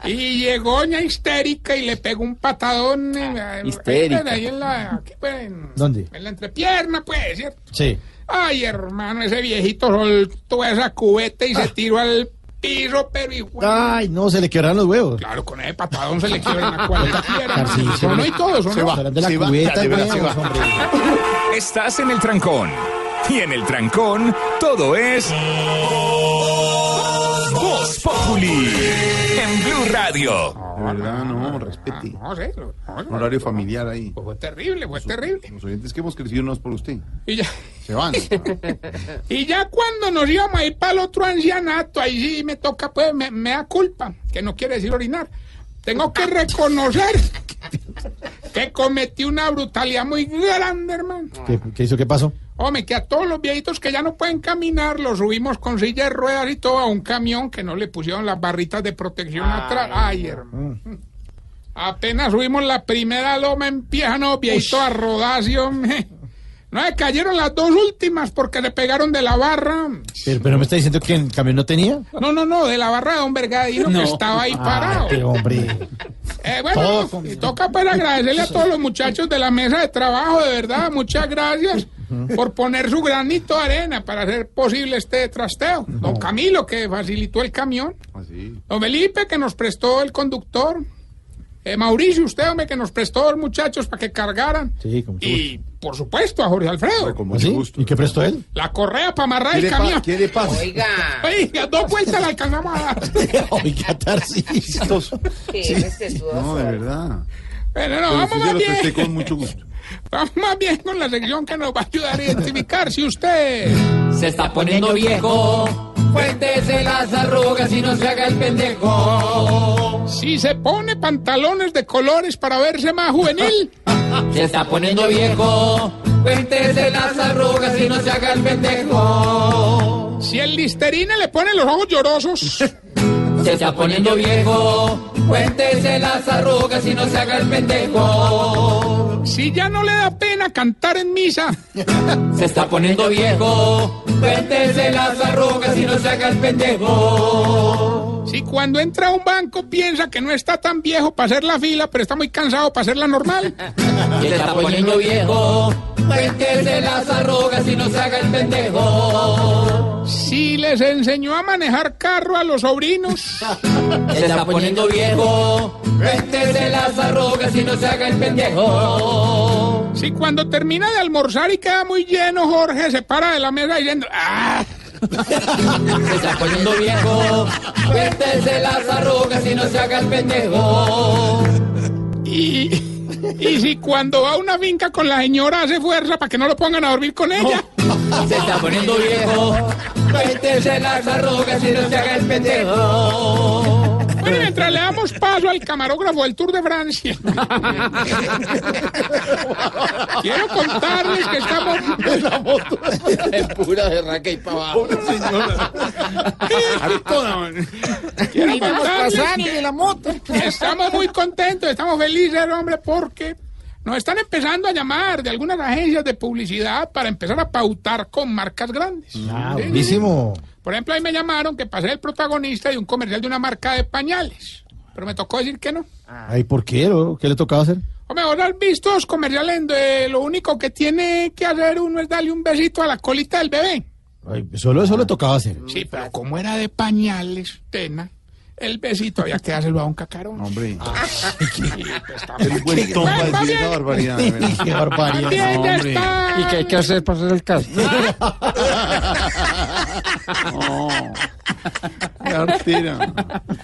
Speaker 59: Y, y llegó doña histérica y le pegó un patadón. eh,
Speaker 60: Histérica.
Speaker 59: Ahí en la, aquí, pues, en-
Speaker 6: ¿Dónde?
Speaker 59: en la entrepierna, pues, ¿cierto?
Speaker 6: Sí.
Speaker 59: Ay, hermano, ese viejito soltó esa cubeta y se tiró al piso, pero igual.
Speaker 6: Ay, no, se le quebraron los huevos.
Speaker 59: Claro, con ese patadón se le quiebra la cuarta pierna.
Speaker 6: Tarcisio.
Speaker 59: Sonó y todo, sonó.
Speaker 4: Se va.
Speaker 6: De la
Speaker 4: Se va,
Speaker 6: cubeta,
Speaker 4: de verdad, se
Speaker 6: huevos,
Speaker 4: va.
Speaker 6: hombre.
Speaker 57: Estás en el trancón. Y en el trancón, todo es. Voz Populi. En Blue Radio.
Speaker 4: De verdad, no, respete.
Speaker 59: No sé, lo- no,
Speaker 4: Un horario familiar ahí.
Speaker 59: fue terrible, fue terrible.
Speaker 4: Los oyentes que hemos crecido no es por usted.
Speaker 59: Y ya,
Speaker 4: Se van.
Speaker 59: y ya cuando nos íbamos a ir para el otro ancianato, ahí sí me toca, pues, me, me da culpa, que no quiere decir orinar. tengo que reconocer que cometí una brutalidad muy grande, hermano.
Speaker 6: ¿Qué, qué hizo? ¿Qué pasó?
Speaker 59: Hombre, que a todos los viejitos que ya no pueden caminar los subimos con silla de ruedas y todo a un camión que no le pusieron las barritas de protección atrás. Ay, hermano. Apenas subimos la primera loma, empiezan los viejitos a rodar, sí, hombre. No, se cayeron las dos últimas porque le pegaron de la barra.
Speaker 6: Pero, pero me está diciendo que el camión no tenía.
Speaker 59: No, no, no, de la barra de un vergadino que estaba ahí parado.
Speaker 6: Ah, qué hombre.
Speaker 59: Eh, bueno, y toca pues agradecerle a todos los muchachos de la mesa de trabajo, de verdad, muchas gracias por poner su granito de arena para hacer posible este trasteo. Don Camilo, que facilitó el camión. Don Felipe, que nos prestó el conductor. Eh, Mauricio, usted, hombre, que nos prestó los muchachos para que cargaran.
Speaker 6: Sí, con mucho
Speaker 59: Y, por supuesto, a Jorge Alfredo.
Speaker 6: ¿Sí? ¿Y qué prestó él?
Speaker 59: La correa para amarrar
Speaker 4: ¿Qué
Speaker 59: el camión.
Speaker 4: qué le pasa?
Speaker 59: Oiga. Oiga, dos vueltas la alcanzamos a dar.
Speaker 6: Oiga, Tarcisio.
Speaker 4: No, de verdad.
Speaker 59: Pero no,
Speaker 4: Pero
Speaker 59: vamos más bien.
Speaker 4: con mucho gusto.
Speaker 59: Vamos más bien con la sección que nos va a ayudar a identificar si usted
Speaker 60: Se está poniendo viejo. Cuéntese las arrugas y no se haga el pendejo.
Speaker 59: Si se pone pantalones de colores para verse más juvenil.
Speaker 60: Se está poniendo viejo. Cuéntese las arrugas y no se haga el pendejo.
Speaker 59: Si el listerine le pone los ojos llorosos.
Speaker 60: Se está poniendo viejo. Cuéntese las arrugas y no se haga el pendejo.
Speaker 59: Si ya no le da pena cantar en misa.
Speaker 60: Se está poniendo viejo. Cuéntese las arrugas y no se haga el pendejo.
Speaker 59: Si cuando entra a un banco piensa que no está tan viejo para hacer la fila, pero está muy cansado para hacerla normal.
Speaker 60: Se está poniendo viejo. Cuéntese las arrugas y no se haga el pendejo.
Speaker 59: Si les enseñó a manejar carro a los sobrinos.
Speaker 60: Se está poniendo viejo. Cuéntese las arrugas y no se haga el pendejo.
Speaker 59: Si cuando termina de almorzar y queda muy lleno, Jorge se para de la mesa diciendo, ¡ah!
Speaker 60: Se está poniendo viejo. Cuéntese las arrugas y no se haga el pendejo.
Speaker 59: Y, y si cuando va a una finca con la señora hace fuerza para que no lo pongan a dormir con ella.
Speaker 60: Se está poniendo viejo. Cuéntese las arrugas y no se haga el pendejo.
Speaker 59: Bueno, mientras le damos paso al camarógrafo del Tour de Francia. Quiero contarles que estamos.
Speaker 5: En pura derraca y para abajo.
Speaker 59: Quiero
Speaker 1: Y vamos
Speaker 59: contarles
Speaker 1: pasando
Speaker 59: que
Speaker 1: de la moto.
Speaker 59: Estamos muy contentos, estamos felices, hombre, porque nos están empezando a llamar de algunas agencias de publicidad para empezar a pautar con marcas grandes.
Speaker 6: Ah,
Speaker 59: Sí. Por ejemplo, ahí me llamaron que pasé el protagonista de un comercial de una marca de pañales. Pero me tocó decir que no.
Speaker 6: Ay, ¿por qué? bro? ¿Qué le tocaba hacer?
Speaker 59: Hombre, vos has visto los comerciales donde lo único que tiene que hacer uno es darle un besito a la colita del bebé.
Speaker 6: Ay, solo eso le tocaba hacer.
Speaker 59: Sí, pero como era de pañales, tena, el besito había que dárselo a un cacarón.
Speaker 4: Hombre.
Speaker 59: El
Speaker 4: decir esa barbaridad.
Speaker 6: Qué barbaridad.
Speaker 59: Ya
Speaker 4: hombre.
Speaker 5: ¿Y qué hay que hacer para hacer el caso?
Speaker 4: No. Qué artera.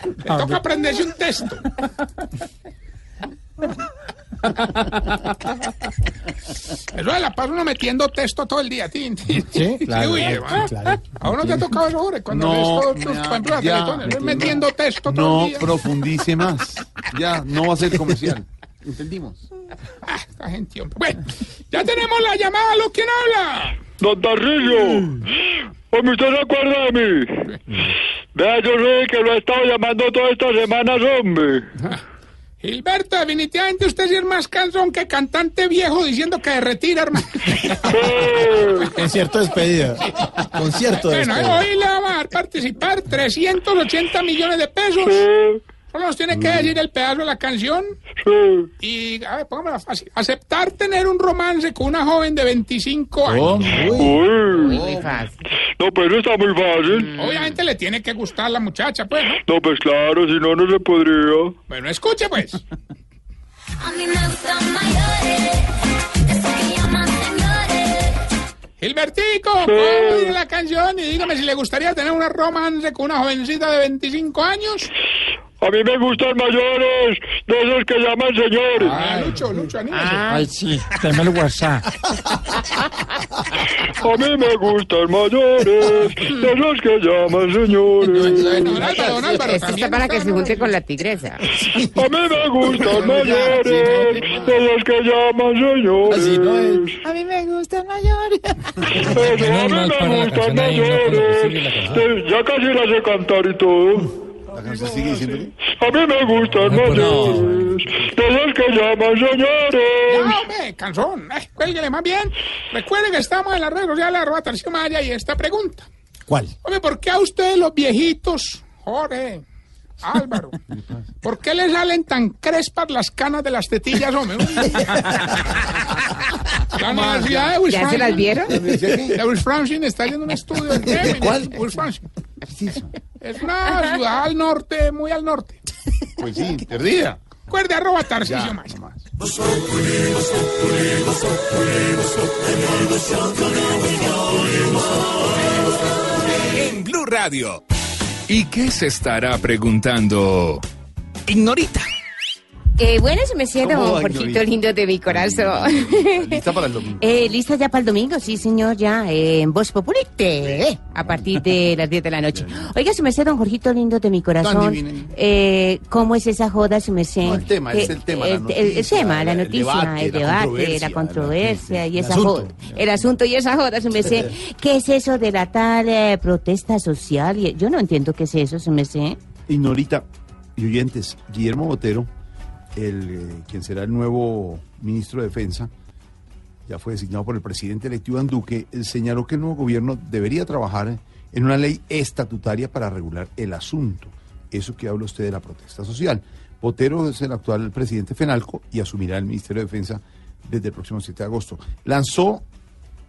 Speaker 59: Le toca aprenderse un texto. Eso de la paz uno metiendo texto todo el día. tin, tin.
Speaker 6: Sí, claro,
Speaker 59: uy,
Speaker 6: claro.
Speaker 59: A uno te ha tocado eso, Jorge, cuando
Speaker 4: No,
Speaker 59: ves todo,
Speaker 4: me
Speaker 59: por la
Speaker 4: ya,
Speaker 59: Teletón,
Speaker 4: no.
Speaker 59: metiendo texto todo
Speaker 4: No
Speaker 59: el día.
Speaker 4: profundice más. Ya, no va a ser comercial. ¿Entendimos?
Speaker 59: Ah, esta gente, hombre. Bueno, ya tenemos la llamada. ¿Lo quién habla?
Speaker 63: Don Tarrillo, hombre, ¿usted se acuerda de mí? Vea, yo sé que lo he estado llamando todas estas semanas, hombre.
Speaker 59: Gilberto, definitivamente usted sí es más cansón que cantante viejo diciendo que se retira, hermano.
Speaker 6: Concierto de despedida. Concierto de
Speaker 59: Bueno,
Speaker 6: despedida.
Speaker 59: hoy le vamos a dar participar 380 millones de pesos. Solo nos tiene que decir el pedazo de la canción. Y, a ver, póngamela fácil. Aceptar tener un romance con una joven de 25 años.
Speaker 63: Uy.
Speaker 1: Muy fácil.
Speaker 63: No, pero está muy fácil.
Speaker 59: Obviamente le tiene que gustar la muchacha, pues, ¿no?
Speaker 63: No, pues claro, si no, no se podría.
Speaker 59: Bueno, escuche, pues.
Speaker 64: A mí me gustan mayores, esos que llaman señores.
Speaker 59: Gilbertico, ¿cómo dice la canción? Y dígame si le gustaría tener una romance con una jovencita de 25 años.
Speaker 63: A mí me gustan mayores, de esos que llaman señores.
Speaker 59: Ah, Lucho, Lucho, anímese.
Speaker 5: Ay, sí, dame el WhatsApp.
Speaker 63: A mí me gustan mayores, de esos que llaman señores.
Speaker 59: Don Álvaro, don Álvaro,
Speaker 61: Esto está para que se junte con la tigresa.
Speaker 63: A mí me gustan mayores, de los que llaman señores.
Speaker 1: A mí me gustan mayores.
Speaker 63: Eso, a mí me gustan mayores. Ya casi la sé cantar y todo.
Speaker 4: La canción sigue diciendo que...
Speaker 63: A mí me gustan mayores, de los que llaman señores.
Speaker 59: No, hombre, canzón. Eh, cuélguele más bien. Recuerden que estamos en las redes sociales, arroba Tarcisio Maya, y esta pregunta.
Speaker 6: ¿Cuál?
Speaker 59: Hombre, ¿por qué a ustedes los viejitos, Jorge, Álvaro, por qué les salen tan crespas las canas de las tetillas, hombre? La Universidad de
Speaker 61: ¿Ya se las vieron?
Speaker 59: De Wisconsin está haciendo un estudio. ¿De
Speaker 4: cuál?
Speaker 59: Wisconsin. Es una ciudad al norte, muy al norte.
Speaker 4: Pues sí, perdida.
Speaker 59: Recuerde, arroba Tarcisio
Speaker 4: más.
Speaker 57: En Blue Radio. ¿Y qué se estará preguntando? Ignorita.
Speaker 61: Eh, bueno, se me siento,
Speaker 4: ¿Cómo va,
Speaker 61: Jorgito
Speaker 4: Ignorita?
Speaker 61: lindo de mi corazón.
Speaker 4: Lista para el domingo.
Speaker 61: Eh, ¿Lista ya para el domingo? Sí, señor, ya. eh, en Voz Populi TV, a partir de las 10 de la noche. Oiga, su merced, don Jorgito lindo de mi corazón. Eh, ¿Cómo es esa joda, su merced?
Speaker 4: El tema, es el tema, la
Speaker 61: el, el- el
Speaker 4: noticia,
Speaker 61: tema, la
Speaker 4: el
Speaker 61: noticia,
Speaker 4: debate,
Speaker 61: el
Speaker 4: la
Speaker 61: debate,
Speaker 4: controversia,
Speaker 61: la controversia y esa joda. El asunto y esa joda, su merced. ¿Qué es eso de la tal eh, protesta social? Y- Yo no entiendo qué es eso, su merced.
Speaker 4: Ignorita y oyentes, Guillermo Botero, el, eh, quien será el nuevo ministro de Defensa, ya fue designado por el presidente electo Iván Duque, eh, señaló que el nuevo gobierno debería trabajar en una ley estatutaria para regular el asunto. Eso que habla usted de la protesta social. Botero es el actual presidente FENALCO y asumirá el Ministerio de Defensa desde el próximo 7 de agosto. Lanzó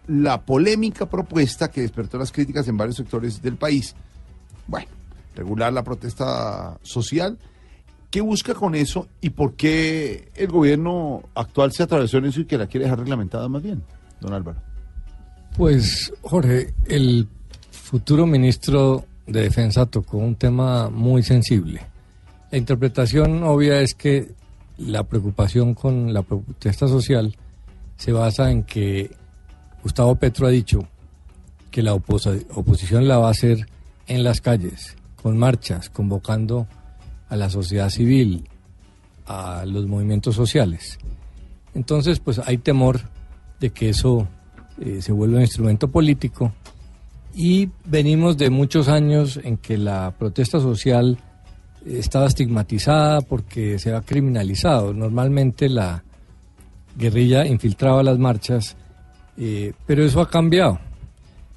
Speaker 4: la polémica propuesta que despertó las críticas en varios sectores del país. Bueno, regular la protesta social. ¿Qué busca con eso y por qué el gobierno actual se atravesó en eso y que la quiere dejar reglamentada más bien, don Álvaro?
Speaker 12: Pues, Jorge, el futuro ministro de Defensa tocó un tema muy sensible. La interpretación obvia es que la preocupación con la protesta social se basa en que Gustavo Petro ha dicho que la oposi- oposición la va a hacer en las calles, con marchas, convocando a la sociedad civil, a los movimientos sociales. Entonces, pues hay temor de que eso eh, se vuelva un instrumento político y venimos de muchos años en que la protesta social estaba estigmatizada porque se ha criminalizado. Normalmente la guerrilla infiltraba las marchas, eh, pero eso ha cambiado,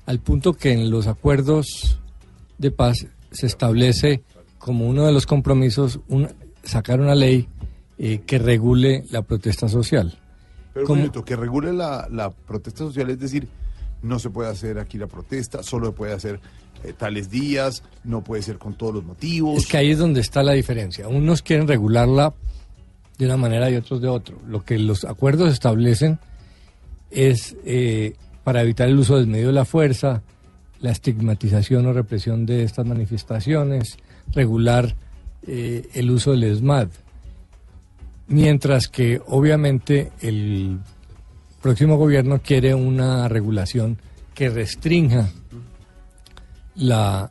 Speaker 12: al punto que en los acuerdos de paz se establece como uno de los compromisos un- sacar una ley eh, que regule la protesta social.
Speaker 4: Pero un
Speaker 12: ¿Cómo?
Speaker 4: minuto, que regule la, la protesta social, es decir, no se puede hacer aquí la protesta, solo se puede hacer eh, tales días, no puede ser con todos los motivos.
Speaker 12: Es que ahí es donde está la diferencia. Unos quieren regularla de una manera y otros de otro. Lo que los acuerdos establecen es eh, para evitar el uso desmedido de la fuerza, la estigmatización o represión de estas manifestaciones, regular eh, el uso del ESMAD. Mientras que obviamente el próximo gobierno quiere una regulación que restrinja la,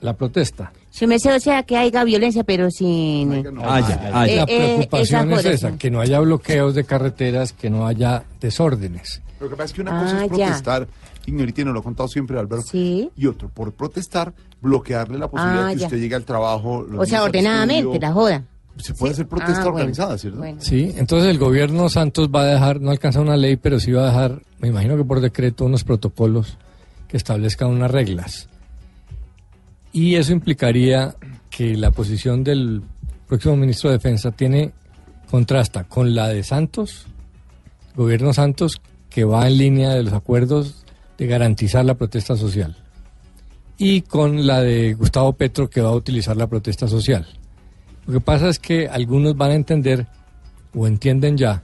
Speaker 12: la protesta.
Speaker 61: Merced, o sea, que haya violencia, pero sin...
Speaker 12: Ah, ya, ah, ya. La
Speaker 61: Eh, eh,
Speaker 12: preocupación
Speaker 61: esa
Speaker 12: es esa, que no haya bloqueos de carreteras, que no haya desórdenes.
Speaker 4: Lo que pasa es que una cosa
Speaker 61: Ah,
Speaker 4: es
Speaker 61: ya.
Speaker 4: protestar, ignorita, y nos lo ha contado siempre Álvaro,
Speaker 61: Sí.
Speaker 4: y otro, por protestar, bloquearle la posibilidad
Speaker 61: Ah,
Speaker 4: de que
Speaker 61: ya.
Speaker 4: usted llegue al trabajo. los
Speaker 61: O sea, ordenadamente,
Speaker 4: estudio.
Speaker 61: la joda.
Speaker 4: Se puede hacer protesta
Speaker 61: Ah, bueno,
Speaker 4: organizada, ¿cierto?
Speaker 61: bueno.
Speaker 12: Sí, entonces el gobierno Santos va a dejar, no alcanza una ley, pero sí va a dejar, me imagino que por decreto, unos protocolos que establezcan unas reglas. Y eso implicaría que la posición del próximo ministro de Defensa tiene contrasta con la de Santos, gobierno Santos, que va en línea de los acuerdos de garantizar la protesta social, y con la de Gustavo Petro, que va a utilizar la protesta social. Lo que pasa es que algunos van a entender o entienden ya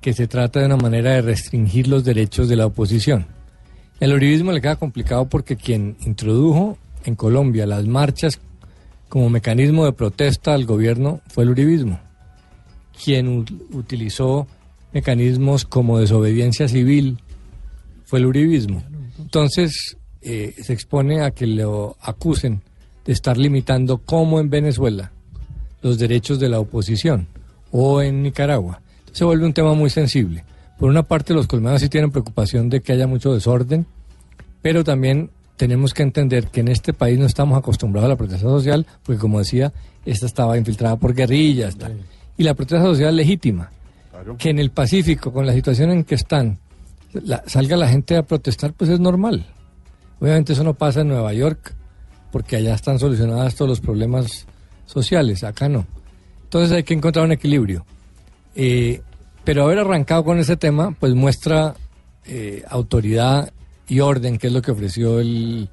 Speaker 12: que se trata de una manera de restringir los derechos de la oposición. El uribismo le queda complicado porque quien introdujo en Colombia las marchas como mecanismo de protesta al gobierno fue el uribismo, quien utilizó mecanismos como desobediencia civil fue el uribismo. Entonces eh, se expone a que lo acusen de estar limitando, como en Venezuela, los derechos de la oposición o en Nicaragua. Se vuelve un tema muy sensible. Por una parte, los colmados sí tienen preocupación de que haya mucho desorden, pero también tenemos que entender que en este país no estamos acostumbrados a la protesta social, porque como decía, esta estaba infiltrada por guerrillas. tal. Y la protesta social legítima, que en el Pacífico, con la situación en que están, la- salga la gente a protestar, pues es normal. Obviamente eso no pasa en Nueva York, porque allá están solucionados todos los problemas sociales, acá no. Entonces hay que encontrar un equilibrio. Eh, pero haber arrancado con ese tema, pues muestra eh, autoridad y orden, que es lo que ofreció el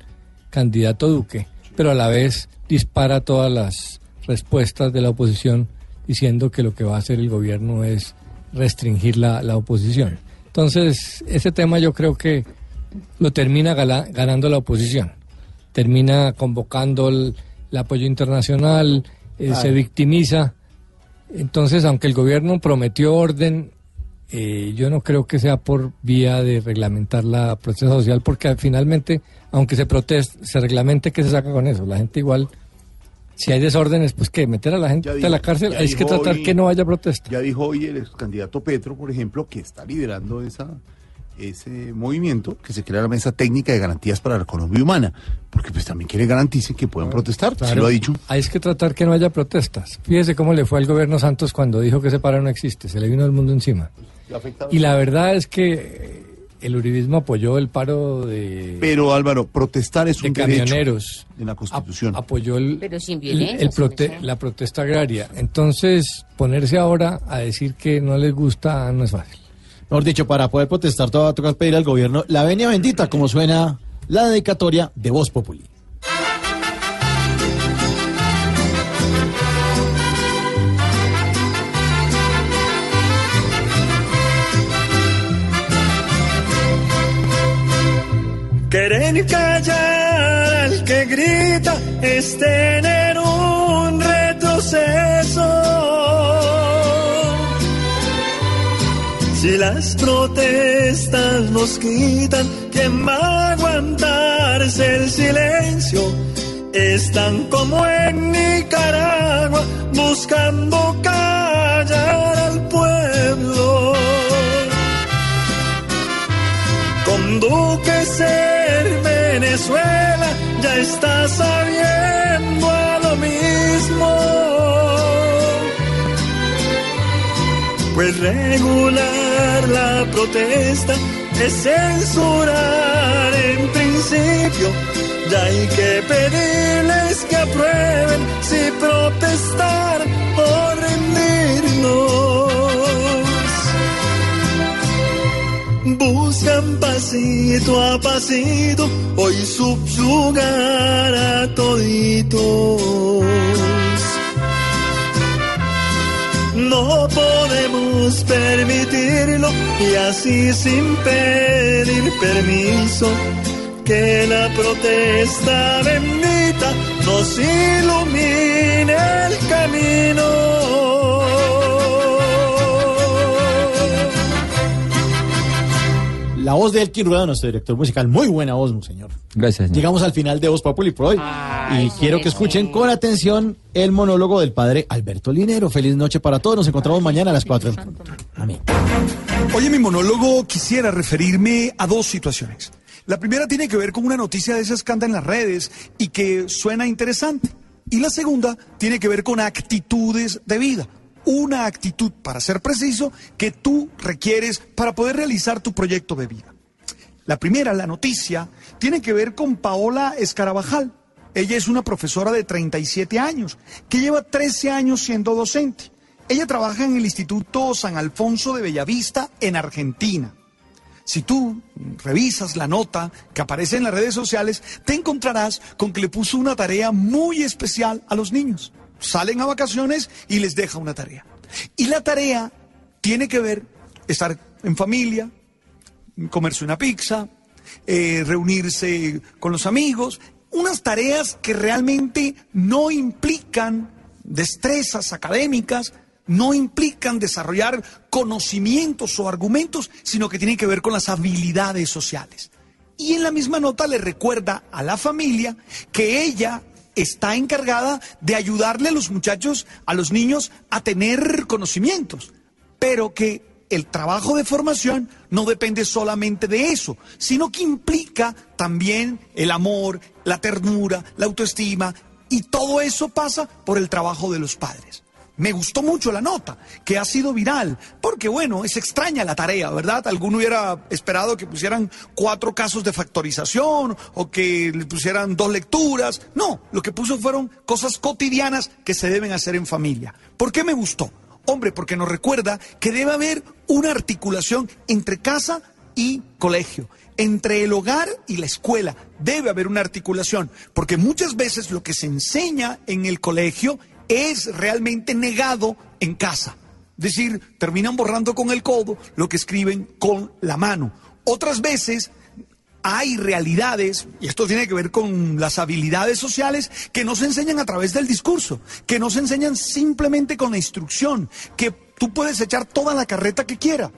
Speaker 12: candidato Duque, pero a la vez dispara todas las respuestas de la oposición diciendo que lo que va a hacer el gobierno es restringir la, la oposición. Entonces, ese tema yo creo que lo termina ganando la oposición. Termina convocando el, el apoyo internacional, eh,
Speaker 6: Claro.
Speaker 12: se victimiza. Entonces, aunque el gobierno prometió orden, eh, yo no creo que sea por vía de reglamentar la protesta social, porque finalmente, aunque se proteste, se reglamente, ¿qué se saca con eso? La gente igual, si hay desórdenes, pues que meter a la gente a la cárcel, hay que tratar
Speaker 4: hoy-
Speaker 12: que no haya protesta.
Speaker 4: Ya dijo hoy el candidato Petro, por ejemplo, que está liderando esa, ese movimiento que se crea la mesa técnica de garantías para la economía humana, porque pues también quiere garantice que puedan protestar, se lo ha dicho.
Speaker 12: Hay que tratar que no haya protestas. Fíjese cómo le fue al gobierno Santos cuando dijo que ese paro no existe, se le vino el mundo encima. Y la verdad es que eh, el uribismo apoyó el paro de,
Speaker 4: Pero Álvaro, protestar es
Speaker 12: de
Speaker 4: un derecho
Speaker 12: camioneros.
Speaker 4: en la Constitución.
Speaker 12: apoyó el,
Speaker 61: Pero sin
Speaker 12: el-
Speaker 61: violencia.
Speaker 12: el prote- la protesta agraria. Entonces, ponerse ahora a decir que no les gusta no es fácil.
Speaker 6: Dicho, para poder protestar, todo va a tocar pedir al gobierno la venia bendita, como suena la dedicatoria de Voz Populi.
Speaker 65: Querer callar al que grita es tener un retroceso. Si las protestas nos quitan, ¿quién va a aguantarse el silencio? Están como en Nicaragua buscando callar al pueblo. Con ser Venezuela ya está sabiendo Regular la protesta es censurar en principio. Ya hay que pedirles que aprueben si protestar o rendirnos. Buscan pasito a pasito hoy subyugar a toditos. No podemos permitirlo y así sin pedir permiso que la protesta bendita nos ilumine el camino.
Speaker 6: La voz de Elkin Rueda, nuestro director musical. Muy buena voz, señor.
Speaker 60: Gracias.
Speaker 6: Llegamos al final de Voz Populi por hoy. y quiero que escuchen con atención el monólogo del padre Alberto Linero. Feliz noche para todos. Nos encontramos mañana a las 4 en punto. Amén.
Speaker 66: Hoy en mi monólogo quisiera referirme a dos situaciones. La primera tiene que ver con una noticia de esas que anda en las redes y que suena interesante. Y la segunda tiene que ver con actitudes de vida. Una actitud, para ser preciso, que tú requieres para poder realizar tu proyecto de vida. La primera, la noticia, tiene que ver con Paola Escarabajal. Ella es una profesora de 37 años, que lleva 13 años siendo docente. Ella trabaja en el Instituto San Alfonso de Bellavista, en Argentina. Si tú revisas la nota que aparece en las redes sociales, te encontrarás con que le puso una tarea muy especial a los niños. Salen a vacaciones y les deja una tarea. Y la tarea tiene que ver estar en familia, comerse una pizza, eh, reunirse con los amigos, unas tareas que realmente no implican destrezas académicas, no implican desarrollar conocimientos o argumentos, sino que tienen que ver con las habilidades sociales. Y en la misma nota le recuerda a la familia que ella está encargada de ayudarle a los muchachos, a los niños, a tener conocimientos, pero que el trabajo de formación no depende solamente de eso, sino que implica también el amor, la ternura, la autoestima, y todo eso pasa por el trabajo de los padres. Me gustó mucho la nota, que ha sido viral, porque bueno, es extraña la tarea, ¿verdad? Alguno hubiera esperado que pusieran cuatro casos de factorización o que le pusieran dos lecturas. No, lo que puso fueron cosas cotidianas que se deben hacer en familia. ¿Por qué me gustó? Hombre, porque nos recuerda que debe haber una articulación entre casa y colegio. Entre el hogar y la escuela debe haber una articulación, porque muchas veces lo que se enseña en el colegio es realmente negado en casa. Es decir, terminan borrando con el codo lo que escriben con la mano. Otras veces hay realidades, y esto tiene que ver con las habilidades sociales, que no se enseñan a través del discurso, que no se enseñan simplemente con la instrucción, que tú puedes echar toda la carreta que quiera.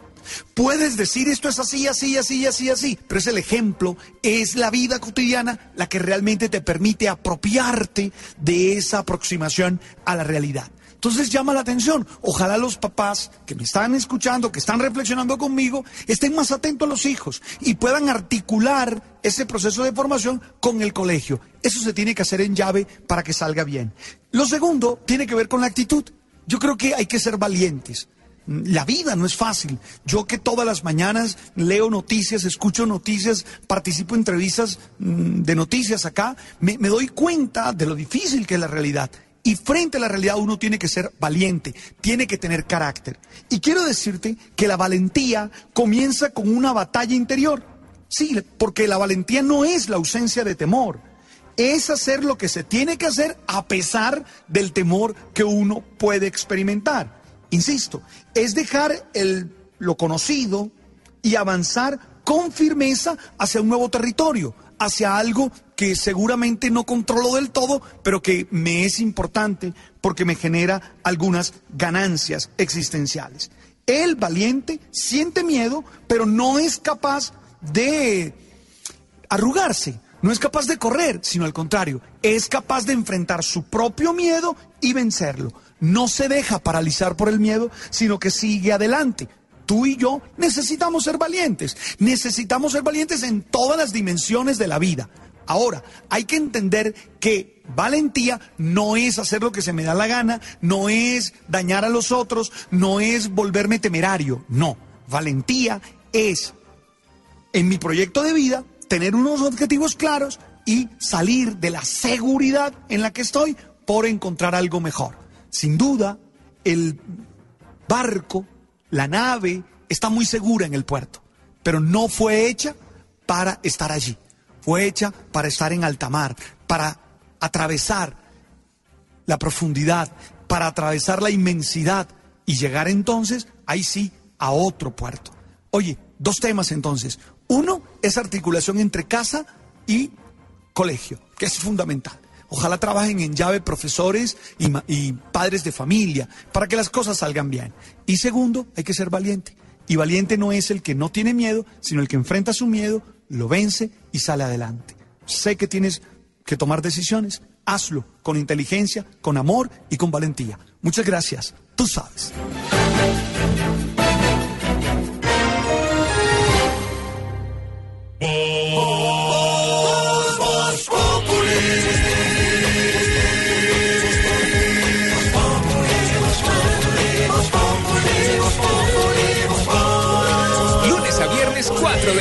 Speaker 66: Puedes decir esto es así, así, así, así, así, pero es el ejemplo, es la vida cotidiana la que realmente te permite apropiarte de esa aproximación a la realidad. Entonces llama la atención. Ojalá los papás que me están escuchando, que están reflexionando conmigo, estén más atentos a los hijos y puedan articular ese proceso de formación con el colegio. Eso se tiene que hacer en llave para que salga bien. Lo segundo tiene que ver con la actitud. Yo creo que hay que ser valientes. La vida no es fácil. Yo que todas las mañanas leo noticias, escucho noticias, participo en entrevistas mm, de noticias acá, me, me doy cuenta de lo difícil que es la realidad. Y frente a la realidad uno tiene que ser valiente, tiene que tener carácter. Y quiero decirte que la valentía comienza con una batalla interior. Sí, porque la valentía no es la ausencia de temor, es hacer lo que se tiene que hacer a pesar del temor que uno puede experimentar. Insisto, es dejar el, lo conocido y avanzar con firmeza hacia un nuevo territorio, hacia algo que seguramente no controlo del todo, pero que me es importante porque me genera algunas ganancias existenciales. El valiente siente miedo, pero no es capaz de arrugarse, no es capaz de correr, sino al contrario, es capaz de enfrentar su propio miedo y vencerlo. No se deja paralizar por el miedo, sino que sigue adelante. Tú y yo necesitamos ser valientes, necesitamos ser valientes en todas las dimensiones de la vida. Ahora, hay que entender que valentía no es hacer lo que se me da la gana, no es dañar a los otros, no es volverme temerario, no. Valentía es, en mi proyecto de vida, tener unos objetivos claros y salir de la seguridad en la que estoy por encontrar algo mejor. Sin duda, el barco, la nave, está muy segura en el puerto, pero no fue hecha para estar allí. Fue hecha para estar en alta mar, para atravesar la profundidad, para atravesar la inmensidad y llegar entonces, ahí sí, a otro puerto. Oye, dos temas entonces. Uno es articulación entre casa y colegio, que es fundamental. Ojalá trabajen en llave profesores y, padres de familia para que las cosas salgan bien. Y segundo, hay que ser valiente. Y valiente no es el que no tiene miedo, sino el que enfrenta su miedo, lo vence y sale adelante. Sé que tienes que tomar decisiones, hazlo con inteligencia, con amor y con valentía. Muchas gracias. Tú sabes.
Speaker 57: Lunes a viernes